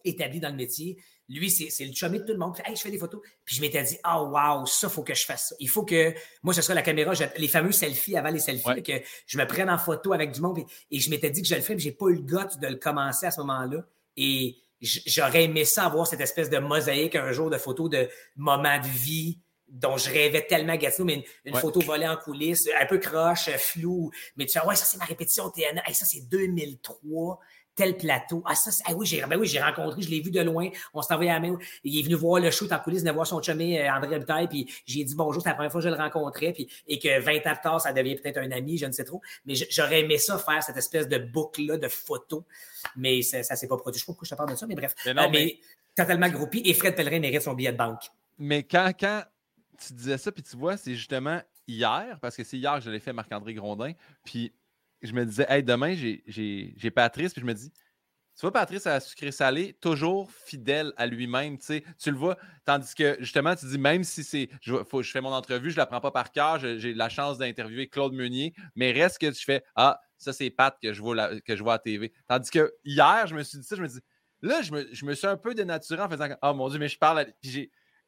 établi dans le métier, lui, c'est le chumé de tout le monde. Hey, je fais des photos. Puis je m'étais dit, oh wow, ça, faut que je fasse ça. Il faut que, moi, ce soit la caméra, les fameux selfies avant les selfies, que je me prenne en photo avec du monde. Et, je m'étais dit que je le ferais, mais j'ai pas eu le goût de le commencer à ce moment-là. Et j'aurais aimé ça avoir cette espèce de mosaïque un jour de photos de moments de vie dont je rêvais tellement Gatineau, mais une, photo volée en coulisses, un peu croche, flou. Mais tu vois, ouais, ça c'est ma répétition TNA. ça c'est 2003 tel plateau. Ah, ça, ah oui, j'ai ben oui, j'ai rencontré, je l'ai vu de loin. On s'est envoyé à la main. Il est venu voir le shoot en coulisses, de voir son chumé euh, André Butaille, puis j'ai dit bonjour, c'est la première fois que je le rencontrais, puis, et que 20 ans plus tard, ça devient peut-être un ami, je ne sais trop. Mais j'aurais aimé ça, faire cette espèce de boucle-là de photos, mais ça, ça s'est pas produit. Je sais pas pourquoi je te parle de ça, mais bref. Mais, non, euh, mais... totalement groupie, et Fred Pellerin mérite son billet de banque. Mais quand, quand tu disais ça, puis tu vois, c'est justement hier, parce que c'est hier que je l'ai fait Marc-André Grondin, puis je me disais, hey, demain, j'ai Patrice, puis je me dis, tu vois, Patrice, à sucré salé, toujours fidèle à lui-même. Tu le vois. Tandis que, justement, tu dis, même si c'est. Je, fais mon entrevue, je ne la prends pas par cœur, j'ai la chance d'interviewer Claude Meunier, mais reste que tu fais Ah, ça, c'est Pat que je, vois que je vois à TV. Tandis que hier, je me suis dit ça, je me dis, là, je me, je me suis un peu dénaturé en faisant Ah, mon Dieu, mais je parle. À...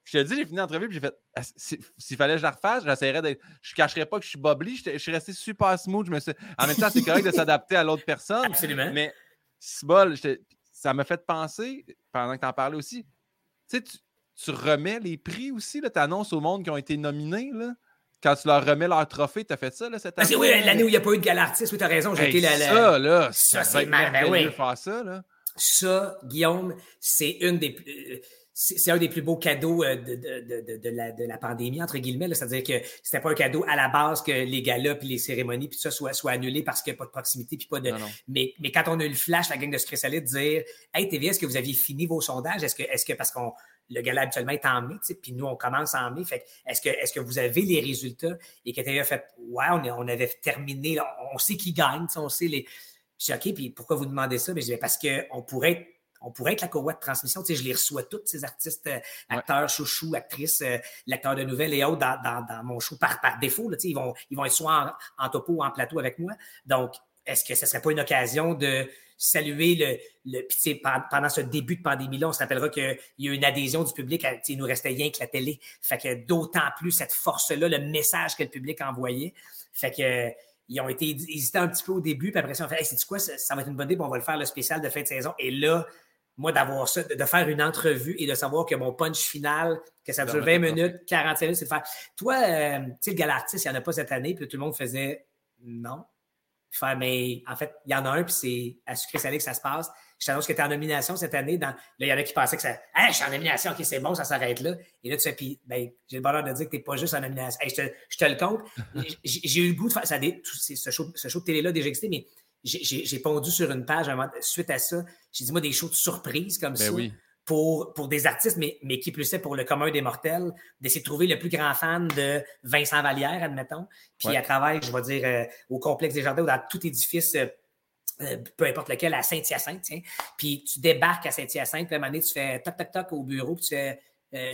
je te dis, j'ai fini l'entrevue, puis j'ai fait ah, s'il fallait que je la refasse, j'essaierais d'être. Je cacherais pas que je suis bobli, je, suis resté super smooth. Je me suis... En même temps, c'est correct de s'adapter à l'autre personne. Absolument. Mais bol, ça m'a fait penser, pendant que tu en parlais aussi, tu sais, tu remets les prix aussi, tu annonces au monde qui ont été nominés. Là quand tu leur remets leur trophée, tu as fait ça là, cette année? oui, l'année où il n'y a pas eu de galartiste, oui, tu as raison. J'ai été la, Ça, là, ça, c'est ben oui. faire ça. Là. Ça, Guillaume, c'est une des plus c'est un des plus beaux cadeaux euh, de, de, de, la, de la pandémie, entre guillemets. C'est-à-dire que c'était pas un cadeau à la base que les galas puis les cérémonies puis tout ça soient, soient annulés parce qu'il n'y a pas de proximité puis pas de. Mais, mais quand on a eu le flash, la gang de Secret de dire Hey TV, est-ce que vous aviez fini vos sondages? Est-ce que, est-ce que parce qu'on le gala habituellement est en mai, puis nous, on commence en mai. Fait est-ce que, est-que vous avez les résultats? Et que a fait Ouais, on, on avait terminé, on sait qui gagne, on sait les. Je dis OK, puis pourquoi vous demandez ça? Mais je dis parce qu'on pourrait être on pourrait être la courroie de transmission. Tu sais, je les reçois tous, ces artistes, euh, acteurs, chouchous, actrices, euh, lecteurs de nouvelles et autres dans, mon show par, par défaut. Là, tu sais, ils, vont, ils vont être soit en, topo ou en plateau avec moi. Donc, est-ce que ce serait pas une occasion de saluer le, le puis pendant ce début de pandémie-là, on se rappellera qu'il y a eu une adhésion du public, à, il nous restait rien que la télé. Fait que d'autant plus cette force-là, le message que le public envoyait. Fait que ils ont été hésités un petit peu au début, puis après ça, on fait hey, c'est quoi, ça, va être une bonne idée, puis on va le faire le spécial de fin de saison. Et là, moi, d'avoir ça, de, faire une entrevue et de savoir que mon punch final, que ça dure 20 minutes, 45 minutes, c'est de faire. Toi, euh, tu sais, le Galartis, il n'y en a pas cette année, puis tout le monde faisait non. Faire, mais en fait, il y en a un, puis c'est à sucré salé que ça se passe. Je t'annonce que tu es en nomination cette année. Dans... Là, il y en a qui pensaient que ça. Hey, je suis en nomination, OK, c'est bon, ça s'arrête là. Et là, tu fais, puis, ben, j'ai le bonheur de dire que tu n'es pas juste en nomination. je, te, je, te, le compte. j'ai eu le goût de faire. Ça, ce, show, ce show de télé-là déjà existé, mais j'ai pondu sur une page suite à ça. J'ai dit, moi, des shows de surprise comme ben ça. Oui pour, pour des artistes, mais, mais qui plus est pour le commun des mortels, d'essayer de trouver le plus grand fan de Vincent Vallière, admettons. Puis à travers, je vais dire, euh, au complexe des jardins ou dans tout édifice, euh, euh, peu importe lequel, à Saint-Hyacinthe, tiens. Puis tu débarques à Saint-Hyacinthe, puis à un moment donné, tu fais toc, toc, toc au bureau, puis tu fais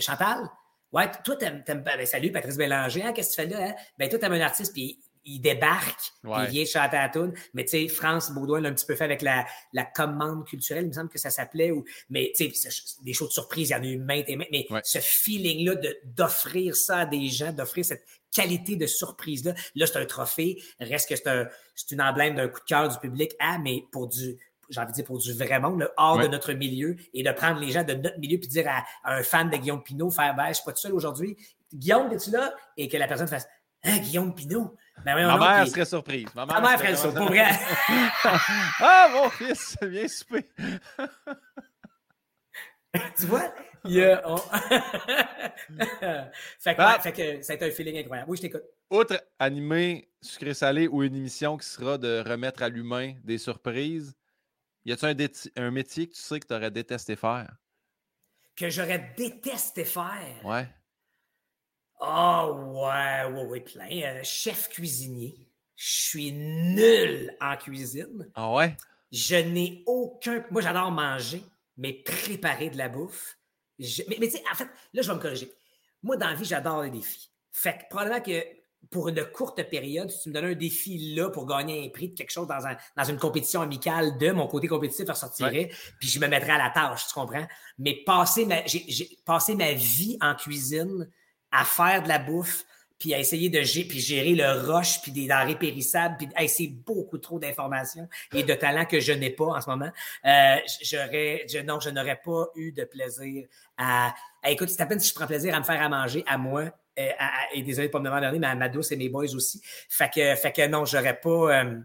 Chantal, ouais, toi, t'aimes, ben, salut Patrice Bélanger, hein, qu'est-ce que tu fais là? Hein? Ben, toi, t'aimes un artiste, puis il débarque, il vient chanter à la Mais tu sais, France Baudouin l'a un petit peu fait avec la, la commande culturelle, il me semble que ça s'appelait. Ou, mais tu sais, des choses de surprise, il y en a eu maintes et maintes. Mais ce feeling-là d'offrir ça à des gens, d'offrir cette qualité de surprise-là, là, c'est un trophée. Reste que c'est un, une emblème d'un coup de cœur du public. Ah, mais pour du j'ai envie de dire pour du vrai monde, hors de notre milieu, et de prendre les gens de notre milieu puis dire à, un fan de Guillaume Pinot, faire ben, je suis pas tout seul aujourd'hui. Guillaume, es-tu là? Et que la personne fasse Hein, Guillaume Pinot? Ben Ma mère serait surprise. Ma mère, mère serait surprise, pour vrai. ah, mon fils, viens souper. tu vois? Il y a, fait, que, ah. fait que ça a été un feeling incroyable. Oui, je t'écoute. Outre animé sucré-salé ou une émission qui sera de remettre à l'humain des surprises, y a-t-il un, un, métier que tu sais que tu aurais détesté faire? Que j'aurais détesté faire? Ouais. Ah ouais, ouais, ouais, plein. Euh, chef cuisinier. Je suis nul en cuisine. Ah ouais? Je n'ai aucun. Moi, j'adore manger, mais préparer de la bouffe. Mais, mais tu sais, en fait, là, je vais me corriger. Moi, dans la vie, j'adore les défis. Fait que probablement que pour une courte période, si tu me donnais un défi là pour gagner un prix de quelque chose dans, un, dans une compétition amicale de mon côté compétitif ressortirait, puis je me mettrais à la tâche, tu comprends? Mais passer ma, j'ai, passé ma vie en cuisine, à faire de la bouffe, puis à essayer de gérer, puis gérer le rush, puis des denrées périssables, puis c'est beaucoup trop d'informations et de talents que je n'ai pas en ce moment. Euh, j'aurais, je, non, je n'aurais pas eu de plaisir à, écoute, c'est à peine si je prends plaisir à me faire à manger à moi, euh, et désolé pas me demander, mais à ma douce et mes boys aussi. Fait que, fait que non, j'aurais pas, euh,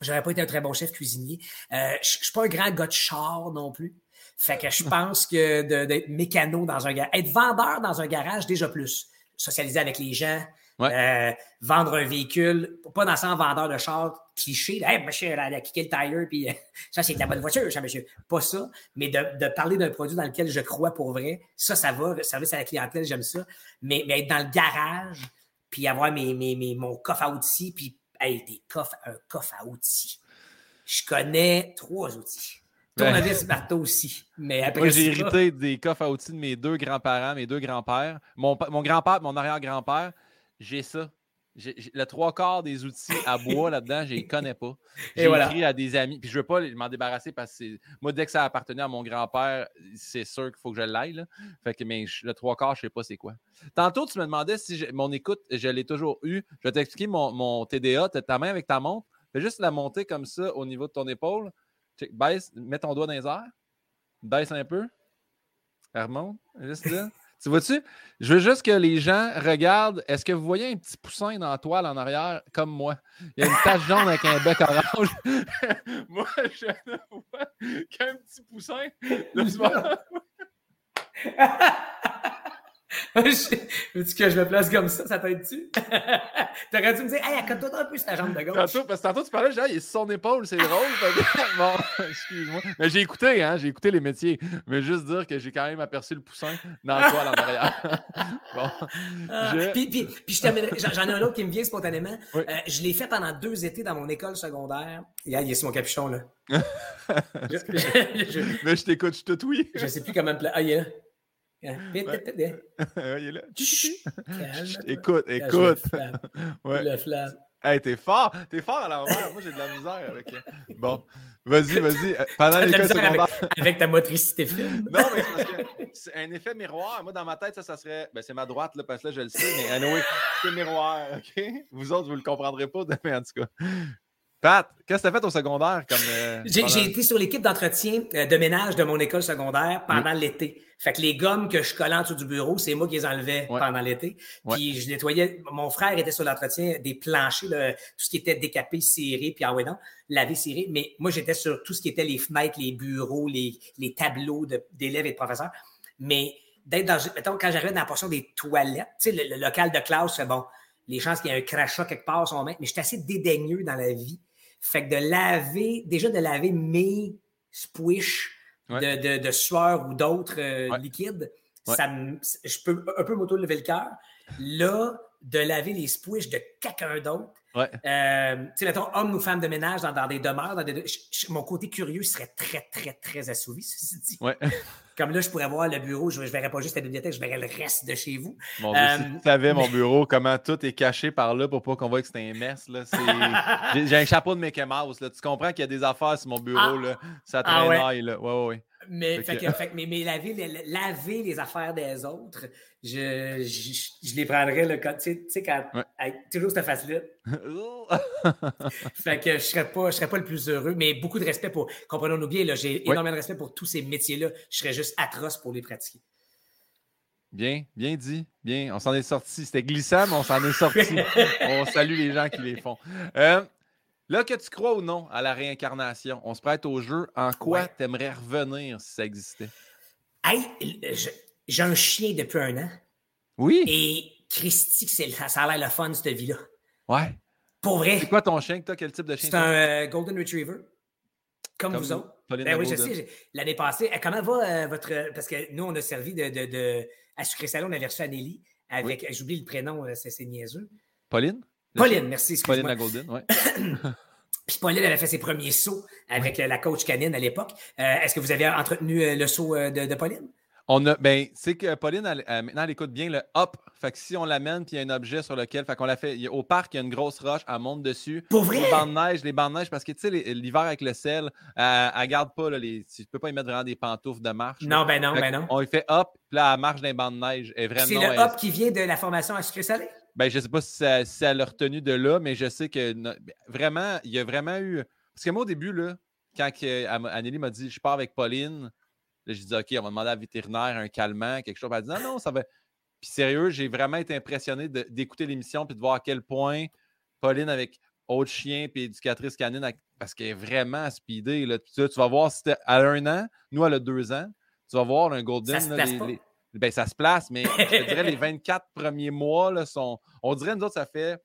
j'aurais pas été un très bon chef cuisinier. Euh, je suis pas un grand gars de char non plus. Fait que je pense que d'être mécano dans un garage, être vendeur dans un garage, déjà plus. Socialiser avec les gens, euh, vendre un véhicule, pas dans un vendeur de char cliché, hey, monsieur, elle a kické le tire, puis euh, ça, c'est de la bonne voiture, ça, monsieur. Pas ça, mais de, parler d'un produit dans lequel je crois pour vrai, ça, ça va. Service à la clientèle, j'aime ça. Mais, mais être dans le garage, puis avoir mes, mes, mes, mon coffre à outils, puis hey, des coffres, un coffre à outils. Je connais trois outils. Tournevis marteau aussi. Mais après Moi, j'ai hérité des coffres à outils de mes deux grands-parents, mes deux grands-pères. Mon, mon grand-père mon arrière-grand-père, j'ai ça. le trois quarts des outils à bois là-dedans, je ne les connais pas. J'ai écrit à des amis, puis je ne veux pas m'en débarrasser parce que moi, dès que ça appartenait à mon grand-père, c'est sûr qu'il faut que je l'aille. Fait que mais le trois quarts, je ne sais pas c'est quoi. Tantôt, tu me demandais si mon écoute, je l'ai toujours eu. Je vais t'expliquer mon, mon TDA. Tu as ta main avec ta montre. Fais juste la monter comme ça au niveau de ton épaule baisse, mets ton doigt dans les airs. Baisse un peu. Elle remonte. Juste là. tu vois-tu? Je veux juste que les gens regardent. Est-ce que vous voyez un petit poussin dans la toile en arrière, comme moi? Il y a une tache jaune avec un bec orange. moi, je ne vois qu'un petit poussin. Veux-tu que je me place comme ça? Ça t'aide-tu? T'aurais dû me dire, hey, accote-toi un peu sur ta jambe de gauche. Tantôt, parce que tantôt, tu parlais, genre, il est sur son épaule, c'est drôle. bon, excuse-moi. Mais j'ai écouté, hein, j'ai écouté les métiers. Mais juste dire que j'ai quand même aperçu le poussin dans le toile en arrière. bon. Ah, puis, puis, puis. J'en ai un autre qui me vient spontanément. Euh, je l'ai fait pendant deux étés dans mon école secondaire. il est sur mon capuchon, là. Mais je t'écoute, je te. Je sais plus comment me plaire. Ah, il est là. il est là. écoute, écoute. Ouais. Le flamme. Hey, t'es fort, t'es fort à l'envers. Moi, j'ai de la misère avec. Bon, vas-y, vas-y. Pendant l'école secondaire. Avec, avec, ta motricité fine. non, mais c'est parce que c'est un effet miroir. Moi, dans ma tête, ça, ça serait. Ben, c'est ma droite, là, parce que là, je le sais, mais anyway, c'est miroir, OK? Vous autres, vous le comprendrez pas, mais en tout cas. Pat, qu'est-ce que tu as fait au secondaire? comme euh, J'ai été sur l'équipe d'entretien euh, de ménage de mon école secondaire pendant l'été. Fait que les gommes que je collais en dessous du bureau, c'est moi qui les enlevais pendant l'été. Puis je nettoyais. Mon frère était sur l'entretien des planchers, tout ce qui était décapé, ciré, puis ah ouais, non, lavé, ciré. Mais moi, j'étais sur tout ce qui était les fenêtres, les bureaux, les, les tableaux d'élèves et de professeurs. Mais d'être dans. Mettons, quand j'arrivais dans la portion des toilettes, tu sais, le, local de classe, c'est bon. Les chances qu'il y ait un crachat quelque part sont Mais j'étais assez dédaigneux dans la vie fait que de laver, déjà de laver mes squish de, de, sueur ou d'autres euh, liquides, ça je peux un peu m'auto-lever le cœur. Là, de laver les squish de quelqu'un d'autre, Ouais. Euh, tu sais, mettons, homme ou femme de ménage dans, des demeures, dans des, mon côté curieux serait très, très, très assouvi, ceci dit. Ouais. Comme là, je pourrais voir le bureau, je ne verrais pas juste la bibliothèque, je verrais le reste de chez vous. Mon Dieu, si euh, tu savais mon bureau, comment tout est caché par là pour pas qu'on voit que c'est un mess. J'ai un chapeau de Mickey Mouse. Là. Tu comprends qu'il y a des affaires sur mon bureau. Ah. Là. Ça ah traînaille. Là. Ouais, ouais, Mais, fait que, fait, mais, mais laver, laver, les affaires des autres, je, je, les prendrais le tu sais, quand toujours cette face-là? fait que je serais pas, je serais pas le plus heureux, mais beaucoup de respect pour, comprenons-nous bien, j'ai énormément de respect pour tous ces métiers-là. Je serais juste atroce pour les pratiquer. Bien, bien dit. Bien, on s'en est sorti. C'était glissant, mais on s'en est sorti. on salue les gens qui les font. Euh, là, que tu crois ou non à la réincarnation, on se prête au jeu. En quoi tu aimerais revenir si ça existait? Hey, j'ai un chien depuis un an. Oui. Et Christy, ça a l'air le fun, cette vie-là. Ouais. Pour vrai. C'est quoi ton chien? Que Quel type de chien? C'est un euh, Golden Retriever. Comme, vous autres. Ben oui, je sais. L'année passée, euh, comment va euh, votre. Parce que nous, on a servi de. de, de à Sucré Salon, on avait reçu Anneli avec. J'oublie le prénom, c'est niaiseux. Pauline? Pauline, merci. Pauline la Golden, oui. Puis Pauline avait fait ses premiers sauts avec la coach canine à l'époque. Est-ce que vous avez entretenu le saut de Pauline? On a, ben, c'est que Pauline, maintenant, elle écoute bien le hop. Fait que si on l'amène, puis il y a un objet sur lequel, fait qu'on l'a fait, au parc, il y a une grosse roche, elle monte dessus. Pour vrai? Les bandes de neige, les bandes de neige, parce que, tu sais, l'hiver avec le sel, elle, elle garde pas, là, les, tu peux pas y mettre vraiment des pantoufles de marche. Non, ben non, ben non. On lui fait hop, puis là, elle marche dans les bandes de neige. C'est le hop qui vient de la formation à sucré salé? Ben, je sais pas si, si elle l'a retenu de là, mais je sais que, vraiment, il y a vraiment eu. Parce que moi, au début, là, quand Anneli m'a dit, je pars avec Pauline, Là, j'ai dit, OK, on va demander à la vétérinaire un calmant, quelque chose. Elle a dit, non, non, ça va. Puis sérieux, j'ai vraiment été impressionné d'écouter l'émission puis de voir à quel point Pauline, avec autre chien puis éducatrice canine, parce qu'elle est vraiment speedée. Là. Tu, vas voir, si elle a un an, nous, elle a deux ans. Tu vas voir un Golden. Ça se place ben, ça se place, mais je dirais les 24 premiers mois là, sont. On dirait, nous autres, ça fait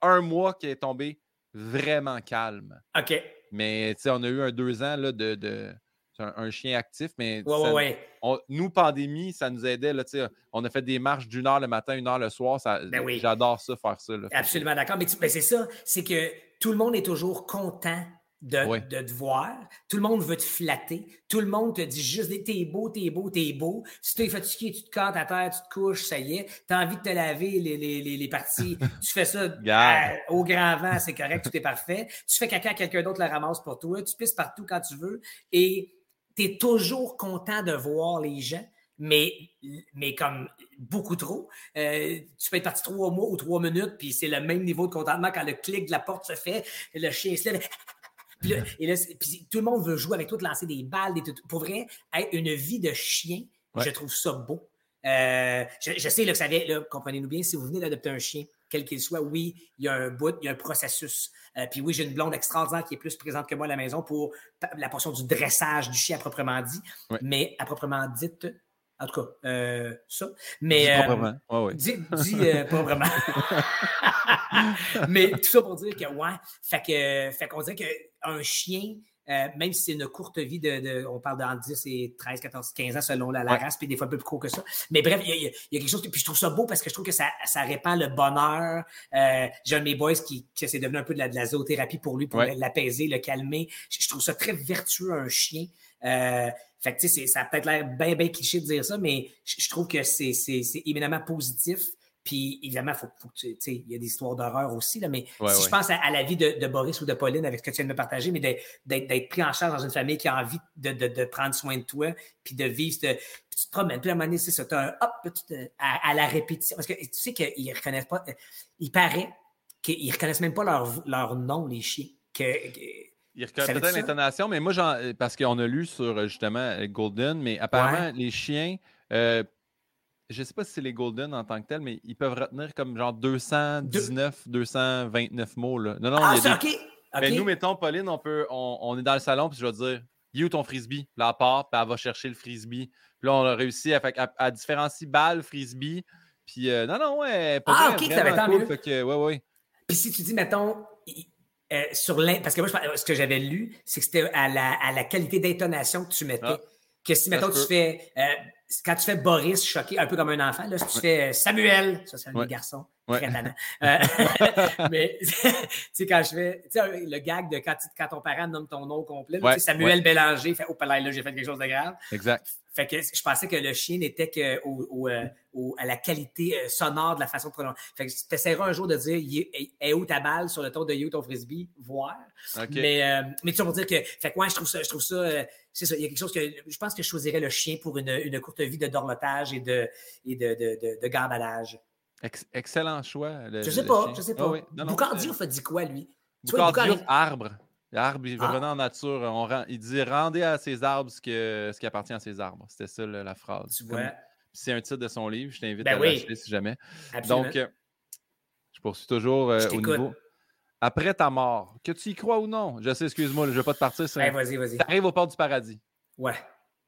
un mois qu'elle est tombée vraiment calme. OK. Mais tu sais, on a eu un deux ans là, de un, chien actif, mais nous, pandémie, ça nous aidait. Là, on a fait des marches d'une heure le matin, une heure le soir. Ben j'adore ça, faire ça. Absolument d'accord. Mais, mais c'est ça, c'est que tout le monde est toujours content de, de, te voir. Tout le monde veut te flatter. Tout le monde te dit juste t'es beau, t'es beau, t'es beau. Si t'es fatigué, tu te cantes à terre, tu te couches, ça y est. T'as envie de te laver les, les, les, parties. tu fais ça au grand vent, c'est correct, tout est parfait. Tu fais caca, quelqu'un d'autre le ramasse pour toi. Tu pisses partout quand tu veux. Et tu es toujours content de voir les gens, mais, mais comme beaucoup trop. Euh, tu peux être parti trois mois ou trois minutes, puis c'est le même niveau de contentement quand le clic de la porte se fait, le chien se lève. Puis, et tout le monde veut jouer avec toi, te lancer des balles. Des, pour vrai, une vie de chien, je trouve ça beau. Euh, je, sais là, que ça vient, comprenez-nous bien, si vous venez d'adopter un chien, quel qu'il soit, oui, il y a un bout, il y a un processus. Euh, puis oui, j'ai une blonde extraordinaire qui est plus présente que moi à la maison pour la portion du dressage du chien à proprement dit. Mais à proprement dite, En tout cas, euh, ça. Mais. Dis euh, pas vraiment. Ouais, ouais. Dis, dis, euh, pas vraiment. Mais tout ça pour dire que, ouais, fait que, fait qu'on dirait qu'un chien, euh, même si c'est une courte vie de, de- on parle d'entre 10 et 13, 14, 15 ans selon la, race, puis des fois un peu plus court que ça. Mais bref, il y a, il y y a quelque chose, puis je trouve ça beau parce que je trouve que ça, ça répand le bonheur. Euh, J'ai un de mes boys qui, qui c'est devenu un peu de la, de la zoothérapie pour lui, pour Ouais. l'apaiser, le calmer. Je, je trouve ça très vertueux, un chien. Euh, fait que, tu sais, ça a peut-être l'air bien, bien cliché de dire ça, mais je, trouve que c'est éminemment positif. Puis, évidemment, faut, faut que tu sais, il y a des histoires d'horreur aussi, là, mais Ouais, si ouais. je pense à, à la vie de, de Boris ou de Pauline avec ce que tu viens de me partager, mais d'être- pris en charge dans une famille qui a envie de, de- de prendre soin de toi, puis de vivre, puis tu te promènes, puis à un moment donné, c'est ça, tu as un hop, puis tu te- à, à la répétition. Parce que tu sais qu'ils reconnaissent pas, euh, il paraît qu'ils reconnaissent même pas leur, leur nom, les chiens. Que, que- Il reconnaît peut-être l'intonation, mais moi, j'en- euh, parce qu'on a lu sur euh, justement euh, Golden, mais apparemment, les chiens, euh, je ne sais pas si c'est les Golden en tant que tels, mais ils peuvent retenir comme genre 219, 229 mots. Là. Non, non, ah, il y a des-! OK. Ben, nous, mettons, Pauline, on, peut, on, on est dans le salon, puis je vais dire, You ton frisbee? Là, elle part, puis elle va chercher le frisbee. Puis là, on a réussi à, qu'à- à différencier balle, frisbee. Puis euh, non, non, ouais, pas Ah, vrai, ok, ça va tant cool. mieux. Fait que, ouais, ouais. Puis si tu dis, mettons, il- euh, sur parce que moi, je ce que j'avais lu, c'est que c'était à la, à la qualité d'intonation que tu mettais. Ah. que si, mettons, tu fais, euh, quand tu fais Boris choqué, un peu comme un enfant, là, si tu fais euh, Samuel, ça, c'est un Ouais. des garçons, Ouais. très. Euh, mais, tu sais, quand je fais, tu sais, le gag de quand, quand ton parent nomme ton nom complet, là, Ouais, tu sais, Samuel. Bélanger, fait, oh, là, là, j'ai fait quelque chose de grave. Exact. Fait que je pensais que le chien n'était que au, euh, à la qualité euh, sonore de la façon de prononcer. Fait que tu essaieras un jour de dire est- où ta balle sur le ton de You ton frisbee, voir. Mais, euh, mais tu sais, pour dire que. Fait que ouais, je trouve ça, je trouve ça, euh, c'est ça. Il y a quelque chose que je pense que je choisirais le chien pour une, une courte vie de dorlotage et de, et de, de, de, de gambadage. Ex- excellent choix. le- Je sais pas, je sais Ah pas. oui. Non, non, Boucardio euh, fait dit quoi, lui? Tu vois, Boucardio, Boucardio- arbre. L'arbre, il Ah. revenait en nature. On rend- il dit rendez à ses arbres ce, que, ce qui appartient à ses arbres. C'était ça le- la phrase. Tu vois, C'est un titre de son livre. Je t'invite Ben à oui. l'acheter si jamais. absolument. Donc, euh, je poursuis toujours euh, Je au niveau. Après ta mort, que tu y crois ou non, je sais, excuse-moi, je ne vais pas te partir. Hey, vas-y, vas-y. Tu arrives au port du paradis. Ouais.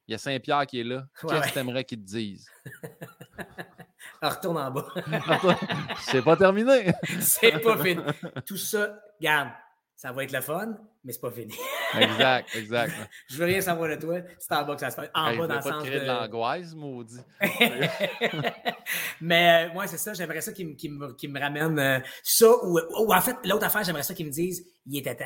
Il y a Saint-Pierre qui est là. Ouais, Qu'est-ce ouais. que tu aimerais qu'il te dise? Alors, retourne en bas. C'est pas terminé. c'est pas fini. Tout ça, regarde, ça va être le fun, mais c'est pas fini. exact, exact. Je veux rien savoir de toi. C'est en bas que ça se fait. En Hey, bas, dans le sens créer de de. l'angoisse, maudit. mais euh, moi, c'est ça. J'aimerais ça qu'ils me, ramènent euh, ça. Ou, ou en fait, l'autre affaire, j'aimerais ça qu'ils me disent il était temps.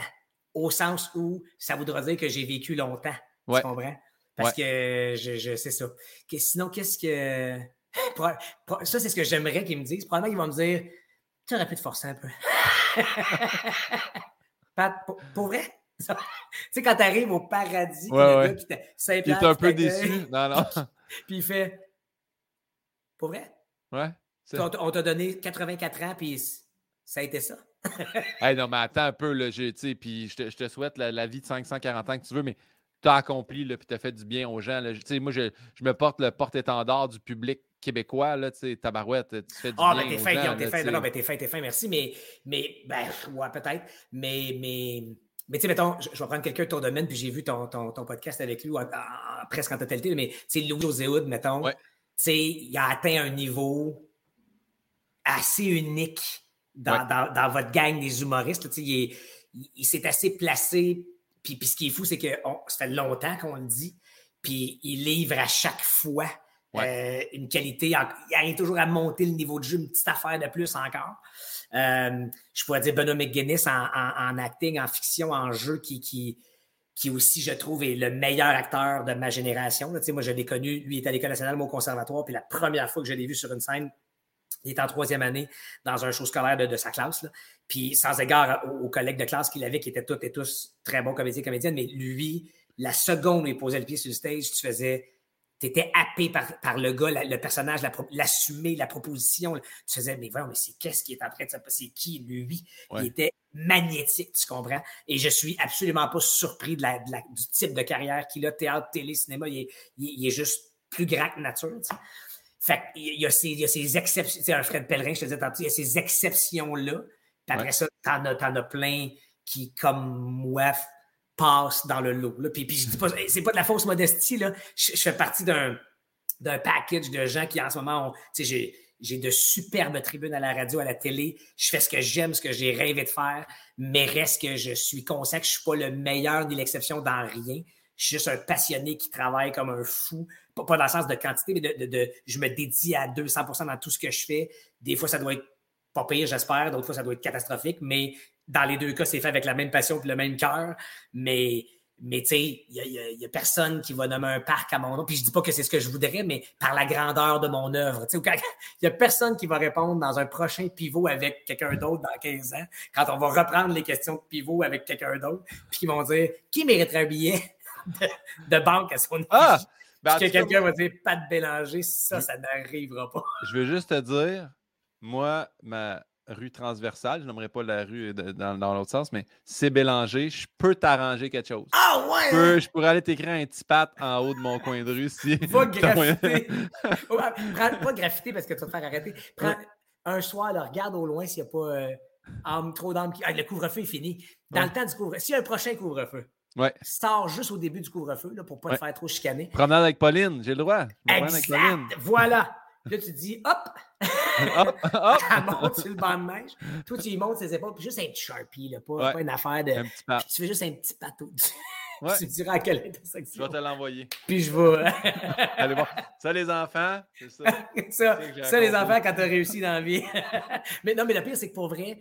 Au sens où ça voudra dire que j'ai vécu longtemps. Ouais. Tu comprends? Parce que je, je sais ça. Que- sinon, qu'est-ce que. Pro- Ça, c'est ce que j'aimerais qu'ils me disent. Probablement qu'ils vont me dire Tu aurais pu te forcer un peu. Pat, pour, pour vrai? tu sais, quand t'arrives au paradis, Ouais, ouais. gars qui Il est un peu déçu. Non, non. Puis il fait Pour vrai? Ouais. On, t'a donné 84 ans, puis ça a été ça? Hey, non, mais attends un peu, là, puis je te, je te souhaite la, la vie de 540 ans que tu veux, mais tu as accompli, là, puis tu as fait du bien aux gens. là. Moi, je, je me porte le porte-étendard du public québécois, là, tu sais, tabarouette, tu fais du Ah, ben t'es fin, Guillaume, t'es fin. Non, non, ben t'es fin, t'es fin, merci. Mais, mais ben, ouais, peut-être. Mais, mais, mais tu sais, mettons, je, je vais prendre quelqu'un de ton domaine, puis j'ai vu ton, ton, ton podcast avec lui, en- en- presque en totalité, mais tu sais, Louis Hood, mettons, Ouais. tu sais, il a atteint un niveau assez unique dans, Ouais. dans, dans votre gang des humoristes. Tu sais, il est- il, il s'est assez placé. Puis, puis ce qui est fou, c'est que on- ça fait longtemps qu'on le dit. Puis il livre à chaque fois euh, une qualité. il arrive toujours à monter le niveau de jeu, une petite affaire de plus encore. Euh, je pourrais dire Benoît McGuinness en, acting, en fiction, en jeu, qui, qui, qui aussi, je trouve, est le meilleur acteur de ma génération. moi, je l'ai connu, lui, est à l'École nationale, moi, au conservatoire, puis la première fois que je l'ai vu sur une scène, il est en troisième année dans un show scolaire de, sa classe. Puis sans égard aux, aux collègues de classe qu'il avait, qui étaient toutes et tous très bons comédiens et comédiennes, mais lui, la seconde où il posait le pied sur le stage, tu faisais. Tu étais happé par, par le gars, la- le personnage, l'assumer, la proposition. Tu faisais, mais voyons, mais c'est qu'est-ce qui est en train de se passer? C'est qui, lui? Ouais. Il était magnétique, tu comprends? Et je suis absolument pas surpris de la, de la- du type de carrière qu'il a, théâtre, télé, cinéma. Il est, il est- il est juste plus grand que nature. tu sais. Fait qu'il y a ces, il y a ces exceptions. Tu sais, un Fred Pellerin, je te disais tantôt, il y a ces exceptions-là. Puis après Ouais. ça, t'en as, t'en as plein qui, comme moi, passent dans le lot. Là. Puis, puis dis pas, c'est pas de la fausse modestie, là. Je, fais partie d'un d'un package de gens qui en ce moment ont. J'ai, j'ai de superbes tribunes à la radio, à la télé. Je fais ce que j'aime, ce que j'ai rêvé de faire, mais reste que je suis conscient que je ne suis pas le meilleur ni l'exception dans rien. Je suis juste un passionné qui travaille comme un fou. Pas, dans le sens de quantité, mais de, je me dédie à 200% dans tout ce que je fais. Des fois, ça doit être pas pire, j'espère. D'autres fois, ça doit être catastrophique. Mais dans les deux cas, c'est fait avec la même passion et le même cœur. Mais mais tu sais, il n'y a, personne qui va nommer un parc à mon nom. Puis je dis pas que c'est ce que je voudrais, mais par la grandeur de mon œuvre. Il n'y a personne qui va répondre dans un prochain pivot avec quelqu'un d'autre dans 15 ans, quand on va reprendre les questions de pivot avec quelqu'un d'autre, puis qui vont dire qui mériterait un billet de, banque à son ah! Ben, que quelqu'un va dire pas de Bélanger, ça, ça n'arrivera pas. Je veux juste te dire, moi, ma, rue transversale, je n'aimerais pas la rue dans, l'autre sens, mais c'est Bélanger, je peux t'arranger quelque chose. Ah ouais! Je, je pourrais aller t'écrire un petit pat en haut de mon coin de rue si. Pas graffiter. pas graffiter parce que tu vas te faire arrêter. Prends un soir, regarde au loin s'il n'y a pas euh, trop d'âmes qui. le couvre-feu est fini. Dans le temps du couvre-feu, s'il y a un prochain couvre-feu, Ouais. Sors juste au début du couvre-feu pour ne pas te faire trop chicaner. Promenade avec Pauline, j'ai le droit. Exact. Avec Pauline. Voilà. Puis là, tu dis, hop! hop, hop. Elle monte sur le banc de neige. Toi, tu y montes ses épaules, puis juste un petit Sharpie, là, pas, pas une affaire de. Puis tu fais juste un petit pateau. Ouais. tu diras à quelle intersection. Je vais te l'envoyer. Puis je vais. Allez voir. Ça, les enfants, c'est ça. ça, ça les enfants, quand tu as réussi dans la vie. mais non, mais le pire, c'est que pour vrai,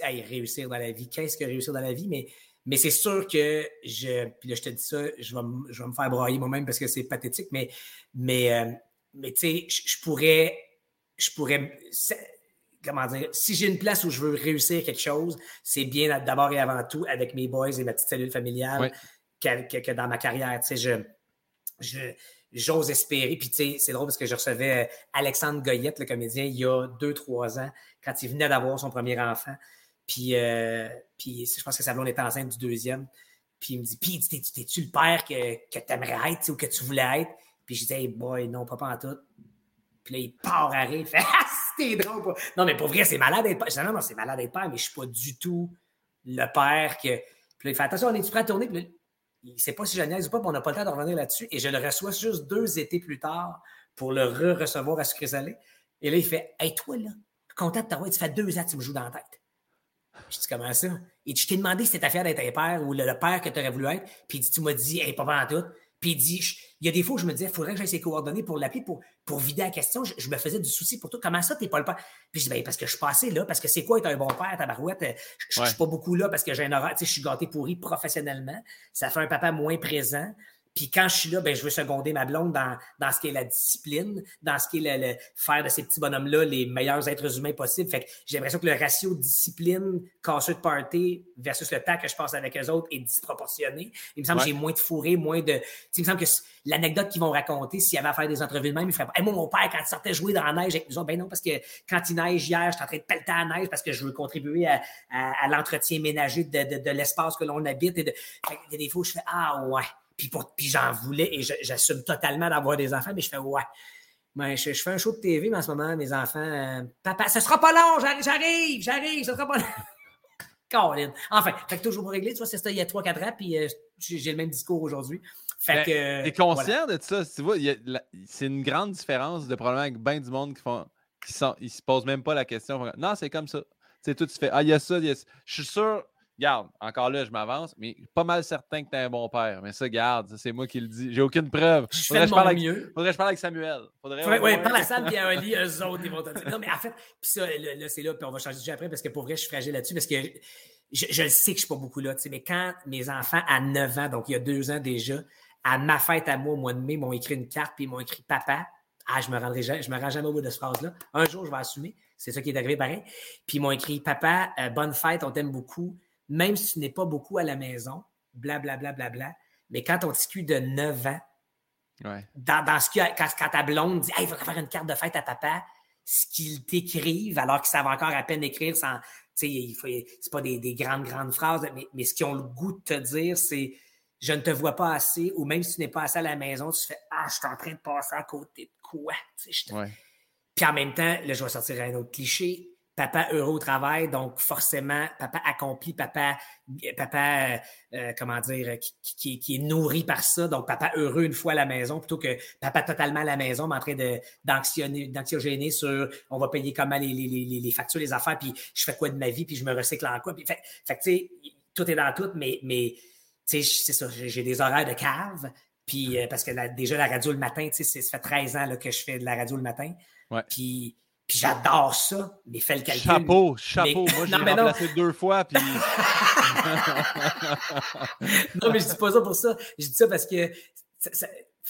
hey, réussir dans la vie, qu'est-ce que réussir dans la vie? Mais, mais c'est sûr que je. Puis là, je te dis ça, je vais, je vais me faire broyer moi-même parce que c'est pathétique, mais. mais euh, mais tu sais, je pourrais, je pourrais, comment dire, si j'ai une place où je veux réussir quelque chose, c'est bien d'abord et avant tout avec mes boys et ma petite cellule familiale que, dans ma carrière. Tu sais, je, j'ose espérer. Puis, tu sais, c'est drôle parce que je recevais Alexandre Goyette, le comédien, il y a deux, trois ans, quand il venait d'avoir son premier enfant. Puis, euh, puis je pense que sa blonde était enceinte du deuxième. Puis il me dit, puis, t'es-tu le père que, que tu aimerais être ou que tu voulais être? Puis je disais, hey boy, non, pas, en tout. Puis là, il part à. Il fait, ah, c'était drôle. Non, mais pour vrai, c'est malade d'être père. Je dis, non, non, c'est malade d'être père, mais je suis pas du tout le père que. Puis là, il fait, attention, on est-tu prêt à tourner? Puis là, il sait pas si je niaise ou pas, puis on n'a pas le temps de revenir là-dessus. Et je le reçois juste deux étés plus tard pour le re-recevoir à sucré salé. Et là, il fait, hey, toi, là, content de t'avoir, tu fais deux ans tu me joues dans la tête. Je dis, comment ça? Et je t'ai demandé si c'était fier d'être un père ou le, père que tu aurais voulu être. Puis tu m'as dit, hey, pas en tout. Puis il dit, il y a des fois où je me disais, il faudrait que j'aille ses coordonnées pour l'appeler, pour, pour vider la question. Je, me faisais du souci pour toi. Comment ça, t'es pas le père? Puis je dis, ben, parce que je suis passé là, parce que c'est quoi être un bon père, ta barouette? Je, ne suis pas beaucoup là parce que j'ai un horaire, tu sais, je suis gâté pourri professionnellement. Ça fait un papa moins présent. Puis quand je suis là, ben, je veux seconder ma blonde dans, dans ce qui est la discipline, dans ce qui est le, faire de ces petits bonhommes-là les meilleurs êtres humains possibles. Fait que j'ai l'impression que le ratio discipline, casseux de party versus le temps que je passe avec eux autres est disproportionné. Il me semble que j'ai moins de fourré, moins de. il me semble que l'anecdote qu'ils vont raconter, s'il y avait à faire des entrevues de même, il ferait pas. moi, mon père, quand il sortait jouer dans la neige avec nous autres, ben non, parce que quand il neige hier, je suis en train de pelleter à la neige parce que je veux contribuer à, à, l'entretien ménager de, de, de l'espace que l'on habite. Et de... il y a des fois où je fais Ah ouais. Puis, j'en voulais et j'assume totalement d'avoir des enfants, mais je fais ouais. Mais je, fais un show de TV, mais en ce moment, mes enfants, euh, papa, ça sera pas long, j'arrive, j'arrive, ça sera pas long. Caroline. Enfin, fait que toujours pour régler, tu vois, c'est ça il y a 3-4 ans, puis euh, j'ai le même discours aujourd'hui. Fait ben, que. T'es conscient de ça? Tu vois, c'est une grande différence de probablement avec bien du monde qui font. qui sont, ils se posent même pas la question. Non, c'est comme ça. Tu sais, tout, tu fais Ah, il y a ça, il y a ça. Je suis sûr, Garde, encore là, je m'avance, mais pas mal certain que tu es un bon père. Mais ça, garde, c'est moi qui le dis. J'ai aucune preuve. Je faudrait, fais de mieux. faudrait que je parle avec Samuel. Faudrait, oui, parle à Sam et à Oli, eux autres, ils vont te dire. Non, mais en fait, puis ça, là, c'est là, puis on va changer de sujet après, parce que pour vrai, je suis fragile là-dessus, parce que je, je, sais que je suis pas beaucoup là, tu sais, mais quand mes enfants à 9 ans, donc il y a deux ans déjà, à ma fête à moi au mois de mai, m'ont écrit une carte, puis ils m'ont écrit papa. Ah, je me rendrai jamais, je me rends jamais au bout de cette phrase-là. Un jour, je vais assumer. C'est ça qui est arrivé pareil. Puis ils m'ont écrit Papa, euh, bonne fête, on t'aime beaucoup même si tu n'es pas beaucoup à la maison, blablabla, bla, bla, bla, mais quand ton petit de 9 ans, dans, ce quand, quand, ta blonde dit Hey, il faudrait faire une carte de fête à papa, ce qu'ils t'écrivent, alors qu'ils savent encore à peine écrire sans. Tu sais, c'est pas des, grandes, grandes phrases, mais, ce qu'ils ont le goût de te dire, c'est Je ne te vois pas assez, ou même si tu n'es pas assez à la maison, tu fais Ah, je suis en train de passer à côté de quoi? Puis en même temps, là, je vais sortir un autre cliché papa heureux au travail, donc forcément, papa accompli, papa, papa euh, comment dire, qui, qui, est nourri par ça, donc papa heureux une fois à la maison, plutôt que papa totalement à la maison, mais en train d'anxiogéner sur on va payer comment les, les, les, les, factures, les affaires, puis je fais quoi de ma vie, puis je me recycle en quoi. Puis, fait, fait tu sais, tout est dans tout, mais, mais tu sais, c'est ça, j'ai des horaires de cave, puis euh, parce que déjà la radio le matin, tu sais, ça fait 13 ans là, que je fais de la radio le matin. Puis puis j'adore ça, mais fais le calcul. Chapeau, chapeau. Moi, j'ai remplacé deux fois. Puis... non, mais je dis pas ça pour ça. Je dis ça parce que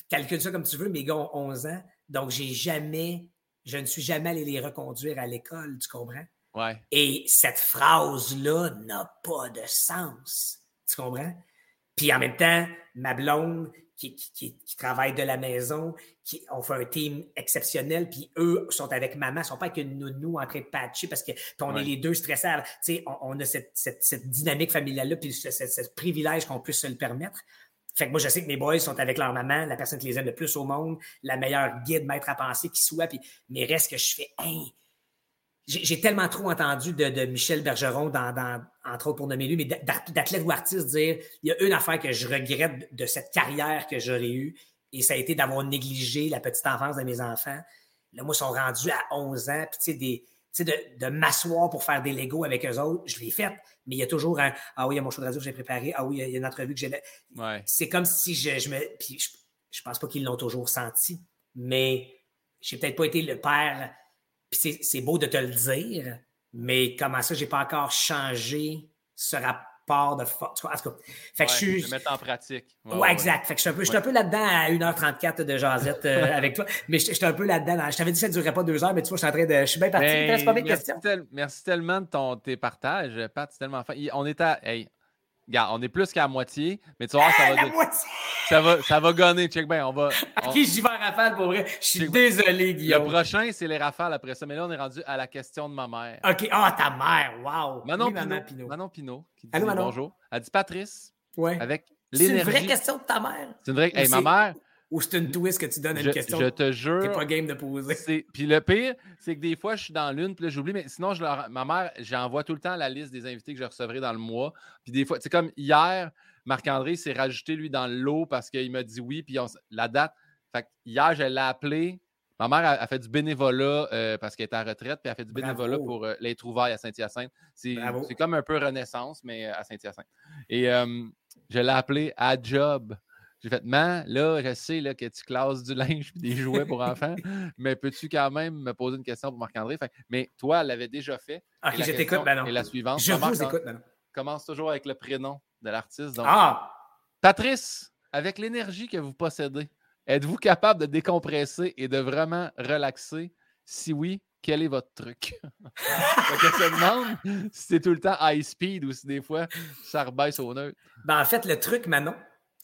calcule ça comme tu veux, mes gars ont 11 ans. Donc, j'ai jamais, je ne suis jamais allé les reconduire à l'école, tu comprends? Ouais. Et cette phrase-là n'a pas de sens. Tu comprends? Puis en même temps, ma blonde, qui, qui, travaillent de la maison, qui, on fait un team exceptionnel, puis eux sont avec maman, ils sont pas avec une nounou en train de patcher parce que on est les deux stressés. On, on a cette, cette, cette dynamique familiale-là, puis ce, ce, privilège qu'on puisse se le permettre. Fait que moi, je sais que mes boys sont avec leur maman, la personne qui les aime le plus au monde, la meilleure guide, maître à penser qui soit, puis, mais reste que je fais, hein, j'ai tellement trop entendu de, Michel Bergeron, dans, entre autres pour nommer lui, mais d'athlète ou artiste dire il y a une affaire que je regrette de cette carrière que j'aurais eue, et ça a été d'avoir négligé la petite enfance de mes enfants. Là, moi, ils sont rendus à 11 ans, puis tu sais, de, de m'asseoir pour faire des Legos avec eux autres, je l'ai fait, mais il y a toujours un Ah oui, il y a mon show de radio que j'ai préparé, ah oui, il y a une entrevue que j'ai. C'est comme si je, je me. Puis je, je pense pas qu'ils l'ont toujours senti, mais j'ai peut-être pas été le père puis c'est beau de te le dire, mais comment ça, j'ai pas encore changé ce rapport de force. Fait que je suis. mettre en pratique. Ouais, exact. Fait que je suis un peu, un peu là-dedans à 1h34 de jasette euh, avec toi. Mais je suis un peu là-dedans. Je t'avais dit que ça ne durerait pas deux heures, mais tu vois, je suis en train de. Je suis bien parti. Ben, pas merci, merci tellement de ton, tes partages, Pat. C'est tellement fin. On est à. Hey, on est plus qu'à moitié, mais tu vois, ça, va, ça va, ça va gonner. Check bien, on va. Ok, j'y vais en rafale pour vrai. Je suis désolé, Guillaume. Le prochain, c'est les rafales après ça. Mais là, on est rendu à la question de ma mère. Ok, ah, ta mère, wow. Manon, Pinot, Manon Pinot. qui dit bonjour. Elle dit Patrice. Ouais. Avec l'énergie. C'est une vraie question de ta mère? C'est une vraie. Hey, ma mère. Ou c'est une twist que tu donnes à une question? Je te jure. T'es pas game de poser. Puis le pire, c'est que des fois, je suis dans l'une, puis là, j'oublie, mais sinon, je leur... ma mère, j'envoie tout le temps la liste des invités que je recevrai dans le mois. Puis des fois, c'est comme hier, Marc-André s'est rajouté, lui, dans l'eau parce qu'il m'a dit oui, puis la date. Fait que hier, je l'ai appelé. Ma mère a, fait du bénévolat euh, parce qu'elle est en retraite, puis elle a fait du bénévolat pour euh, les trouvailles à Saint-Hyacinthe. C'est comme un peu Renaissance, mais euh, à Saint-Hyacinthe. Et je l'ai appelé à job. J'ai fait, man, là, je sais là, que tu classes du linge et des jouets pour enfants, mais peux-tu quand même me poser une question pour Marc-André? Mais toi, elle l'avait déjà fait. Ok, je t'écoute, ben Et la suivante. Je vous écoute, Commence toujours avec le prénom de l'artiste. Ah! Patrice, avec l'énergie que vous possédez, êtes-vous capable de décompresser et de vraiment relaxer? Si oui, quel est votre truc? Je se demande si c'est tout le temps high speed ou si des fois ça rebaisse au neutre. Ben, en fait, le truc, Manon,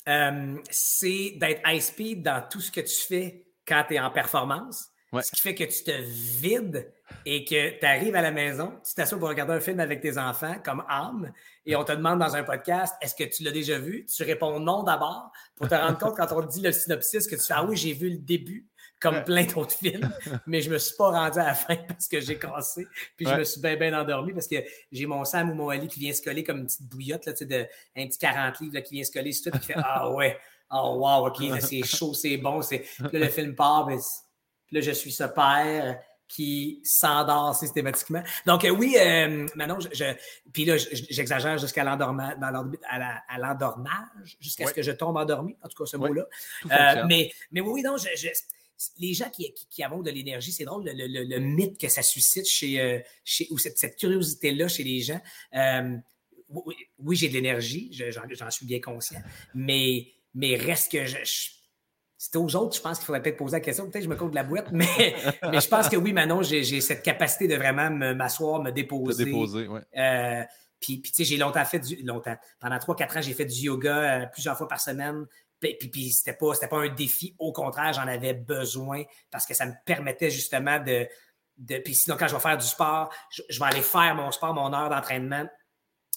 euh, c'est d'être high speed dans tout ce que tu fais quand tu es en performance. Ce qui fait que tu te vides et que tu arrives à la maison, tu t'assois pour regarder un film avec tes enfants comme âme et on te demande dans un podcast est-ce que tu l'as déjà vu? Tu réponds non d'abord pour te rendre compte quand on te dit le synopsis que tu fais ah oui, j'ai vu le début comme plein d'autres films, mais je me suis pas rendu à la fin parce que j'ai cassé, puis je me suis bien, bien endormi parce que j'ai mon Sam ou mon Ali qui vient se coller comme une petite bouillotte, là, de, un petit 40 livres qui vient se coller sur tout, qui fait Ah ouais, oh wow, ok, c'est chaud, c'est bon, c'est. Puis là, le film part, puis là, je suis ce père qui s'endort systématiquement. Donc euh, oui, euh, maintenant, je, puis là, j'exagère jusqu'à l'endormage, à l'endormage, jusqu'à ce que je tombe endormi, en tout cas ce mot-là. Euh, mais, mais oui, non, je, les gens qui, qui, avons de l'énergie, c'est drôle le, mythe que ça suscite chez, euh, chez ou cette, curiosité-là chez les gens. Euh, oui, j'ai de l'énergie, j'en suis bien conscient, mais, mais reste que je, c'était aux autres, je pense qu'il faudrait peut-être poser la question. Peut-être que je me compte de la boîte, mais, mais je pense que oui, Manon, j'ai cette capacité de vraiment m'asseoir, me, déposer. déposer, oui. Euh, puis, tu sais, j'ai longtemps fait du. Longtemps. Pendant 3-4 ans, j'ai fait du yoga plusieurs fois par semaine. Puis, puis, c'était pas, pas un défi. Au contraire, j'en avais besoin parce que ça me permettait justement de. de puis sinon, quand je vais faire du sport, je, vais aller faire mon sport, mon heure d'entraînement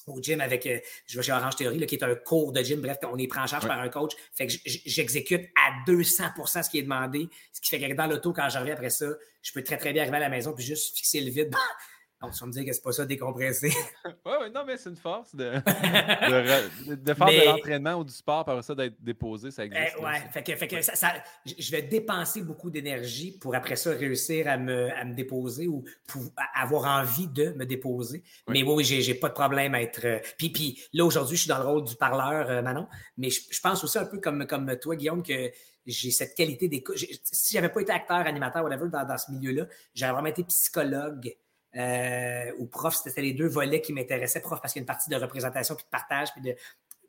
au gym avec, euh, je vais chez Orange Théorie, qui est un cours de gym. Bref, on est pris en charge par un coach. Fait que j'exécute à 200% ce qui est demandé. Ce qui fait que dans l'auto, quand j'arrive après ça, je peux très, très bien arriver à la maison puis juste fixer le vide Donc, tu vas me dire que c'est pas ça décompresser. oui, oui, non, mais c'est une force de, de, faire de l'entraînement ou du sport, par ça d'être déposé, ça existe. Oui, fait que, fait que ça, je vais dépenser beaucoup d'énergie pour après ça réussir à me, à me déposer ou pour avoir envie de me déposer. Mais oui, oui, j'ai pas de problème à être. Euh, puis, puis là, aujourd'hui, je suis dans le rôle du parleur, euh, Manon, mais je, pense aussi un peu comme, comme toi, Guillaume, que j'ai cette qualité d'écoute. Si j'avais pas été acteur, animateur, whatever, dans, dans ce milieu-là, j'aurais vraiment été psychologue euh, ou prof. C'était les deux volets qui m'intéressaient. Prof, parce qu'il y a une partie de représentation puis de partage puis de,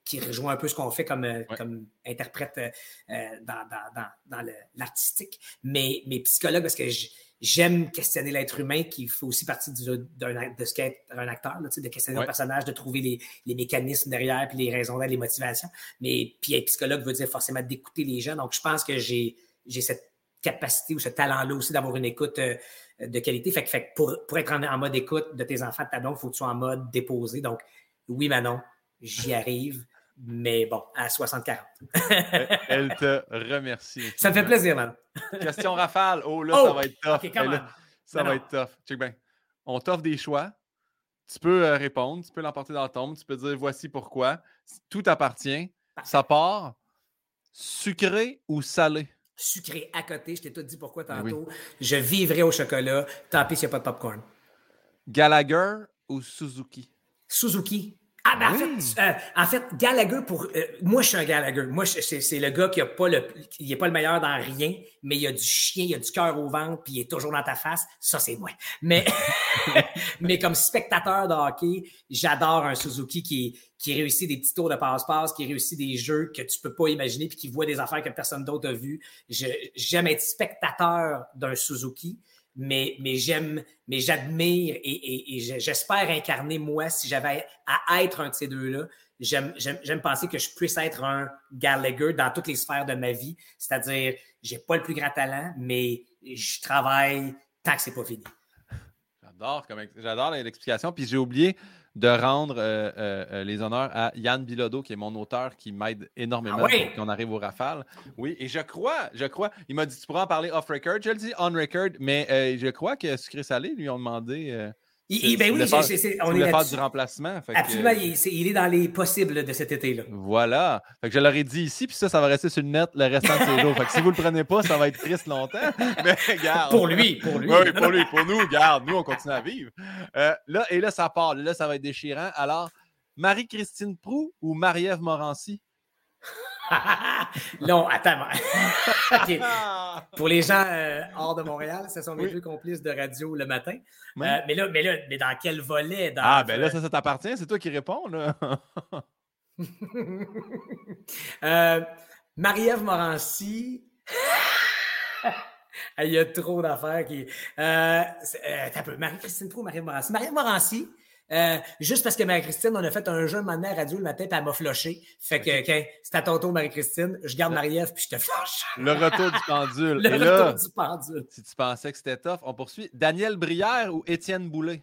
qui rejoint un peu ce qu'on fait comme, euh, comme interprète euh, dans, dans, dans, l'artistique. Mais, mais psychologue, parce que j'aime questionner l'être humain, qui fait aussi partie du, de ce qu'est un acteur, là, de questionner ouais. personnage, de trouver les, les, mécanismes derrière, puis les raisons les motivations. Mais puis être psychologue veut dire forcément d'écouter les gens. Donc, je pense que j'ai cette capacité ou ce talent-là aussi d'avoir une écoute euh, de qualité. Fait que, pour, pour, être en, mode écoute de tes enfants, de ta blonde, il faut que tu sois en mode déposé. Donc, oui, Manon, j'y arrive. Mais bon, à 60-40. Elle te remercie. Ça me fait plaisir, man. Question rafale. Oh, là, ça oh! va être tough. ça va être tough. Check bien. On t'offre des choix. Tu peux euh, répondre. Tu peux l'emporter dans le tombe. Tu peux dire voici pourquoi. Tout appartient. Ça part. Sucré ou salé? Sucré à côté. Je t'ai tout dit pourquoi ben tantôt. Je vivrai au chocolat. Tant pis s'il n'y a pas de popcorn. Gallagher ou Suzuki? Suzuki. Ah, ben, en, fait, euh, en fait, Gallagher, pour, euh, moi, je suis un Gallagher. Moi, c'est le gars qui a pas le, il est pas le meilleur dans rien, mais il a du chien, il a du cœur au ventre, puis il est toujours dans ta face. Ça, c'est moi. Mais, mais comme spectateur de hockey, j'adore un Suzuki qui, qui réussit des petits tours de passe-passe, qui réussit des jeux que tu peux pas imaginer, puis qui voit des affaires que personne d'autre a vues. J'aime être spectateur d'un Suzuki mais, mais j'aime, mais j'admire et, j'espère incarner moi si j'avais à être un de ces deux-là. J'aime, j'aime, penser que je puisse être un Gallagher dans toutes les sphères de ma vie. C'est-à-dire, j'ai pas le plus grand talent, mais je travaille tant que c'est pas fini. J'adore, j'adore l'explication. Puis j'ai oublié de rendre euh, euh, euh, les honneurs à Yann Bilodeau, qui est mon auteur, qui m'aide énormément ah pour qu'on arrive au rafale. Oui, et je crois, je crois, il m'a dit tu pourras en parler off-record. Je le dis on-record, mais je crois que Sucré Salé lui ont demandé il, ben oui, on est faire du remplacement. Absolument, il, est, dans les possibles de cet été-là. Voilà. Fait que je leur ai dit ici, puis ça, ça va rester sur le net le restant de ces jours. Fait que si vous ne le prenez pas, ça va être triste longtemps. Mais regarde. Pour lui, pour lui. Oui, pour lui, pour nous, garde, nous, on continue à vivre. Euh, là, et là, ça part. Là, ça va être déchirant. Alors, Marie-Christine Prou ou Marie-Ève Morancy? non, attends. Pour les gens euh, hors de Montréal, ce sont mes deux complices de radio le matin. Euh, mais, là, mais là, mais dans quel volet? ah, ben là, ça, ça t'appartient. C'est toi qui réponds. Là. euh, Marie-Ève Morancy. Il y a trop d'affaires qui. Euh, euh Marie-Christine Pro, Marie-Ève Morancy. Marie-Ève Morancy, euh, juste parce que Marie-Christine, on a fait un jeu maintenant à radio le matin, puis elle m'a floché. Fait que, c'est à ton tour, Marie-Christine. Je garde Marie-Ève, puis je te floche. Le retour du pendule. le retour du pendule. Si tu pensais que c'était tough, on poursuit. Daniel Brière ou Étienne Boulay?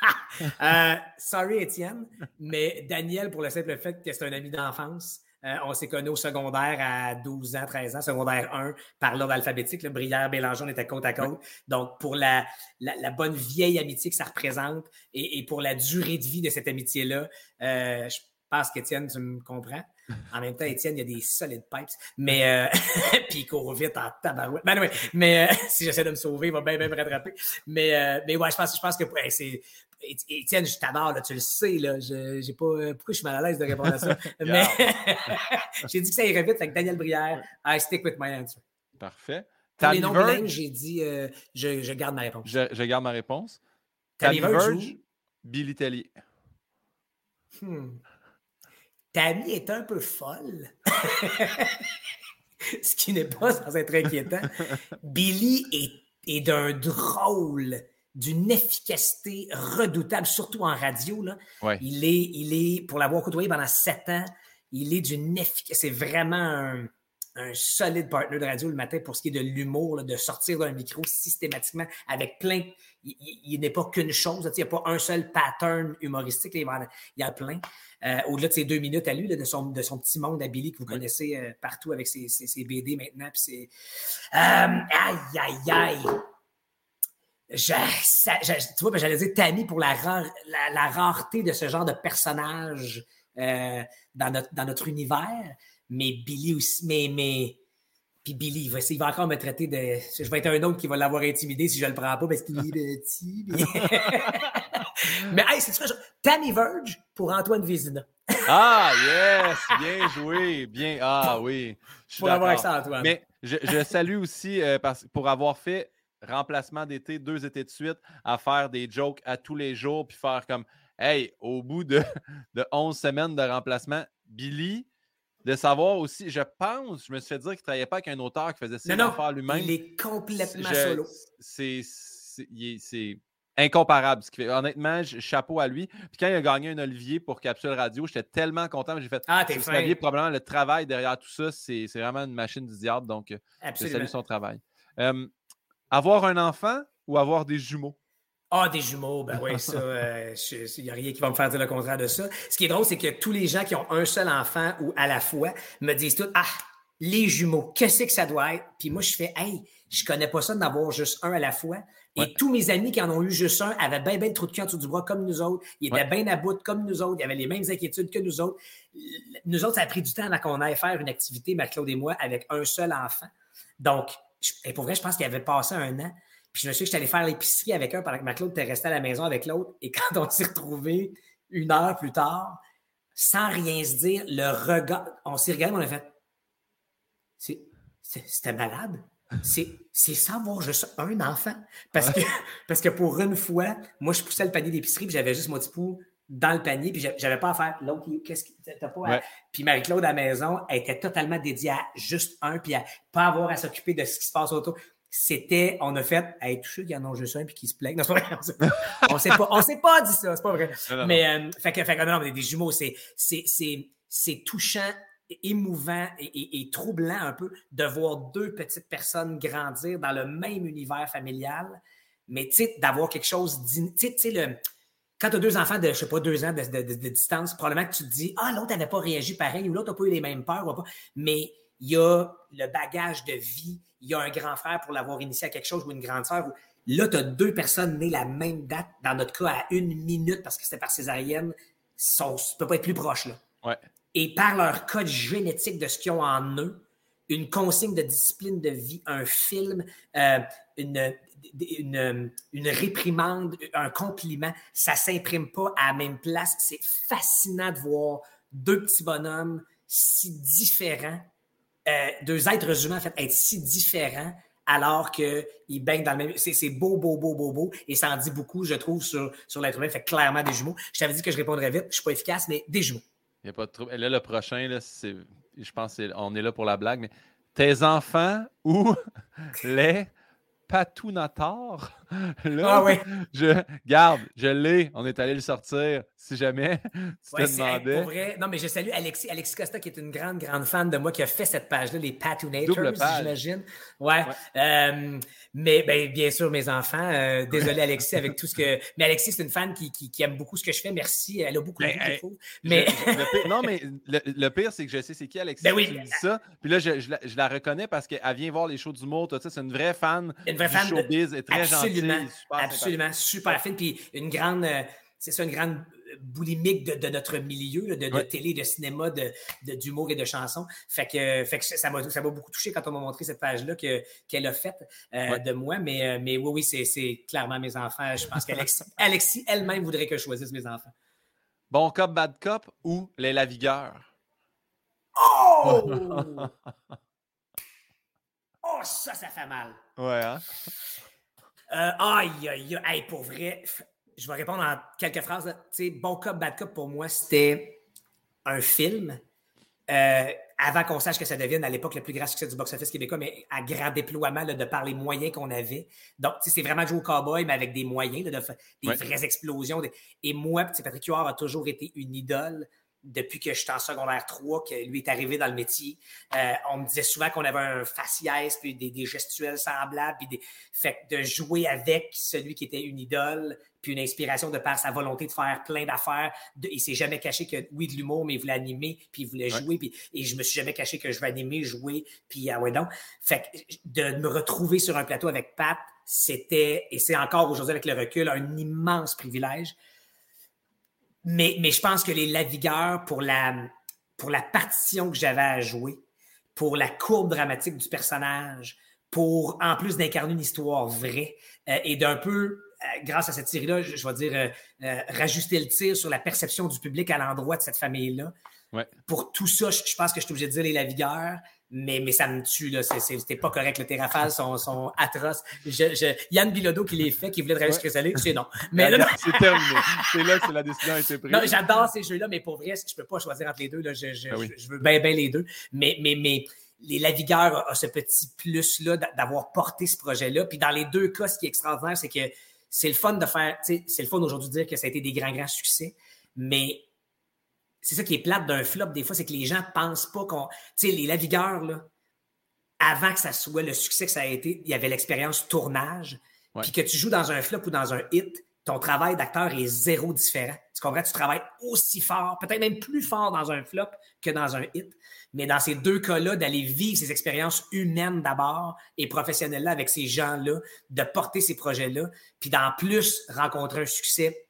euh, sorry, Étienne, mais Daniel, pour le simple fait que c'est un ami d'enfance, euh, on s'est connus au secondaire à 12 ans, 13 ans, secondaire 1, par l'ordre alphabétique. Le Brière, Bélanger, on était côte à côte. Donc, pour la, la, bonne vieille amitié que ça représente et, et pour la durée de vie de cette amitié-là, euh, je pense qu'Étienne, tu me comprends? En même temps, Étienne, il y a des solides pipes, mais euh, puis il court vite en tabarouette. Ben, oui, mais euh, si j'essaie de me sauver, il va bien, bien me rattraper. Mais, euh, mais ouais, je pense, je pense que c'est Étienne, je t'adore, tu le sais, là. Je, j'ai pas, euh, pourquoi je suis mal à l'aise de répondre à ça? Mais j'ai dit que ça irait vite avec Daniel Brière. I stick with my answer. Parfait. Pour les noms j'ai dit euh, je, je, garde ma réponse. Je, je garde ma réponse. Tammy Verge, Billy Tellier. Hmm. Tammy est un peu folle. Ce qui n'est pas sans être inquiétant. Billy est, est d'un drôle d'une efficacité redoutable, surtout en radio. Là. Il, est, il est, pour l'avoir côtoyé pendant sept ans, il est d'une efficacité. C'est vraiment un, solide partner de radio le matin pour ce qui est de l'humour, de sortir d'un micro systématiquement avec plein. Il, n'est pas qu'une chose, il n'y a pas un seul pattern humoristique, il y en a plein. Euh, au-delà de ses deux minutes à lui, de, son, de son petit monde à Billy que vous connaissez euh, partout avec ses, ses, BD maintenant. Puis c'est. Euh, aïe, aïe, aïe. Tu vois, ben, j'allais dire Tammy pour la, la, rareté de ce genre de personnage euh, dans, notre, dans notre univers, mais Billy aussi. Mais, mais puis Billy, il va, il va, encore me traiter de. Je vais être un autre qui va l'avoir intimidé si je le prends pas parce qu'il est petit. Mais, mais hey, c'est quoi? Tammy Verge pour Antoine Vézina. ah, yes! Bien joué! Bien. Ah oui. Je pour avoir accès à Antoine. Mais je, je salue aussi euh, parce, pour avoir fait remplacement d'été, deux étés de suite, à faire des jokes à tous les jours, puis faire comme Hey, au bout de, de 11 semaines de remplacement, Billy, de savoir aussi, je pense, je me suis fait dire qu'il ne travaillait pas avec un auteur qui faisait ça faire lui-même. Il est complètement solo. C'est incomparable ce qu'il fait. Honnêtement, chapeau à lui. Puis quand il a gagné un Olivier pour Capsule Radio, j'étais tellement content. J'ai fait Ah, t'es fin. probablement le travail derrière tout ça, c'est vraiment une machine du diable. Donc, je salue son travail. Avoir un enfant ou avoir des jumeaux? Ah, des jumeaux, ben oui, ça, il euh, n'y a rien qui va me faire dire le contraire de ça. Ce qui est drôle, c'est que tous les gens qui ont un seul enfant ou à la fois me disent tout Ah, les jumeaux, qu'est-ce que ça doit être? Puis moi, je fais Hey, je connais pas ça d'avoir juste un à la fois. Et tous mes amis qui en ont eu juste un avaient bien, bien de trous de cul en dessous du bras comme nous autres. Ils étaient bien à bout comme nous autres. Ils avaient les mêmes inquiétudes que nous autres. Nous autres, ça a pris du temps avant qu'on aille faire une activité, Marc-Claude et moi, avec un seul enfant. Donc, et pour vrai, je pense qu'il avait passé un an. Puis je me suis dit que j'étais allé faire l'épicerie avec un pendant que Claude était resté à la maison avec l'autre. Et quand on s'est retrouvés une heure plus tard, sans rien se dire, le regard, on s'est regardé, on a fait c'était malade. C'est sans voir juste un enfant. Parce que, parce que pour une fois, moi, je poussais le panier d'épicerie, puis j'avais juste mon petit pou dans le panier, puis j'avais pas à faire l'autre, qu'est-ce que t'as pas Puis Marie-Claude à la maison, elle était totalement dédiée à juste un, puis à pas avoir à s'occuper de ce qui se passe autour. C'était, on a fait, hey, tous ceux qui en ont juste un puis qui se plaignent. Non, c'est pas vrai. On s'est pas, on s'est pas dit ça, c'est pas vrai. mais, euh, fait que, fait que, non, mais des jumeaux, c'est, c'est, c'est, c'est touchant émouvant et, et, troublant un peu de voir deux petites personnes grandir dans le même univers familial, mais tu sais, d'avoir quelque chose, tu sais, le, quand tu as deux enfants de, je sais pas, deux ans de, distance, probablement que tu te dis, ah, l'autre n'avait pas réagi pareil ou l'autre n'a pas eu les mêmes peurs. Ou pas. Mais il y a le bagage de vie, il y a un grand frère pour l'avoir initié à quelque chose ou une grande sœur. Là, tu as deux personnes nées la même date, dans notre cas, à une minute parce que c'était par césarienne. Ça ne peut pas être plus proche. Là. Ouais. Et par leur code génétique de ce qu'ils ont en eux, une consigne de discipline de vie, un film, euh, une, une, une, réprimande, un compliment, ça s'imprime pas à la même place. C'est fascinant de voir deux petits bonhommes si différents, euh, deux êtres humains en fait, être si différents alors qu'ils baignent dans le même. C'est beau, beau, beau, beau, beau. Et ça en dit beaucoup, je trouve, sur, sur l'être humain. Fait clairement des jumeaux. Je t'avais dit que je répondrais vite. Je suis pas efficace, mais des jumeaux. Il n'y a pas de trouble. Là, le prochain, là, je pense qu'on est là pour la blague, mais tes enfants ou les Patonatar. Patounator. ah oui. Je garde, je l'ai. On est allé le sortir si jamais tu te demandais. Vrai. Non, mais je salue Alexis, Alexis Costa, qui est une grande, grande fan de moi, qui a fait cette page-là, les Patoonators, j'imagine. Ouais. Euh, mais ben, bien sûr, mes enfants. Euh, désolé, Alexis, avec tout ce que. Mais Alexis, c'est une fan qui, qui, aime beaucoup ce que je fais. Merci. Elle a beaucoup de ben, Mais... non, mais le, pire, c'est que je sais c'est qui Alexis. Ben oui. Ça. Puis là, je, je, la, reconnais parce qu'elle vient voir les shows d'humour. C'est une vraie fan. Une vraie fan. Showbiz, de... très absolument, super absolument, super fine. Puis une grande. Euh, c'est ça, une grande boulimique de, notre milieu, de, télé, de cinéma, d'humour et de chansons. Fait que, fait que ça m'a beaucoup touché quand on m'a montré cette page-là qu'elle a faite euh, de moi. Mais, euh, mais oui, oui, c'est clairement mes enfants. Je pense qu'Alexis elle-même voudrait que je choisisse mes enfants. Bon cop, bad cop ou les lavigueurs? Oh! oh, ça, ça fait mal. Ouais, hein? Euh, aïe, aïe, aïe, pour vrai, je vais répondre en quelques phrases. Bon Cop, Bad Cop, pour moi, c'était un film. Euh, avant qu'on sache que ça devienne à l'époque le plus grand succès du box-office québécois, mais à grand déploiement de par les moyens qu'on avait. Donc, c'est vraiment jouer au cowboy, mais avec des moyens, de, des vraies explosions. Et moi, Patrick Huard a toujours été une idole depuis que j'étais en secondaire 3, que lui est arrivé dans le métier. Euh, on me disait souvent qu'on avait un faciès, puis des, gestuels semblables, puis des... fait de jouer avec celui qui était une idole, puis une inspiration de par sa volonté de faire plein d'affaires. De... Il s'est jamais caché que, oui, de l'humour, mais il voulait animer, puis il voulait jouer, puis... et je me suis jamais caché que je vais animer, jouer, puis ah ouais donc. Fait de me retrouver sur un plateau avec Pat, c'était, et c'est encore aujourd'hui avec le recul, un immense privilège. Mais, mais je pense que les Lavigueurs, pour la, pour la partition que j'avais à jouer, pour la courbe dramatique du personnage, pour, en plus d'incarner une histoire vraie euh, et d'un peu, euh, grâce à cette série-là, je, vais dire, euh, rajuster le tir sur la perception du public à l'endroit de cette famille-là. Pour tout ça, je, pense que je suis obligé de dire les Lavigueurs, mais, mais ça me tue, là. C'était pas correct. Les rafales sont, sont atroces. Je, Yann Bilodeau qui les fait, qui voulait travailler sur Chrysalide, c'est non. Mais c'est terminé. C'est là que la décision a été prise. Non, j'adore ces jeux-là, mais pour vrai, je peux pas choisir entre les deux. Là. Je, je, ah je veux bien, bien les deux. Mais, mais, mais les Lavigueurs a ce petit plus-là d'avoir porté ce projet-là. Puis dans les deux cas, ce qui est extraordinaire, c'est que c'est le fun de faire, c'est le fun aujourd'hui de dire que ça a été des grands, grands succès, mais c'est ça qui est plate d'un flop, des fois, c'est que les gens pensent pas qu'on. Tu sais, les Lavigueurs, là, avant que ça soit le succès que ça a été, il y avait l'expérience tournage. Puis que tu joues dans un flop ou dans un hit, ton travail d'acteur est zéro différent. Tu comprends? Tu travailles aussi fort, peut-être même plus fort dans un flop que dans un hit. Mais dans ces deux cas-là, d'aller vivre ces expériences humaines d'abord et professionnelles-là avec ces gens-là, de porter ces projets-là, puis d'en plus rencontrer un succès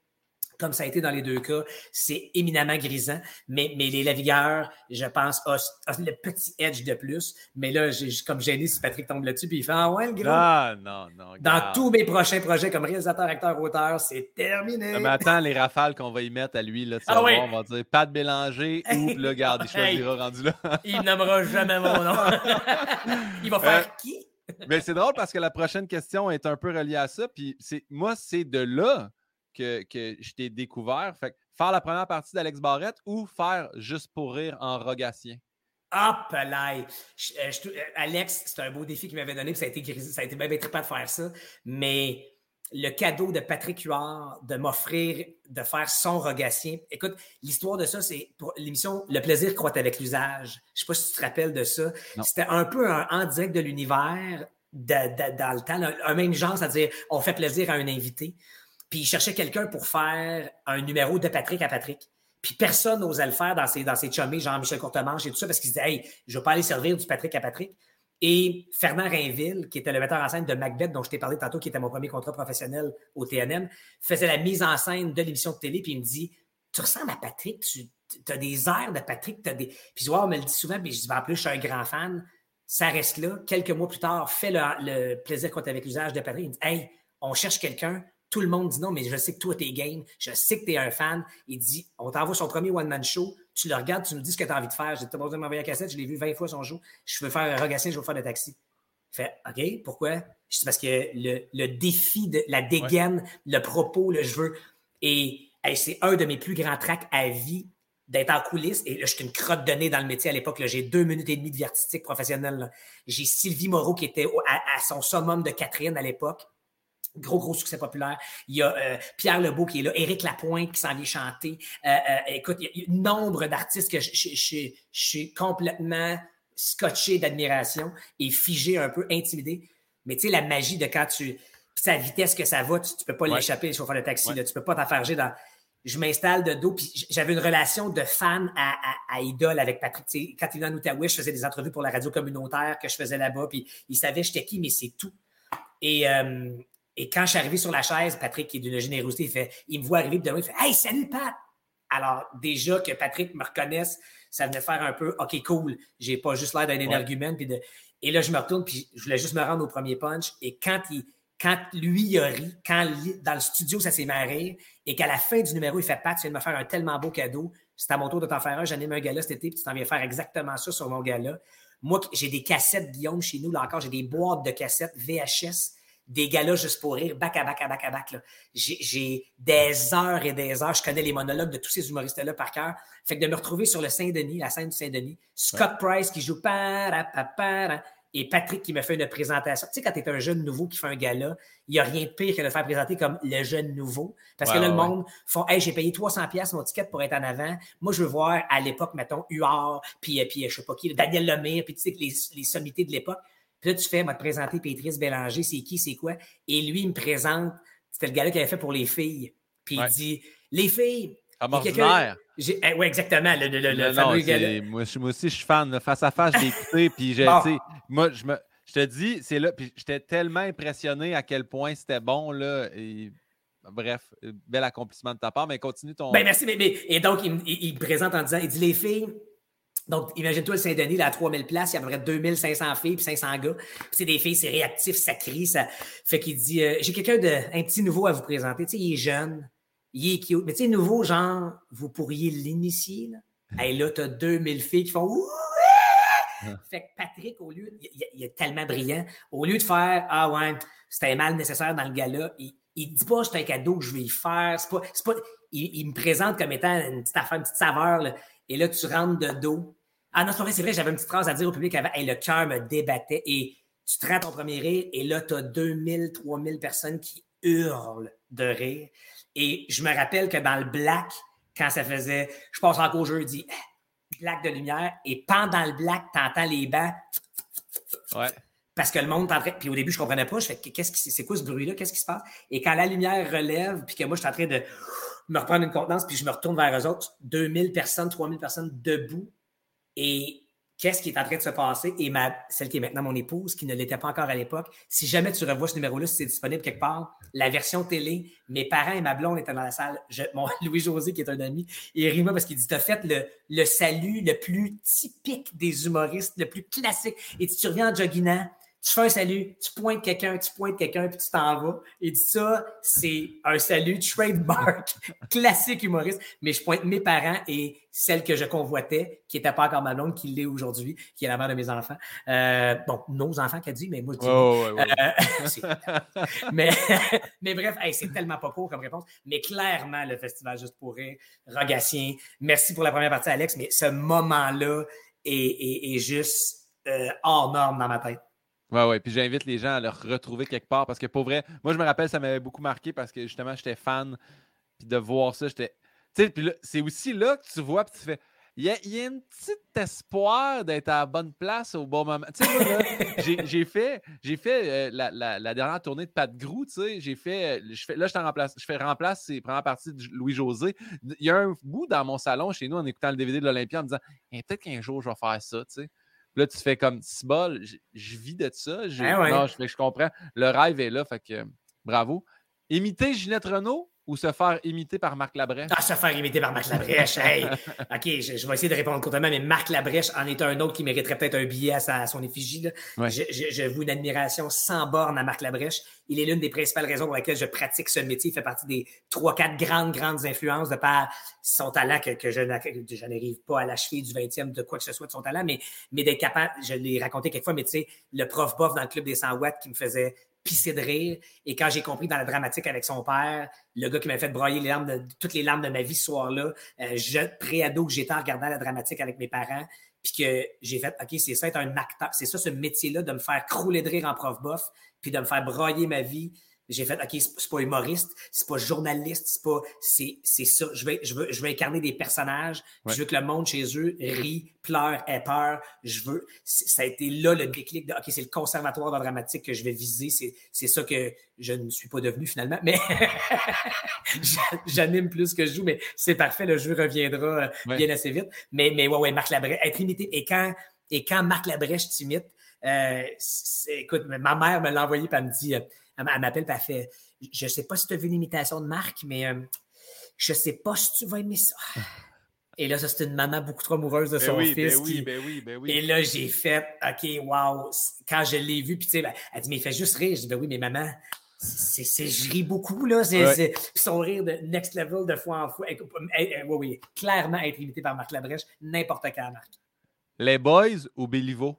comme ça a été dans les deux cas, c'est éminemment grisant. Mais, mais les Lavigueurs, je pense, ont, le petit edge de plus. Mais là, j'ai comme gêné si Patrick tombe là-dessus, puis il fait Ah ouais, le gros. Ah, non, non. Dans tous mes prochains projets comme réalisateur, acteur, auteur, c'est terminé. Ah, mais attends, les rafales qu'on va y mettre à lui, là, ah, oui. on va dire Pat Bélanger ou le garde, il choisira rendu là. il nommera jamais mon nom. il va faire euh, qui? mais c'est drôle parce que la prochaine question est un peu reliée à ça. Puis moi, c'est de là que, je t'ai découvert. Fait faire la première partie d'Alex Barrette ou faire juste pour rire en rogatien? Hop là! Euh, euh, Alex, c'est un beau défi qu'il m'avait donné, ça a été ça a été bien, bien de faire ça. Mais le cadeau de Patrick Huard de m'offrir de faire son rogatien. Écoute, l'histoire de ça, c'est pour l'émission Le plaisir croît avec l'usage. Je ne sais pas si tu te rappelles de ça. C'était un peu un en direct de l'univers dans le temps, un même genre, c'est-à-dire on fait plaisir à un invité. Puis il cherchait quelqu'un pour faire un numéro de Patrick à Patrick. Puis personne n'osait le faire dans ses, dans ses chummés, Jean-Michel Courtemanche et tout ça, parce qu'il disait, hey, je ne vais pas aller servir du Patrick à Patrick. Et Fernand Rainville, qui était le metteur en scène de Macbeth, dont je t'ai parlé tantôt, qui était mon premier contrat professionnel au TNM, faisait la mise en scène de l'émission de télé, puis il me dit Tu ressembles à Patrick, tu as des airs de Patrick, as des. Puis je on me le dit souvent, puis je dis ben, En plus, je suis un grand fan. Ça reste là. Quelques mois plus tard, fait le, plaisir qu'on avec l'usage de Patrick. Il me dit Hey, on cherche quelqu'un tout le monde dit non, mais je sais que toi, t'es game. Je sais que t'es un fan. Il dit on t'envoie son premier one-man show. Tu le regardes, tu me dis ce que tu as envie de faire. J'ai pas besoin de m'envoyer la cassette. Je l'ai vu 20 fois son show. Je veux faire un regassien, je veux faire de taxi. Il fait OK, pourquoi? C'est parce que le, défi, de la dégaine, le propos, le je veux. Et c'est un de mes plus grands tracks à vie d'être en coulisses. Et là, je suis une crotte de nez dans le métier à l'époque. J'ai deux minutes et demie de vertistique professionnel. J'ai Sylvie Moreau qui était à son summum de Catherine à l'époque. Gros, gros succès populaire. Il y a euh, Pierre Lebeau qui est là, Éric Lapointe qui s'en vient chanter. Euh, euh, écoute, il y a nombre d'artistes que je, suis complètement scotché d'admiration et figé, un peu intimidé. Mais tu sais, la magie de quand tu. Sa vitesse que ça va, tu, ne peux pas l'échapper, le chauffeur de taxi. Là, tu peux pas t'affarger dans. Je m'installe de dos, puis j'avais une relation de fan à, idole avec Patrick. quand il venait en Outaouais, je faisais des entrevues pour la radio communautaire que je faisais là-bas, puis il savait j'étais qui, mais c'est tout. Et, et quand je suis arrivé sur la chaise, Patrick, qui est d'une générosité, il, fait, il me voit arriver, puis il fait Hey, salut Pat! Alors, déjà que Patrick me reconnaisse, ça venait faire un peu OK, cool. J'ai pas juste l'air d'un énergumène. Puis de... Et là, je me retourne, puis je voulais juste me rendre au premier punch. Et quand, il, quand lui, il a ri, quand dans le studio, ça s'est marré, et qu'à la fin du numéro, il fait Pat, tu viens de me faire un tellement beau cadeau. C'est à mon tour de t'en faire un. J'anime un gala cet été, puis tu t'en viens faire exactement ça sur mon gala. Moi, j'ai des cassettes Guillaume chez nous, là encore, j'ai des boîtes de cassettes VHS des galas juste pour rire, bac à bac à bac à bac. J'ai des heures et des heures. Je connais les monologues de tous ces humoristes-là par cœur. Fait que de me retrouver sur le Saint-Denis, la scène du Saint-Denis, Scott Price qui joue et Patrick qui me fait une présentation. Tu sais, quand tu es un jeune nouveau qui fait un gala, il n'y a rien de pire que de faire présenter comme le jeune nouveau. Parce que là, le monde font Hey, j'ai payé 300$ mon ticket pour être en avant. Moi, je veux voir à l'époque, mettons, Huard, puis, puis je sais pas qui, Daniel Lemire, puis tu sais, les, les sommités de l'époque. Puis là, tu fais, va te présenter Pétrice Bélanger, c'est qui, c'est quoi? Et lui, il me présente, c'était le gars-là qui avait fait pour les filles. Puis il dit, les filles. Comme ordinaire. Eh, oui, exactement. Le, le, le fameux moi, moi, aussi, je suis fan. face à face, je l'ai écouté. Puis j'ai, moi, je me, Je te dis, c'est là. Puis j'étais tellement impressionné à quel point c'était bon, là. Et bref, bel accomplissement de ta part, mais continue ton. Ben merci, mais, et donc, il, il, me présente en disant il dit les filles. Donc, imagine-toi le Saint-Denis, là, à 3000 places, il y a à peu près 2500 filles puis 500 gars. Puis c'est des filles, c'est réactif, ça crie, ça fait qu'il dit euh, j'ai quelqu'un de un petit nouveau à vous présenter, tu sais, il est jeune, il est cute, mais tu sais nouveau genre vous pourriez l'initier là. Et là, tu as 2000 filles qui font Fait que Patrick, au lieu, il, est tellement brillant, au lieu de faire Ah ouais, c'était mal nécessaire dans le gala, il, il dit pas c'est un cadeau que je vais y faire. C'est pas, pas, il, me présente comme étant une petite affaire, une petite saveur. et là, tu rentres de dos. Ah non, c'est vrai, c'est vrai, j'avais une petite phrase à dire au public avant. le cœur me débattait. Et tu te rends ton premier rire, et là, tu as 2000, 3000 personnes qui hurlent de rire. Et je me rappelle que dans le black, quand ça faisait, je passe encore jeudi, black de lumière, et pendant le black, tu entends les bancs. Ouais. Parce que le monde train... Puis au début, je comprenais pas. Je fais, qu'est-ce qui... c'est quoi ce bruit-là? Qu'est-ce qui se passe? Et quand la lumière relève, puis que moi, je suis en train de me reprendre une contenance, puis je me retourne vers eux autres, 2000 personnes, 3000 personnes debout. Et qu'est-ce qui est en train de se passer? Et ma, celle qui est maintenant mon épouse, qui ne l'était pas encore à l'époque, si jamais tu revois ce numéro-là, si c'est disponible quelque part, la version télé, mes parents et ma blonde étaient dans la salle. mon Louis-José, qui est un ami, il rit moi parce qu'il dit, t'as fait le, le salut le plus typique des humoristes, le plus classique. Et tu reviens en joguinant, tu fais un salut, tu pointes quelqu'un, tu pointes quelqu'un, puis tu t'en vas. Et ça, c'est un salut trademark, classique humoriste. Mais je pointe mes parents et celle que je convoitais, qui n'était pas encore ma blonde, qui l'est aujourd'hui, qui est la mère de mes enfants. Euh, bon, nos enfants qu'elle dit, mais moi je dis. Euh, mais, mais bref, c'est tellement pas court comme réponse. Mais clairement, le festival Juste pour rire, Rogatien, merci pour la première partie, Alex, mais ce moment-là est, juste euh, hors norme dans ma tête. Ouais, ouais. Puis j'invite les gens à le retrouver quelque part parce que pour vrai, moi je me rappelle, ça m'avait beaucoup marqué parce que justement, j'étais fan. Puis de voir ça, j'étais. Tu sais, puis c'est aussi là que tu vois, puis tu fais. Il y, a, il y a un petit espoir d'être à la bonne place au bon moment. Tu sais, j'ai fait, j'ai fait euh, la, la, la, dernière tournée de Pat Grou, tu sais, j'ai fait, je fais, là, je, remplace, je fais remplace, c'est première partie de Louis-José. Il y a un bout dans mon salon chez nous en écoutant le DVD de l'Olympia en me disant, peut-être qu'un jour, je vais faire ça, tu sais. Là, tu fais comme bol, je vis de ça. Je, ah non, je, je, comprends. Le rêve est là, fait que bravo. Imiter Ginette Renault, ou se faire imiter par Marc Labrèche? Ah, se faire imiter par Marc Labrèche. hey. OK, je, vais essayer de répondre courtement, mais Marc Labrèche en est un autre qui mériterait peut-être un billet à, son effigie. Je, je, vous une admiration sans borne à Marc Labrèche. Il est l'une des principales raisons pour lesquelles je pratique ce métier. Il fait partie des trois, quatre grandes, grandes influences de par son talent que, que je, n'arrive pas à l'achever du 20e de quoi que ce soit de son talent, mais, mais d'être capable, je l'ai raconté quelquefois, mais tu sais, le prof bof dans le club des 100 watts qui me faisait Et quand j'ai compris dans la dramatique avec son père, le gars qui m'a fait broyer toutes les larmes de ma vie ce soir-là, euh, je, pré-ado que j'étais en regardant la dramatique avec mes parents, puis que j'ai fait, OK, c'est ça être un acteur, c'est ça ce métier-là, de me faire crouler de rire en prof bof, puis de me faire broyer ma vie, j'ai fait, OK, c'est pas humoriste, c'est pas journaliste, c'est pas, c'est, c'est ça. Je vais, je veux, je veux incarner des personnages. Je veux que le monde chez eux rit, pleure, ait peur. Je veux, ça a été là le déclic de, OK, c'est le conservatoire de dramatique que je vais viser. C'est, c'est ça que je ne suis pas devenu finalement, mais j'anime plus que je joue, mais c'est parfait. Le jeu reviendra euh, bien assez vite. Mais, mais ouais, ouais, Marc Labrèche, être imité. Et quand, et quand Marc Labrèche t'imite, euh, écoute, ma mère me l'a envoyé, et elle me dit, euh, elle, m'appelle, et elle fait Je ne sais pas si tu as vu l'imitation de Marc, mais euh, je ne sais pas si tu vas aimer ça. Et là, ça, c'est une maman beaucoup trop amoureuse de ben son fils. Ben oui, ben oui, ben oui. Et là, j'ai fait, OK, wow. Quand je l'ai vu, puis tu sais, ben, elle dit, mais il fait juste rire. Je dis, ben oui, mais maman, c'est, je ris beaucoup, là. C'est, son rire de next level de fois en fois. Oui, oui, clairement être imité par Marc Labrèche, n'importe quand, Marc. Les Boys ou Béliveau?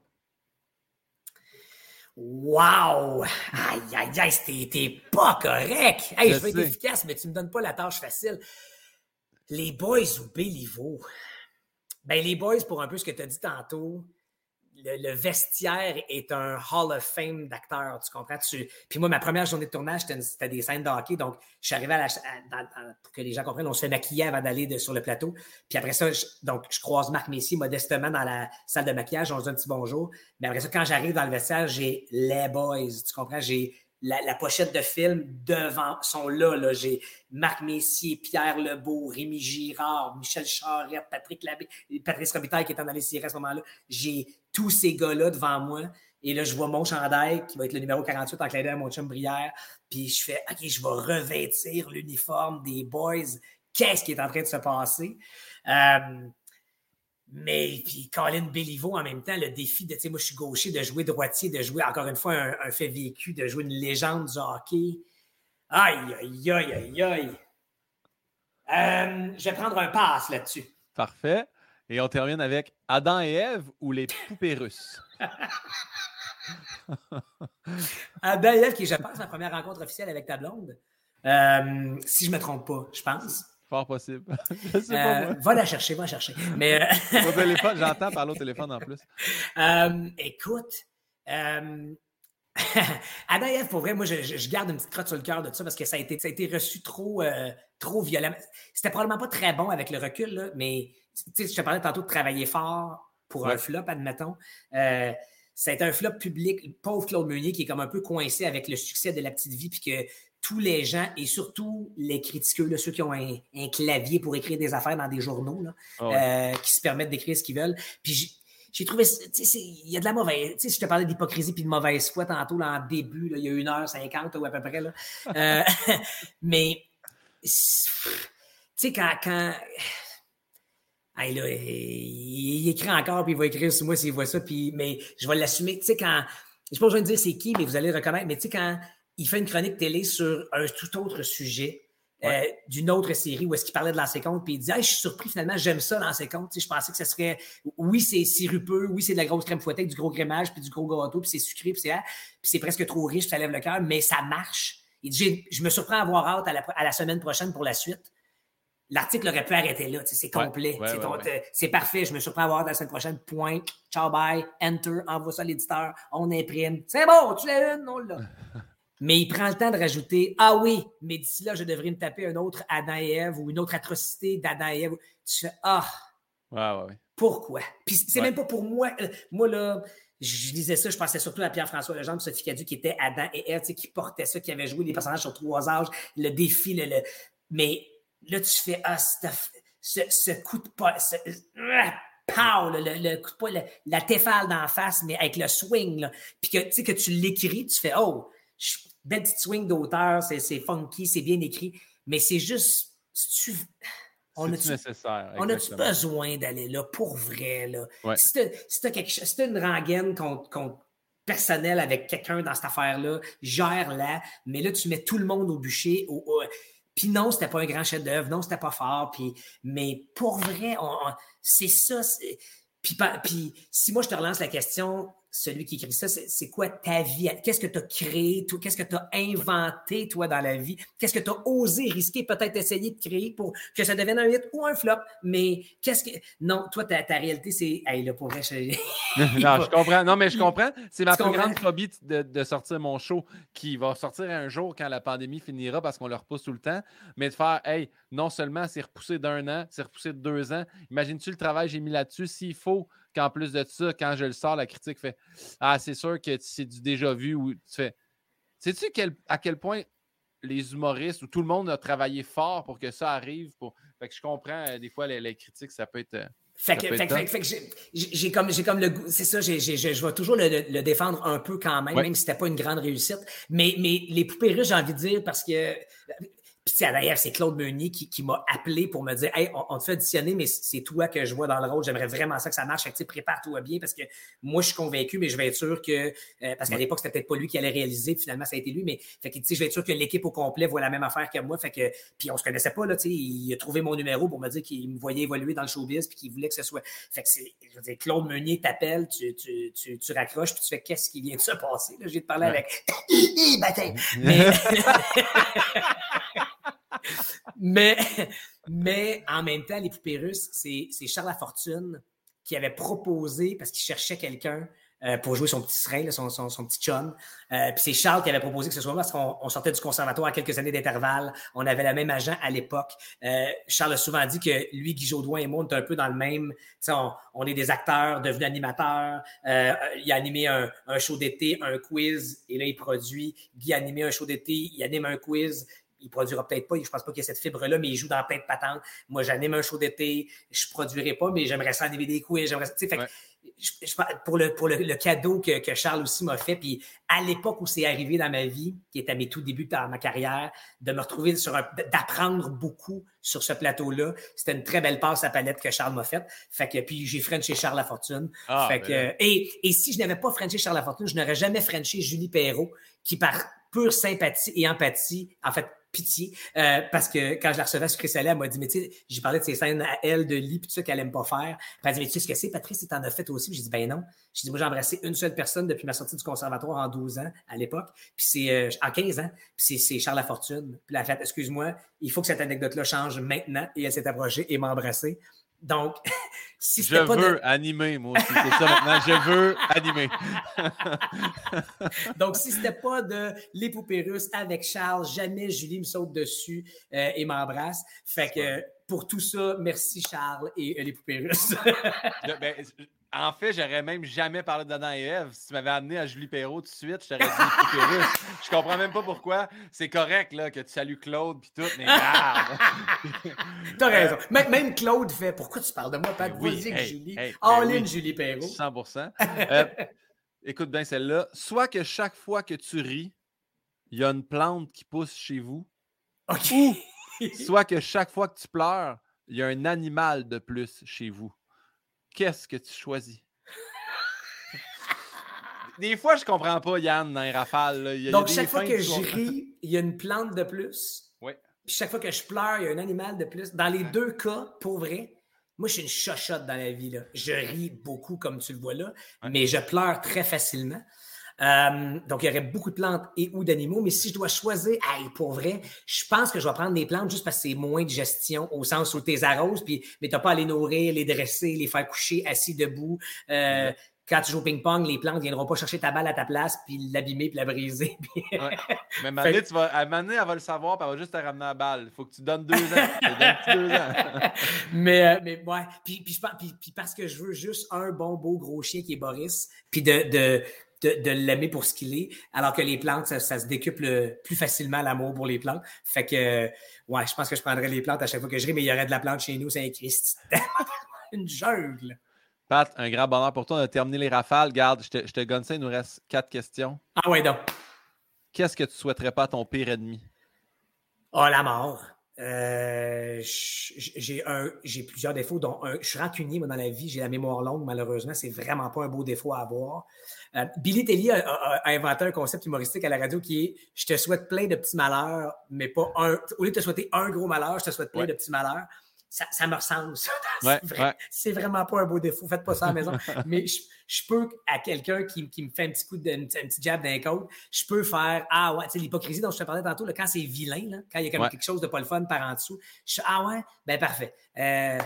Wow! Aïe, aïe, aïe, c'était pas correct! Hey, je, vais être efficace, mais tu me donnes pas la tâche facile. Les boys ou Béliveau? Ben, les boys, pour un peu ce que tu as dit tantôt, le, vestiaire est un Hall of Fame d'acteurs, tu comprends? Puis moi, ma première journée de tournage, c'était des scènes de hockey, donc je suis arrivé à la... pour que les gens comprennent, on se fait maquiller avant d'aller sur le plateau. Puis après ça, je, donc je croise Marc Messier modestement dans la salle de maquillage, on se dit un petit bonjour. Mais après ça, quand j'arrive dans le vestiaire, j'ai les boys, tu comprends? J'ai la, pochette de film devant, sont là. là. J'ai Marc Messier, Pierre Lebeau, Rémi Girard, Michel Charette, Patrick Labbé, Patrice Robitaille qui est en allé à ce moment-là. J'ai tous ces gars-là devant moi. Et là, je vois mon chandail qui va être le numéro 48 en clin d'œil à mon chum Brière. Puis je fais, OK, je vais revêtir l'uniforme des boys. Qu'est-ce qui est en train de se passer? Euh, mais puis Colin Béliveau, en même temps, le défi de, tu sais, moi je suis gaucher, de jouer droitier, de jouer encore une fois un, fait vécu, de jouer une légende du hockey. Aïe, aïe, aïe, aïe, aïe. Euh, je vais prendre un pass là-dessus. Parfait. Et on termine avec Adam et Ève ou les poupées russes? Adam et Ève, qui, je pense, ma première rencontre officielle avec ta blonde. Euh, si je ne me trompe pas, je pense. Fort possible. Euh, va la chercher, va la chercher. Mais, euh, téléphone, j'entends parler au téléphone en plus. Euh, écoute, euh, Adaïev, pour vrai, moi, je, garde une petite crotte sur le cœur de ça parce que ça a été, ça a été reçu trop, trop violemment. C'était probablement pas très bon avec le recul, là, mais je te parlais tantôt de travailler fort pour un flop, admettons. ça a été un flop public. Pauvre Claude Meunier qui est comme un peu coincé avec le succès de La Petite Vie, puis que tous les gens, et surtout les critiqueux, ceux qui ont un, clavier pour écrire des affaires dans des journaux, ah euh, qui se permettent d'écrire ce qu'ils veulent. Puis j'ai trouvé, il y a de la mauvaise, tu sais, je te parlais d'hypocrisie puis de mauvaise foi tantôt, là, en début, il y a une heure cinquante ou à peu près, là. Euh, mais, tu sais, quand, quand là, il, écrit encore, puis il va écrire sur moi s'il voit ça, puis, mais je vais l'assumer. Tu sais, quand, je ne pas besoin de dire c'est qui, mais vous allez reconnaître, mais tu sais, quand il fait une chronique télé sur un tout autre sujet. Euh, d'une autre série où est-ce qu'il parlait de l'ancien compte, puis il dit Je suis surpris finalement, j'aime ça l'ancien compte. Je pensais que ce serait oui, c'est sirupeux, oui, c'est de la grosse crème fouettée, du gros grémage, puis du gros gâteau, puis c'est sucré, puis c'est ah, c'est presque trop riche, ça lève le cœur, mais ça marche. Il dit Je me surprends à avoir hâte à la, semaine prochaine pour la suite. L'article aurait pu arrêter là, c'est complet. c'est parfait, je me surprends à avoir hâte la semaine prochaine. Point. Ciao, bye. Enter, envoie ça à l'éditeur, on imprime. C'est bon, tu l'as une, non, là. Mais il prend le temps de rajouter Ah oui, mais d'ici là, je devrais me taper un autre Adam et Ève ou une autre atrocité d'Adam et Ève. Tu fais Ah, pourquoi? Puis c'est même pas pour moi. Euh, moi, là, je disais ça, je pensais surtout à Pierre-François Legendre, Sophie Cadu, qui était Adam et Ève, qui portait ça, qui avait joué des personnages sur trois âges, le défi, le. Mais là, tu fais Ah, ce, coup de pas. Pow, le, le, coup de pas, la téfale d'en face, mais avec le swing, là. Puis que, que tu l'écris, tu fais Oh, belle petite swing d'auteur, c'est funky, c'est bien écrit, mais c'est juste. on a nécessaire? On a besoin d'aller là pour vrai? Là? Si tu as, une rengaine contre, personnel avec quelqu'un dans cette affaire-là, gère-la, mais là, tu mets tout le monde au bûcher. puis non, c'était pas un grand chef-d'œuvre, non, c'était pas fort, puis, mais pour vrai, c'est ça. Puis, puis si moi je te relance la question, celui qui écrit ça, c'est quoi ta vie? Qu'est-ce que tu as créé, Qu'est-ce que tu as inventé, toi, dans la vie? Qu'est-ce que tu as osé risquer, peut-être essayer de créer pour que ça devienne un hit ou un flop? Mais qu'est-ce que. Non, toi, ta, réalité, c'est. Hey, là, pour vrai, je... non, je comprends. Non, mais je comprends. C'est ma plus grande phobie de, sortir mon show qui va sortir un jour quand la pandémie finira parce qu'on le repousse tout le temps. Mais de faire, hey, non seulement c'est repoussé d'un an, c'est repoussé de deux ans. Imagine-tu le travail que j'ai mis là-dessus? S'il faut qu'en plus de ça, quand je le sors, la critique fait Ah, c'est sûr que c'est du déjà vu ou tu fais. Sais-tu à quel point les humoristes ou tout le monde a travaillé fort pour que ça arrive? Pour... Fait que je comprends euh, des fois les, critiques, ça peut être. Euh, fait que, j'ai comme, comme le goût, c'est ça, je vais toujours le, défendre un peu quand même, même si c'était pas une grande réussite. Mais, mais les poupées russes, j'ai envie de dire, parce que d'ailleurs, c'est Claude Meunier qui, m'a appelé pour me dire Hey, on, te fait auditionner, mais c'est toi que je vois dans le rôle. J'aimerais vraiment ça que ça marche. prépare-toi bien parce que moi, je suis convaincu, mais je vais être sûr que. Euh, parce qu'à l'époque, c'était peut-être pas lui qui allait réaliser, puis finalement, ça a été lui. Mais fait que, je vais être sûr que l'équipe au complet voit la même affaire que moi. Fait que, puis on se connaissait pas, là, il a trouvé mon numéro pour me dire qu'il me voyait évoluer dans le showbiz, puis qu'il voulait que ce soit. Fait que je veux dire, Claude Meunier t'appelle, tu, tu, tu, raccroches, puis tu fais qu'est-ce qui vient de se passer. Là, j'ai te parler avec. mais... mais, mais en même temps, les poupées russes, c'est Charles Lafortune qui avait proposé, parce qu'il cherchait quelqu'un euh, pour jouer son petit serein, son, son, petit chum. Euh, puis c'est Charles qui avait proposé que ce soit moi parce qu'on sortait du conservatoire à quelques années d'intervalle. On avait le même agent à l'époque. Euh, Charles a souvent dit que lui, Guy Jodoin et moi, on est un peu dans le même. On, on est des acteurs devenus animateurs. il a animé un, un show d'été, un quiz, et là, il produit. Guy a animé un show d'été, il anime un quiz il produira peut-être pas, je pense pas qu'il y ait cette fibre-là, mais il joue dans plein de patentes. Moi, j'anime un show d'été, je produirai pas, mais j'aimerais ça animer des quiz. J'aimerais, fait pour le, pour le, cadeau que, que, Charles aussi m'a fait, puis à l'époque où c'est arrivé dans ma vie, qui est à mes tout débuts dans ma carrière, de me retrouver sur un, d'apprendre beaucoup sur ce plateau-là, c'était une très belle passe à palette que Charles m'a faite. Fait que, puis j'ai frenché Charles Lafortune. Ah, fait ben que, et, et si je n'avais pas frenché Charles Lafortune, je n'aurais jamais frenché Julie Perrault, qui par pure sympathie et empathie, en fait, pitié. Euh, parce que quand je la recevais sur Chris elle m'a dit, mais tu sais, j'ai parlé de ces scènes à elle de lit, puis tout ça qu'elle aime pas faire. Puis elle dit, mais tu sais ce que c'est, Patrice, tu en as fait aussi? J'ai dit, ben non. J'ai dit, moi, j'ai embrassé une seule personne depuis ma sortie du conservatoire en 12 ans, à l'époque. Puis c'est, euh, en 15 ans. Puis c'est Charles Lafortune. Puis elle a excuse-moi, il faut que cette anecdote-là change maintenant. Et elle s'est approchée et m'a embrassé. Donc, si Je veux animer, moi aussi. C'est ça maintenant. Je veux animer. Donc, si c'était pas de les poupées russes avec Charles, jamais Julie me saute dessus euh, et m'embrasse. Fait que pour tout ça, merci Charles et euh, les poupées russes. Ben, en fait, j'aurais même jamais parlé d'Adam et Ève. Si tu m'avais amené à Julie Perrault tout de suite, je t'aurais dit. Je comprends même pas pourquoi. C'est correct là, que tu salues Claude puis tout, mais garde. T'as raison. Même Claude fait Pourquoi tu parles de moi, Pat? Oui, hey, Julie. Hey, ben in Julie Perrault. 100% euh, Écoute bien celle-là. Soit que chaque fois que tu ris, il y a une plante qui pousse chez vous. OK. soit que chaque fois que tu pleures, il y a un animal de plus chez vous. Qu'est-ce que tu choisis? Des fois, je comprends pas, Yann, dans les rafales. Donc, chaque fois que je ris, il y a une plante de plus. Oui. Puis chaque fois que je pleure, il y a un animal de plus. Dans les deux cas, pour vrai, moi, je suis une chochotte dans la vie. Là. Je ris beaucoup, comme tu le vois là, mais je pleure très facilement. Euh, donc, il y aurait beaucoup de plantes et ou d'animaux, mais si je dois choisir, pour vrai, je pense que je vais prendre des plantes juste parce que c'est moins de gestion, au sens où tu les arroses, puis, mais tu n'as pas à les nourrir, les dresser, les faire coucher assis debout. Euh, quand tu joues au ping-pong, les plantes ne viendront pas chercher ta balle à ta place, puis l'abîmer, puis la briser. Mais Mané, tu vas, à Mané, elle va le savoir, puis elle va juste te ramener la balle. Il faut que tu donnes deux ans. deux ans. mais, euh, mais ouais, puis, puis, puis, parce que je veux juste un bon, beau gros chien qui est Boris, puis de, de, de, l'aimer pour ce qu'il est, alors que les plantes, ça, se décuple plus facilement l'amour pour les plantes. Fait que, ouais, je pense que je prendrais les plantes à chaque fois que je ris, mais il y aurait de la plante chez nous, c'est un Christ. Une jungle. Pat, un grand bonheur pour toi. On a terminé les rafales. Garde, je te, je te gonne ça, il nous reste quatre questions. Ah ouais, donc. Qu'est-ce que tu souhaiterais pas à ton pire ennemi? Oh, la mort. Euh, j'ai un, j'ai plusieurs défauts, dont un, je suis rancunier moi, dans la vie, j'ai la mémoire longue, malheureusement, c'est vraiment pas un beau défaut à avoir. Euh, Billy Telly a, inventé un concept humoristique à la radio qui est Je te souhaite plein de petits malheurs, mais pas un. Au lieu de te souhaiter un gros malheur, je te souhaite plein de petits malheurs. Ça, ça me ressemble, ça. c'est, vraiment pas un beau défaut. Faites pas ça à la maison. mais je, peux, à quelqu'un qui, qui, me fait un petit coup de, un petit jab d'un côte, je peux faire Ah ouais, tu sais, l'hypocrisie dont je te parlais tantôt, là, quand c'est vilain, là, quand il y a comme quelque chose de pas le fun par en dessous, je Ah ouais, ben parfait. Euh,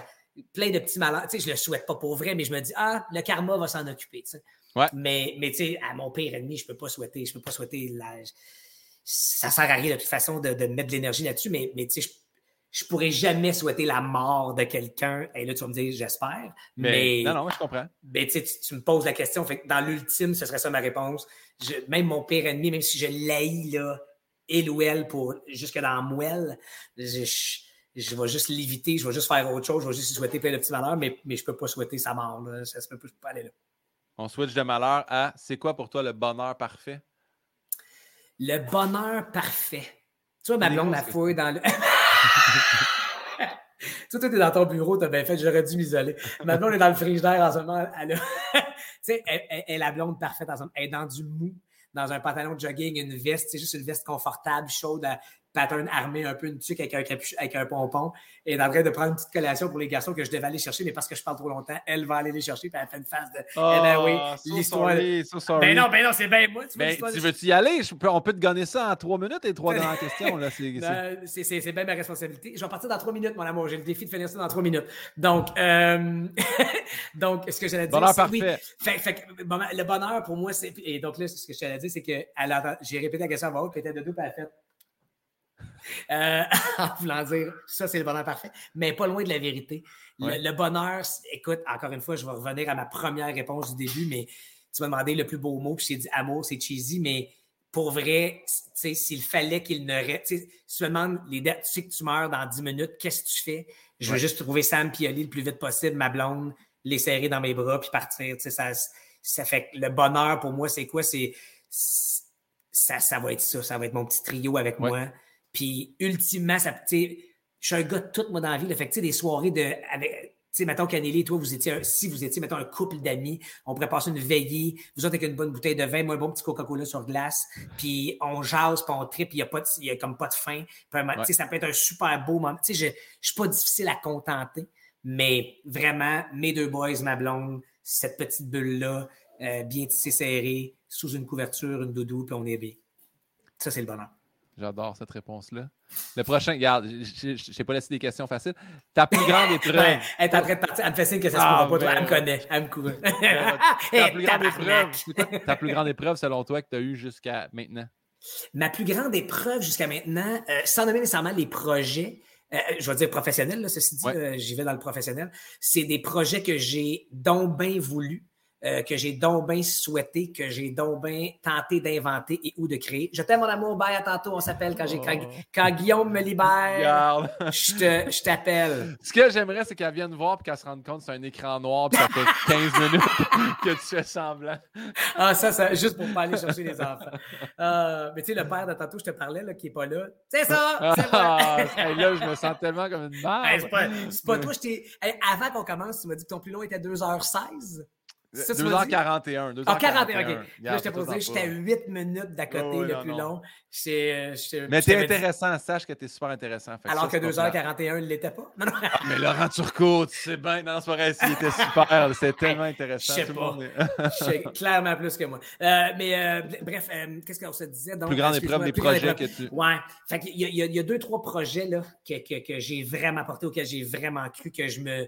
plein de petits malheurs. Tu sais, je le souhaite pas pour vrai, mais je me dis Ah, le karma va s'en occuper. Tu sais. Mais, mais tu sais, à mon pire ennemi, je peux pas souhaiter, je peux pas souhaiter la... Ça sert à rien de toute façon de, de mettre de l'énergie là-dessus, mais, mais tu sais, je, pourrais jamais souhaiter la mort de quelqu'un. Et là, tu vas me dire, j'espère. Mais, Non, non, je comprends. Mais tu, tu me poses la question. Fait dans l'ultime, ce serait ça ma réponse. même mon pire ennemi, même si je l'haïs, là, il ou elle, pour jusque dans la moelle, je, je, vais juste l'éviter, je vais juste faire autre chose, je vais juste souhaiter plein de petits malheurs, mais, mais je peux pas souhaiter sa mort. Là. Ça se peut, je peux pas aller là. On switch de malheur à c'est quoi pour toi le bonheur parfait? Le bonheur parfait. Tu vois, ma blonde, la fouille dans le. tu vois, toi, es dans ton bureau, t'as bien fait, j'aurais dû m'isoler. Ma blonde est dans le frigidaire en ce moment. Elle, tu sais, elle, est la blonde parfaite en ce moment. Elle est dans du mou, dans un pantalon de jogging, une veste, c'est juste une veste confortable, chaude. Pattern armé, un peu une tuque avec un capuchon, avec un pompon, et est en train de prendre une petite collation pour les garçons que je devais aller chercher, mais parce que je parle trop longtemps, elle va aller les chercher, puis elle fait une face de. Oh, eh ben oui, l'histoire. So ben non, ben non, c'est bien moi. Tu, ben, tu veux-tu y aller? on peut te gagner ça en trois minutes et trois dernières questions. C'est bien ma responsabilité. Je vais partir dans trois minutes, mon amour. J'ai le défi de finir ça dans trois minutes. Donc, euh... donc ce que j'allais dire. Bonheur parfait. Fait, fait, le bonheur pour moi, c'est. Et donc là, ce que j'allais dire, c'est que j'ai répété la question à voix haute, puis elle était de deux, puis elle a fait. Euh, en voulant dire, ça, c'est le bonheur parfait, mais pas loin de la vérité. Le, bonheur, écoute, encore une fois, je vais revenir à ma première réponse du début, mais tu m'as demandé le plus beau mot, puis j'ai dit amour, c'est cheesy, mais pour vrai, s'il fallait qu'il ne reste. Si tu me demandes, les tu sais que tu meurs dans 10 minutes, qu'est-ce que tu fais? Je veux juste trouver Sam Pioli le plus vite possible, ma blonde, les serrer dans mes bras, puis partir. Ça, ça fait le bonheur pour moi, c'est quoi? C'est ça, ça va être ça. Ça va être mon petit trio avec moi. Puis, ultimement, ça, je suis un gars de toute moi dans la vie. Fait que, des soirées de. Avec, tu sais, mettons qu'Anneli toi, vous étiez, si vous étiez, mettons, un couple d'amis, on pourrait passer une veillée, vous autres avec une bonne bouteille de vin, moi, un bon petit Coca-Cola sur glace, puis on jase, puis on tripe, il n'y a, pas y a comme pas de fin. sais Ça peut être un super beau moment. Tu sais, je ne suis pas difficile à contenter, mais vraiment, mes deux boys, ma blonde, cette petite bulle-là, euh, bien tissée serrée, sous une couverture, une doudou, puis on est bien. Ça, c'est le bonheur. J'adore cette réponse-là. Le prochain, regarde, je n'ai pas laissé des questions faciles. Ta plus grande épreuve. elle est en train de partir. Elle me fait signe que ça se ah, pas. Ben... Elle me connaît. Elle me court. ta, plus grande épreuve, ta plus grande épreuve, selon toi, que tu as eue jusqu'à maintenant? Ma plus grande épreuve jusqu'à maintenant, euh, sans nommer nécessairement les projets, euh, je vais dire professionnels, là, ceci dit, euh, j'y vais dans le professionnel, c'est des projets que j'ai donc bien voulu euh, que j'ai donc bien souhaité, que j'ai donc bien tenté d'inventer et ou de créer. Je t'aime, mon amour. Bye, à tantôt. On s'appelle quand, oh. quand, Guillaume me libère. je t'appelle. Ce que j'aimerais, c'est qu'elle vienne voir et qu'elle se rende compte que c'est un écran noir et ça fait 15 minutes que tu fais semblant. Ah, ça, ça juste pour pas aller chercher les enfants. Euh, mais tu sais, le père de tantôt, je te parlais, là, qui n'est pas là. C'est ça! Ah, là, je me sens tellement comme une merde. c'est pas, pas toi, je t'ai. avant qu'on commence, tu m'as dit que ton plus long était 2h16. 2h41. 2h41. Ah, 41, OK. Là, je t'ai posé, j'étais à 8 minutes d'à côté le plus long. Euh, mais t'es intéressant, sache que t'es super intéressant. Alors que 2h41 ne l'était pas. Non, non. Ah, mais Laurent Turcot, tu sais bien, c'est pas vrai, il était super. C'était tellement intéressant. Je sais pas. Je sais clairement plus que moi. Euh, mais euh, bref, qu'est-ce qu'on se disait? Donc, plus grande épreuve des projets que tu. Ouais. Fait y, y, a deux, trois projets là, que, que, que j'ai vraiment portés, auxquels j'ai vraiment cru que je me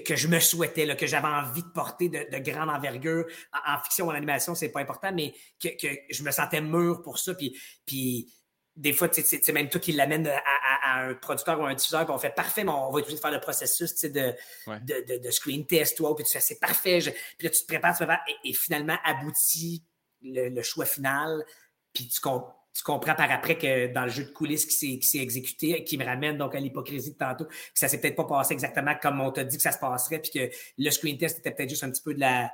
que, je me souhaitais, là, que j'avais envie de porter de, grande envergure. En, fiction ou en animation, c'est pas important, mais que, je me sentais mûr pour ça. Puis, puis des fois, c'est même toi qui l'amène à, un producteur ou un diffuseur, puis on fait parfait, mais on va essayer de faire le processus de, de, de, screen test, toi, puis tu fais c'est parfait. puis là, tu te prépares, tu et, finalement aboutit le, choix final, puis tu comptes tu comprends par après que dans le jeu de coulisses qui s'est exécuté, qui me ramène donc à l'hypocrisie de tantôt, que ça s'est peut-être pas passé exactement comme on t'a dit que ça se passerait, puis que le screen test était peut-être juste un petit peu de la,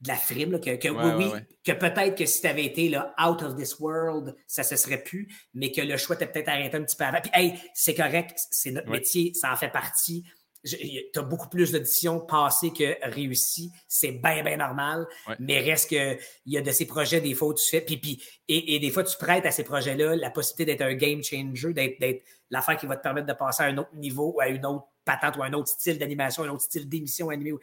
de la frime, que, oui, oui, que peut-être que si tu avais été là, out of this world, ça se serait pu, mais que le choix t'était peut-être arrêté un petit peu avant. Puis, hey, c'est correct, c'est notre métier, ça en fait partie tu as beaucoup plus d'auditions passées que réussies. C'est bien, bien normal. Mais reste que il y a de ces projets, des fois, où tu fais. Puis, puis, et, des fois, tu prêtes à ces projets-là la possibilité d'être un game changer, d'être l'affaire qui va te permettre de passer à un autre niveau ou à une autre patente ou à un autre style d'animation, un autre style d'émission animée.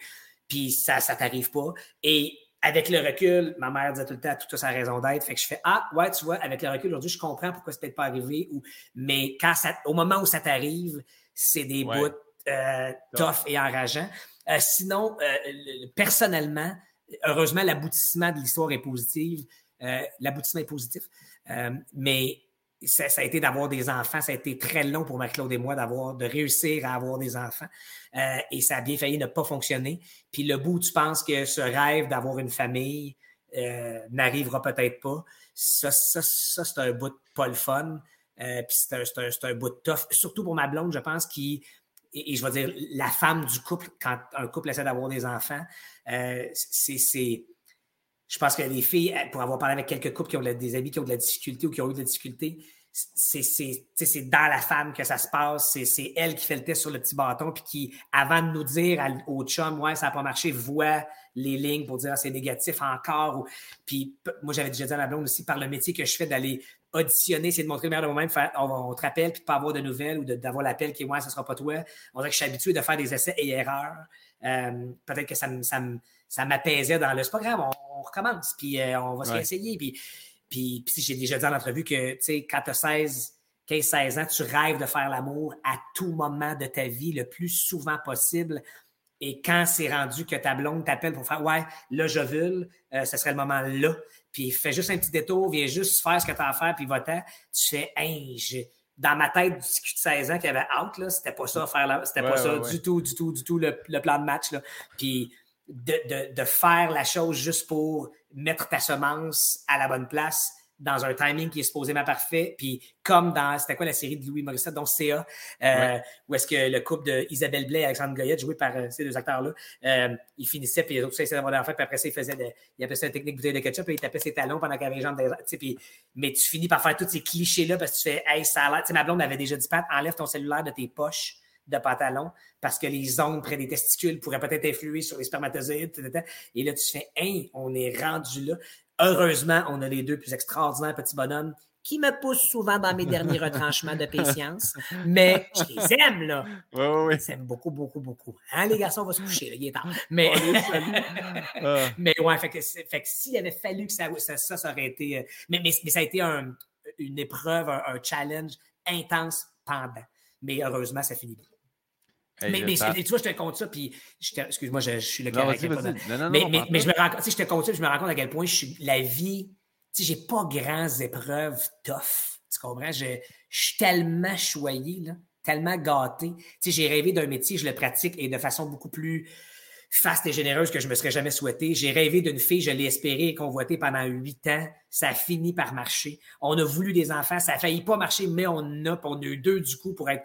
Puis ça, ça t'arrive pas. Et avec le recul, ma mère disait tout le temps, tout ça, a raison d'être. Fait que je fais, ah, ouais, tu vois, avec le recul, aujourd'hui, je comprends pourquoi c'est peut-être pas arrivé. Ou, mais quand ça, au moment où ça t'arrive, c'est des bouts euh, tough et enrageant. Euh, sinon, euh, personnellement, heureusement, l'aboutissement de l'histoire est positif. l'aboutissement est positif. mais ça, a été d'avoir des enfants. Ça a été très long pour Marie-Claude et moi d'avoir, de réussir à avoir des enfants. et ça a bien failli ne pas fonctionner. Puis le bout, tu penses que ce rêve d'avoir une famille n'arrivera peut-être pas. Ça, ça, ça c'est un bout pas le fun. puis c'est un, un, un, bout de tough. Surtout pour ma blonde, je pense, qui et, je vais dire la femme du couple, quand un couple essaie d'avoir des enfants, euh, c'est. Je pense que les filles, pour avoir parlé avec quelques couples qui ont des amis qui ont de la difficulté ou qui ont eu de la difficulté, c'est dans la femme que ça se passe. C'est elle qui fait le test sur le petit bâton, puis qui, avant de nous dire au chum, ouais, ça n'a pas marché, voit les lignes pour dire ah, c'est négatif encore. Puis moi, j'avais déjà dit à la blonde aussi, par le métier que je fais, d'aller auditionner, c'est de montrer le meilleur de moi-même, on, te rappelle, puis de pas avoir de nouvelles ou d'avoir l'appel qui est, ouais, ce sera pas toi. On dirait que je suis habitué de faire des essais et erreurs. Euh, peut-être que ça, ça, m'apaisait dans le, c'est pas grave, on, recommence, puis euh, on va se réessayer. Puis, puis, puis j'ai déjà dit en entrevue que, tu sais, quand tu as 16, 15-16 ans, tu rêves de faire l'amour à tout moment de ta vie, le plus souvent possible. Et quand c'est rendu que ta blonde t'appelle pour faire Ouais, là, je veux, euh, ce serait le moment là. Puis fais juste un petit détour, viens juste faire ce que tu as à faire, puis va-t'en. Tu fais Hey, dans ma tête, du de 16 ans qui avait out, là, c'était pas ça, faire c'était pas ça du tout, du tout, du tout, le, plan de match. Là. Puis de, de, de, faire la chose juste pour mettre ta semence à la bonne place, dans un timing qui est supposément parfait. Puis comme dans, c'était quoi la série de Louis Morissette, donc CA, euh, où est-ce que le couple de Isabelle Blais et Alexandre Goyette, joué par euh, ces deux acteurs-là, euh, ils finissaient, puis les autres, ça, essayaient d'avoir l'enfant, puis après ça, ils faisaient, de, ils appelaient ça une technique bouteille de ketchup, et ils tapaient ses talons pendant qu'il avait les jambes des puis, Mais tu finis par faire tous ces clichés-là parce que tu fais, hey, ça a l'air, tu sais, ma blonde avait déjà dit, Pat, enlève ton cellulaire de tes poches de pantalon parce que les ondes près des testicules pourraient peut-être influer sur les spermatozoïdes. Et là, tu fais, hein, on est rendu là. Heureusement, on a les deux plus extraordinaires petits bonhommes qui me poussent souvent dans mes derniers retranchements de patience. Mais je les aime, là. Oui, oui, oui. Je les aime beaucoup, beaucoup, beaucoup. Hein, les garçons, on va se coucher, là, il est temps. Mais, ah. mais ouais, fait que, fait que s'il avait fallu que ça, ça, ça, aurait été. Euh, mais, mais, ça a été une épreuve, un, challenge intense pendant. Mais heureusement, ça finit bien mais, mais tu vois, je te compte ça, puis excuse-moi, je, suis le non, non, mais, mais, mais, je me rends compte, je te compte ça, je me rends compte à quel point je suis, la vie, tu sais, j'ai pas grandes épreuves tough. Tu comprends? Je, je suis tellement choyé, là, tellement gâté. Tu sais, j'ai rêvé d'un métier, je le pratique et de façon beaucoup plus faste et généreuse que je me serais jamais souhaité. J'ai rêvé d'une fille, je l'ai espérée et convoitée pendant huit ans. Ça a fini par marcher. On a voulu des enfants, ça a failli pas marcher, mais on a, on a eu deux du coup pour être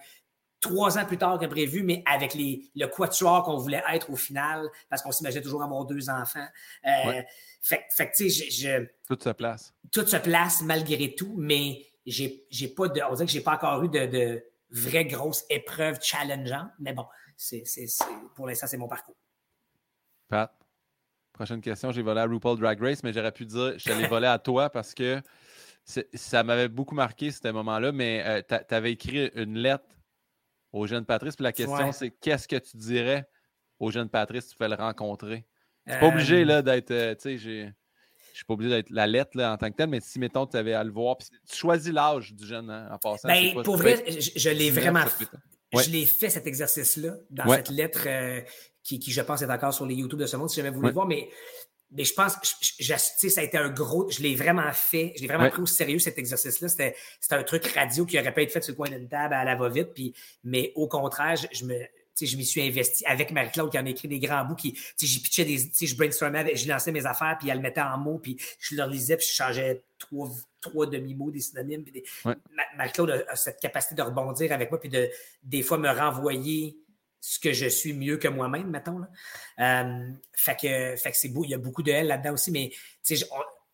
trois ans plus tard que prévu, mais avec les, le quatuor qu'on voulait être au final, parce qu'on s'imaginait toujours avoir deux enfants. Euh, fait, fait tu sais, je, Tout se place. Tout se place malgré tout, mais j'ai, j'ai pas de. On dirait que j'ai pas encore eu de, de vraies grosses épreuves challengeantes, mais bon, c'est, c'est, pour l'instant, c'est mon parcours. Pat, prochaine question. J'ai volé à RuPaul Drag Race, mais j'aurais pu dire je t'allais voler à toi parce que ça m'avait beaucoup marqué, ce moment-là, mais euh, tu avais écrit une lettre au jeune Patrice. Puis la question, c'est qu'est-ce que tu dirais au jeune Patrice si tu fais le rencontrer? Tu n'es pas obligé euh, d'être. Euh, tu sais, je suis pas obligé d'être la lettre là, en tant que telle, mais si, mettons, tu avais à le voir, tu choisis l'âge du jeune hein, en passant. Ben, pour vrai, je, l'ai vraiment fait. Je l'ai fait cet exercice-là dans cette lettre euh, qui, qui, je pense, est encore sur les YouTube de ce monde, si jamais vous voulez voir. Mais mais je pense, je, sais, ça a été un gros, je l'ai vraiment fait, je l'ai vraiment pris au sérieux cet exercice-là. C'était, un truc radio qui aurait pas été fait sur le coin d'une table à la va-vite, puis, mais au contraire, je, me, je m'y suis investi avec Marie-Claude qui en a écrit des grands bouts, qui, j'y pitchais des, je brainstormais, je lançais mes affaires, puis elle le mettait en mots, puis je leur lisais, puis je changeais trois, trois demi-mots, des synonymes. Puis Marie-Claude a, a, cette capacité de rebondir avec moi, puis de, des fois, me renvoyer ce que je suis mieux que moi-même, mettons. Là. Euh, fait que, fait que c'est beau, il y a beaucoup de elle là-dedans aussi, mais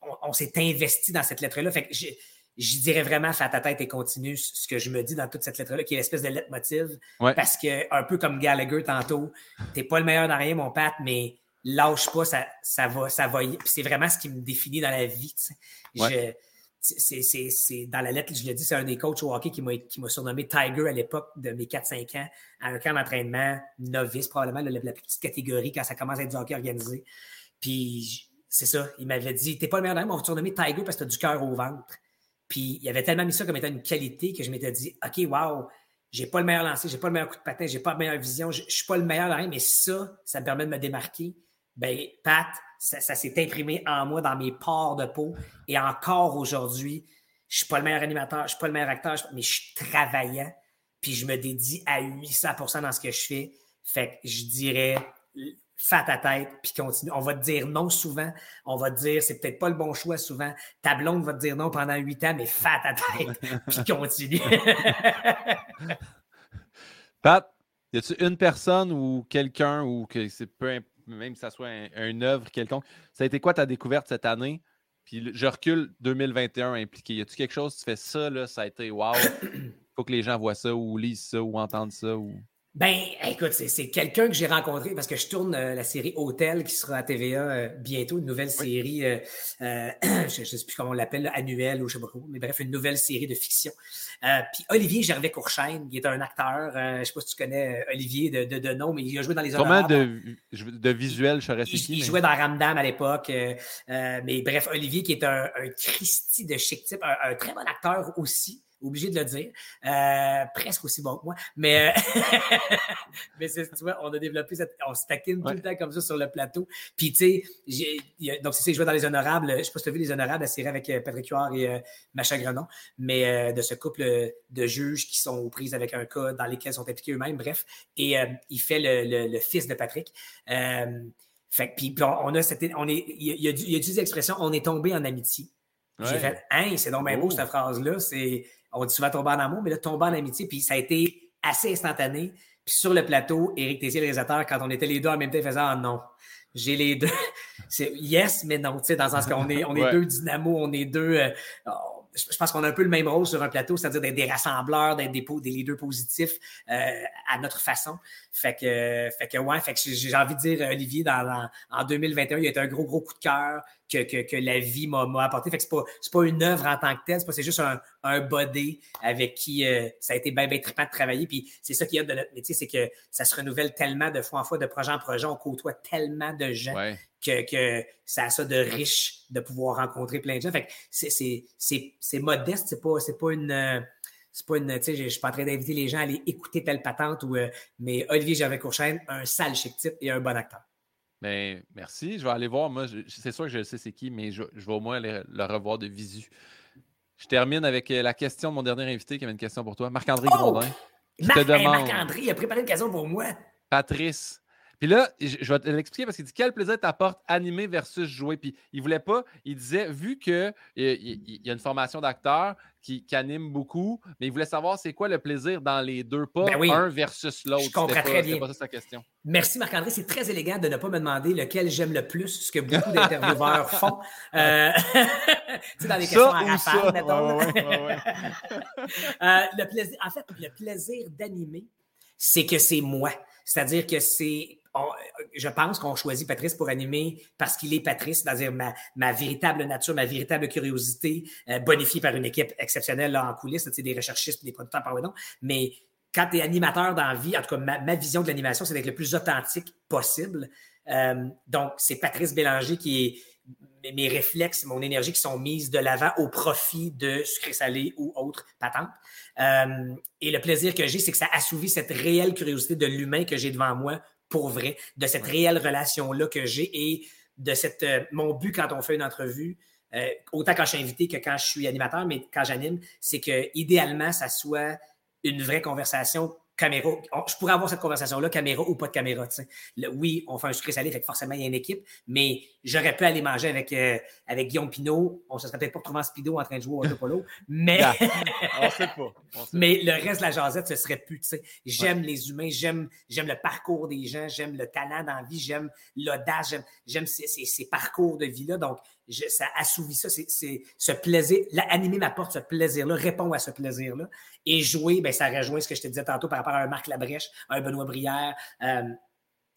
on, on, s'est investi dans cette lettre-là. Fait que je, je dirais vraiment, fais à ta tête et continue ce que je me dis dans toute cette lettre-là, qui est l'espèce de lettre motive. Parce que, un peu comme Gallagher tantôt, t'es pas le meilleur dans rien, mon Pat, mais lâche pas, ça, ça va, ça va. C'est vraiment ce qui me définit dans la vie. Je, c'est dans la lettre, je l'ai dit, c'est un des coachs au hockey qui m'a surnommé Tiger à l'époque de mes 4-5 ans, à un camp d'entraînement novice, probablement la, petite catégorie quand ça commence à être du hockey organisé. Puis c'est ça, il m'avait dit T'es pas le meilleur homme, on va te Tiger parce que tu as du cœur au ventre. Puis il avait tellement mis ça comme étant une qualité que je m'étais dit OK, wow, j'ai pas le meilleur lancer, j'ai pas le meilleur coup de patin, j'ai pas la meilleure vision, je, suis pas le meilleur dans mais ça, ça me permet de me démarquer. Ben, Pat, ça, s'est imprimé en moi, dans mes pores de peau. Et encore aujourd'hui, je suis pas le meilleur animateur, je suis pas le meilleur acteur, mais je suis travaillant. Puis je me dédie à 800% dans ce que je fais. Fait que je dirais, fais ta tête, puis continue. On va te dire non souvent. On va te dire, c'est peut-être pas le bon choix souvent. Ta blonde va te dire non pendant huit ans, mais fais ta tête, puis continue. Pat, y a-tu une personne ou quelqu'un ou que c'est peu importe même si ça soit une œuvre quelconque. Ça a été quoi ta découverte cette année? Puis je recule 2021 impliqué. Y a-tu quelque chose, tu fais ça, là, ça a été wow, faut que les gens voient ça ou lisent ça ou entendent ça? Ou... Ben, écoute, c'est quelqu'un que j'ai rencontré parce que je tourne euh, la série Hôtel qui sera à TVA euh, bientôt, une nouvelle série, euh, je ne sais plus comment on l'appelle, annuelle ou je sais pas quoi, mais bref, une nouvelle série de fiction. Puis Olivier Gervais-Courchaine, qui est un acteur, je ne sais pas si tu connais Olivier de, de, nom, mais il a joué dans les Comment de, de visuel, je serais Il, il jouait dans Ramdam à l'époque. mais bref, Olivier qui est un, un Christy de chic type, un très bon acteur aussi obligé de le dire. Euh, presque aussi bon que moi. Mais, euh, mais tu vois, on a développé cette. On se taquine tout le temps comme ça sur le plateau. Puis, tu sais, donc, c'est ça, je jouais dans Les Honorables. Je sais pas si tu as vu Les Honorables, la série avec euh, Patrick Huard et Macha Grenon, mais de ce couple de juges qui sont aux prises avec un cas dans lesquels sont impliqués eux-mêmes. Bref. Et il fait le, le, fils de Patrick. fait puis, on, a cette, on est, il, y a, il y a l'expression on est tombé en amitié. J'ai fait, hein, c'est donc bien beau, oh. cette phrase-là. C'est, on dit souvent tomber en amour, mais là, tomber en amitié, puis ça a été assez instantané. Puis sur le plateau, Éric Tessier, le réalisateur, quand on était les deux en même temps, il faisait Ah non, j'ai les deux. C'est yes, mais non, tu sais, dans le sens qu'on est, on est deux dynamos, on est deux. Euh, je pense qu'on a un peu le même rôle sur un plateau, c'est-à-dire d'être des rassembleurs, d'être des, des, leaders positifs euh, à notre façon. Fait que, fait que ouais, fait que j'ai envie de dire, Olivier, dans, en 2021, il a été un gros, gros coup de cœur que, que, que la vie m'a apporté. Fait que c'est pas, pas une œuvre en tant que telle, c'est juste un, un body avec qui euh, ça a été bien, bien trippant de travailler. Puis c'est ça qui a de notre métier, c'est que ça se renouvelle tellement de fois en fois, de projet en projet. On côtoie tellement de gens que, que ça a ça de riche de pouvoir rencontrer plein de gens. Fait que c'est modeste, c'est pas, pas une. Euh, c'est pas une. Tu sais, je suis pas en train d'inviter les gens à aller écouter telle patente, ou, euh, mais Olivier Gervais-Courchaine, un sale chic type et un bon acteur. Ben, merci. Je vais aller voir. Moi, c'est sûr que je sais c'est qui, mais je, vais au moins le, revoir de visu. Je termine avec euh, la question de mon dernier invité qui avait une question pour toi. Marc-André oh! Grondin. Marc-André, il a préparé une question pour moi. Patrice, puis là, je vais te l'expliquer parce qu'il dit quel plaisir t'apporte animer versus jouer. Puis il voulait pas, il disait, vu qu'il il y a une formation d'acteur qui, anime beaucoup, mais il voulait savoir c'est quoi le plaisir dans les deux, pas ben un versus l'autre. Je comprends très bien. pas ça sa question. Merci Marc-André, c'est très élégant de ne pas me demander lequel j'aime le plus, ce que beaucoup d'intervieweurs font. Euh... tu sais, dans les questions à rafale, mettons. euh, le plaisir, en fait, le plaisir d'animer, c'est que c'est moi. C'est-à-dire que c'est je pense qu'on choisit Patrice pour animer parce qu'il est Patrice, c'est-à-dire ma, véritable nature, ma véritable curiosité, euh, bonifiée par une équipe exceptionnelle là, en coulisses, des recherchistes des producteurs, pardon. Mais quand tu es animateur dans la vie, en tout cas, ma, vision de l'animation, c'est d'être le plus authentique possible. Euh, donc, c'est Patrice Bélanger qui est mes réflexes, mon énergie qui sont mises de l'avant au profit de sucré salé ou autres patentes. Euh, et le plaisir que j'ai, c'est que ça assouvit cette réelle curiosité de l'humain que j'ai devant moi pour vrai, de cette réelle relation-là que j'ai et de cette. Euh, mon but quand on fait une entrevue, euh, autant quand je suis invité que quand je suis animateur, mais quand j'anime, c'est que idéalement, ça soit une vraie conversation caméra. Je pourrais avoir cette conversation-là, caméra ou pas de caméra. oui, on fait un sucré salé, fait que forcément, il y a une équipe, mais j'aurais pu aller manger avec, euh, avec Guillaume Pinot. On se serait peut-être pas retrouvé en speedo en train de jouer au polo, mais. on sait pas. mais le reste de la jasette, ce serait plus. J'aime les humains, j'aime, j'aime le parcours des gens, j'aime le talent dans la vie, j'aime l'audace, j'aime, ces, ces, parcours de vie-là. Donc, ça assouvit ça, c'est ce plaisir. Animer m'apporte ce plaisir-là, répond à ce plaisir-là. Et jouer, ben, ça rejoint ce que je te disais tantôt par rapport à un Marc Labrèche, un Benoît Brière, euh,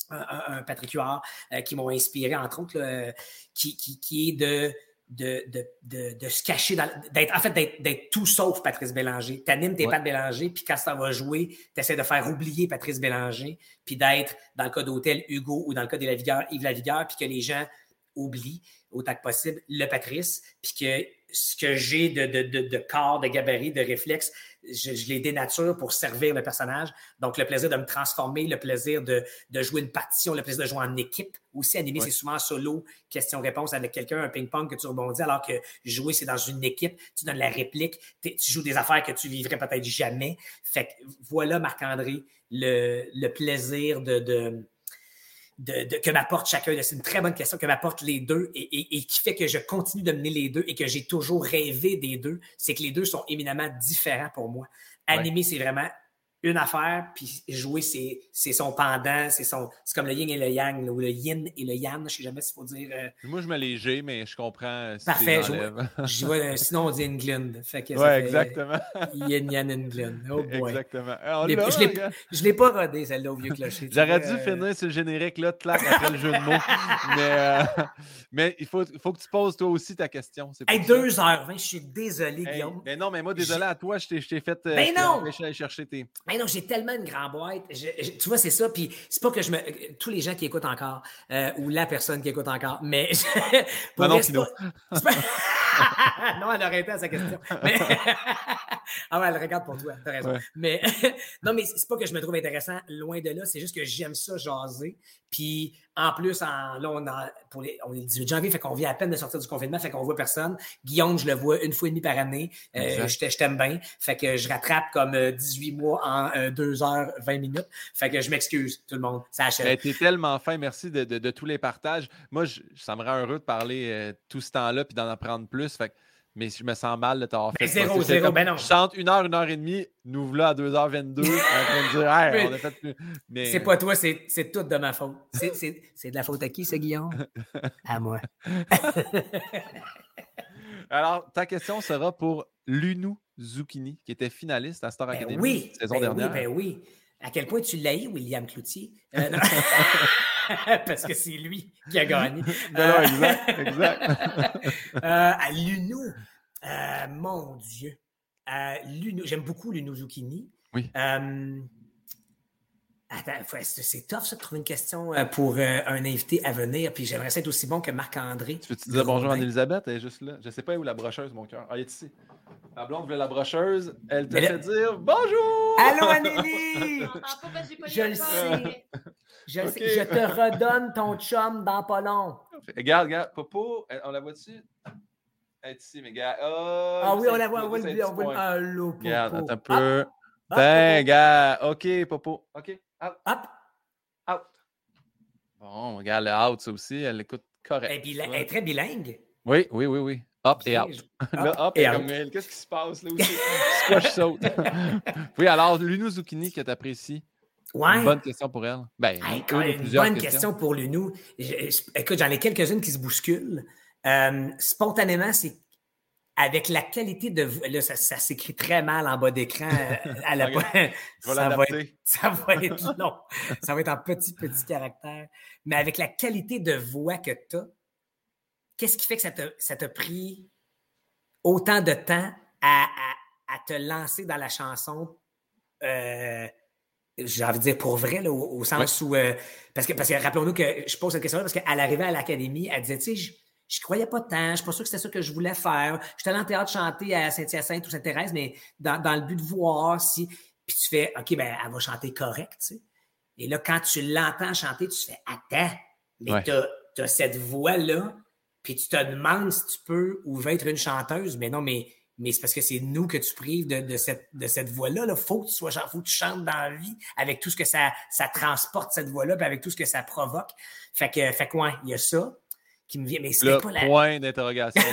un, Patrick Huard, euh, qui m'ont inspiré, entre autres, qui, qui, est de, de, de, de, se cacher, d'être, en fait, d'être tout sauf Patrice Bélanger. T'animes tes ouais. Bélanger, puis quand ça va jouer, tu essaies de faire oublier Patrice Bélanger, puis d'être, dans le cas d'Hôtel, Hugo, ou dans le cas de la Vigueur, Yves Lavigueur, puis que les gens oublient autant que possible le Patrice, puis que ce que j'ai de, de, de, de, corps, de gabarit, de réflexe, je, je, les dénature pour servir le personnage. Donc, le plaisir de me transformer, le plaisir de, de jouer une partition, le plaisir de jouer en équipe. Aussi, animer, c'est souvent solo, question-réponse avec quelqu'un, un ping-pong que tu rebondis, alors que jouer, c'est dans une équipe, tu donnes la réplique, tu joues des affaires que tu vivrais peut-être jamais. Fait que voilà, Marc-André, le, le plaisir de de, que m'apporte chacun. C'est une très bonne question que m'apportent les deux et, qui fait que je continue de mener les deux et que j'ai toujours rêvé des deux. C'est que les deux sont éminemment différents pour moi. Animer, c'est vraiment une affaire, puis jouer, c'est son pendant, c'est comme le yin et le yang, ou le yin et le yang, je sais jamais s'il faut dire. Euh, Moi, je me léger, mais je comprends. Parfait. Je, sinon, on dit England. Fait que ouais, exactement. Yin, yang, England. Oh boy. Exactement. je ne l'ai pas rodé, celle-là, au vieux clocher. J'aurais dû finir sur le générique, là, clac, après le jeu de mots. mais, euh, mais il faut, faut que tu poses toi aussi ta question. Hey, 2h20, je suis désolé, Guillaume. Mais non, mais moi, désolé à toi, je t'ai fait. Euh, mais non! aller chercher tes. Mais non, j'ai tellement une grande boîte. tu vois, c'est ça. Puis c'est pas que je me. Tous les gens qui écoutent encore, euh, ou la personne qui écoute encore, mais. non, non, sinon. non, elle aurait été à sa question. Mais... ah ouais, elle regarde pour toi, t'as raison. Mais non, mais c'est pas que je me trouve intéressant, loin de là, c'est juste que j'aime ça jaser. Puis en plus, en, là, on, pour les, on est le 18 janvier, fait qu'on vient à peine de sortir du confinement, fait qu'on voit personne. Guillaume, je le vois une fois et demie par année. Euh, je t'aime bien. Fait que je rattrape comme 18 euh, mois en 2 euh, heures 20 minutes. Fait que je m'excuse, tout le monde. Ça achète. Ben, T'es tellement fin. Merci de, de, tous les partages. Moi, je, ça me rend heureux de parler tout ce temps-là puis d'en apprendre plus. Fait que mais je me sens mal de t'avoir ben, fait. Zéro, zéro, ben non. Je chante une heure, une heure et demie, nous voilà à 2h22, en train de dire, hey, on a fait plus. Mais... C'est pas toi, c'est tout de ma faute. C'est de la faute à qui, c'est Guillaume? à moi. Alors, ta question sera pour Lunou Zucchini, qui était finaliste à Star ben Academy oui, saison ben dernière. Oui, ben oui. À quel point tu l'as eu, William Cloutier? Euh, Parce que c'est lui qui a gagné. non, exact, exact. euh, à Luno, euh, mon Dieu. Euh, j'aime beaucoup Luno Zucchini. Oui. Euh, attends, c'est tough ça de trouver une question pour un invité à venir? Puis j'aimerais être aussi bon que Marc-André. Tu peux-tu dire bonjour à Elisabeth? Elle est juste là. Je ne sais pas où la brocheuse, mon cœur. Ah, elle est ici. La blonde voulait la brocheuse. Elle te fait dire bonjour! Allô, Anélie! Je le sais. Je, te redonne ton chum dans pas long. Regarde, regarde, Popo, on la voit dessus? Elle est ici, mais gars. Oh, ah oui, on la voit, on voit le on voit Allô, Popo. Regarde, attends un peu. Ben, gars. OK, Popo. OK. Out. Up. Out. Bon, regarde, le out, ça aussi, elle écoute correct. Elle, elle est très bilingue. Oui, oui, oui, oui. Up et out. Là, up et, comme Qu'est-ce qui se passe là aussi? Squash saute. oui, alors, Luno Zucchini que tu apprécies. Ouais. Une bonne question pour elle. Ben, une bonne question pour Lunou. Écoute, j'en ai quelques-unes qui se bousculent. Euh, spontanément, c'est avec la qualité de. Là, ça, s'écrit très mal en bas d'écran. Euh, à la... ça, va être, ça va être long. ça va être en petit, petit caractère. Mais avec la qualité de voix que tu as, qu'est-ce qui fait que ça t'a pris autant de temps à, à, te lancer dans la chanson? Euh, j'ai envie de dire pour vrai, au, sens où. Euh, parce que, parce que rappelons-nous que je pose cette question-là parce qu'à l'arrivée à l'académie, elle disait, tu sais, je, je croyais pas tant, je suis pas sûr que c'était ça que je voulais faire. J'étais allé en théâtre chanter à Saint-Hyacinthe ou Sainte-Thérèse, mais dans, dans, le but de voir si. Puis tu fais, OK, ben, elle va chanter correct, tu sais. Et là, quand tu l'entends chanter, tu fais, attends, mais tu as, cette voix-là, puis tu te demandes si tu peux ou veux être une chanteuse, mais non, mais mais c'est parce que c'est nous que tu prives de, de cette, de cette voix-là. Il faut que tu sois faut que tu chantes dans la vie avec tout ce que ça, ça transporte, cette voix-là, puis avec tout ce que ça provoque. Fait que, fait quoi, il y a ça qui me vient. Mais c'est pas la. Point d'interrogation.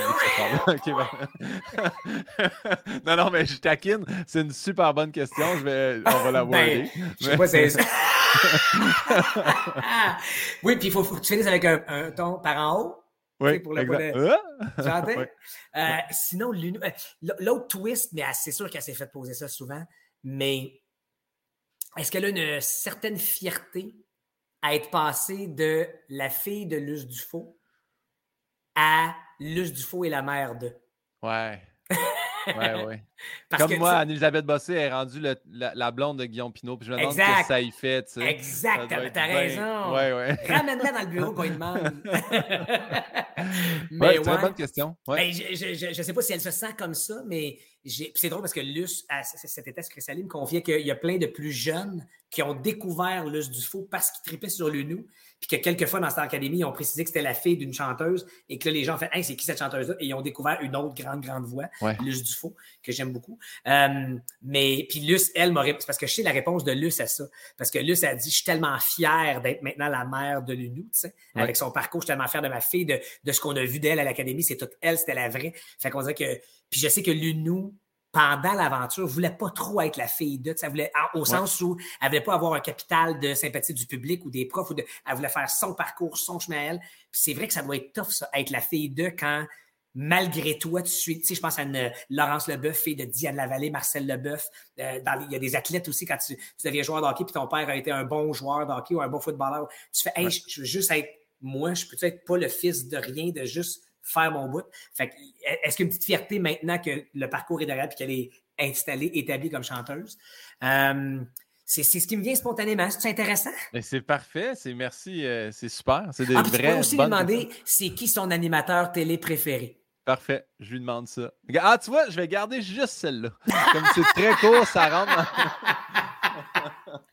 non, non, mais je taquine. C'est une super bonne question. Je vais, on va la voir. Ben, je sais pas c'est ça. oui, puis il faut, faut, que tu finisses avec un, un ton par en haut. Oui, pour le euh, sinon, euh, l'autre twist, mais c'est sûr qu'elle s'est fait poser ça souvent, mais est-ce qu'elle a une certaine fierté à être passée de la fille de Luce Dufaux à Luce Dufaux et la mère de? Ouais. Ouais, ouais. Comme moi, Anne-Elisabeth Bossé est rendue la, blonde de Guillaume Pinot. Puis je me demande ce que ça y fait. Tu sais. Exact, t'as raison. Ouais, ouais. Ramène-la dans le bureau quand il demande. mais ouais, très bonne question. Ben, je ne sais pas si elle se sent comme ça, mais c'est drôle parce que Luce, à cet été, Chrysaline, confiait qu'il y a plein de plus jeunes qui ont découvert Luce Dufaux parce qu'ils tripaient sur le nous puis que quelquefois dans Star Academy, ils ont précisé que c'était la fille d'une chanteuse et que là, les gens ont fait Hey, c'est qui cette chanteuse-là? Et ils ont découvert une autre grande, grande voix, Luce Dufaux, que j'aime beaucoup. Euh, mais puis Luce, elle m'aurait. C'est parce que je sais la réponse de Luce à ça. Parce que Luce a dit Je suis tellement fière d'être maintenant la mère de Lunou, tu sais. Avec son parcours, je suis tellement fière de ma fille, de, de ce qu'on a vu d'elle à l'Académie. C'est toute elle, c'était la vraie. Fait qu'on dirait que. Puis je sais que Lunou pendant l'aventure, voulait pas trop être la fille de, ça voulait, au sens où elle voulait pas avoir un capital de sympathie du public ou des profs, ou de, elle voulait faire son parcours, son chemin à elle. c'est vrai que ça doit être tough, ça, être la fille de quand malgré toi, tu suis, tu sais, je pense à une Laurence Leboeuf, fille de Diane Lavallée, Marcel Leboeuf. Euh, il y a des athlètes aussi, quand tu, tu deviens joueur de hockey, puis ton père a été un bon joueur de hockey ou un bon footballeur, tu fais, hey, je, veux juste être, moi, je peux être pas le fils de rien, de juste faire mon bout. Fait est-ce qu'il y a une petite fierté maintenant que le parcours est derrière et qu'elle est installée, établie comme chanteuse? Euh, c'est ce qui me vient spontanément. C'est intéressant? C'est parfait. C'est merci. Euh, c'est super. C'est des ah, vrais. Tu peux aussi lui demander c'est qui son animateur télé préféré? Parfait, je lui demande ça. Ah, tu vois, je vais garder juste celle-là. Comme c'est très court, ça rentre.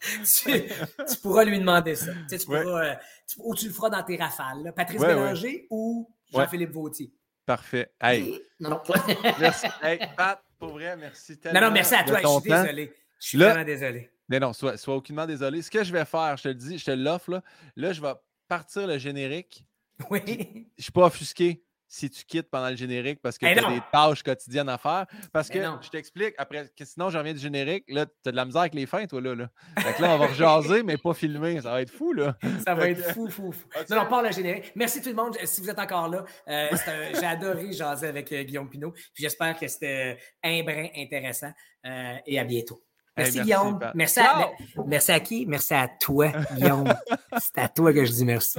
tu, pourras lui demander ça. Tu, sais, pourras, euh, ou tu le feras dans tes rafales. Patrice Bélanger ou Jean-Philippe Vautier. Parfait. Hey. Non, non. merci. Hey, Pat, pour vrai, merci tellement. Non, non, merci à toi. Je suis désolé. Je suis vraiment désolé. Mais non, sois, sois aucunement désolé. Ce que je vais faire, je te le dis, je te l'offre, là. Là, je vais partir le générique. Oui. Je suis pas offusqué si tu quittes pendant le générique parce que tu as des tâches quotidiennes à faire. Parce que je t'explique, après, que sinon, je reviens du générique, là, tu as de la misère avec les fins, toi, là. là. là, on va rejaser, mais pas filmer. Ça va être fou, là. Ça va être fou, fou, fou. Non, non, parle le générique. Merci tout le monde. Si vous êtes encore là, euh, j'ai adoré jaser avec euh, Guillaume Pinot. Puis j'espère que c'était un brin intéressant. Euh, et à bientôt. Merci, Guillaume. Merci à, merci à qui? Merci à toi, Guillaume. C'est à toi que je dis merci.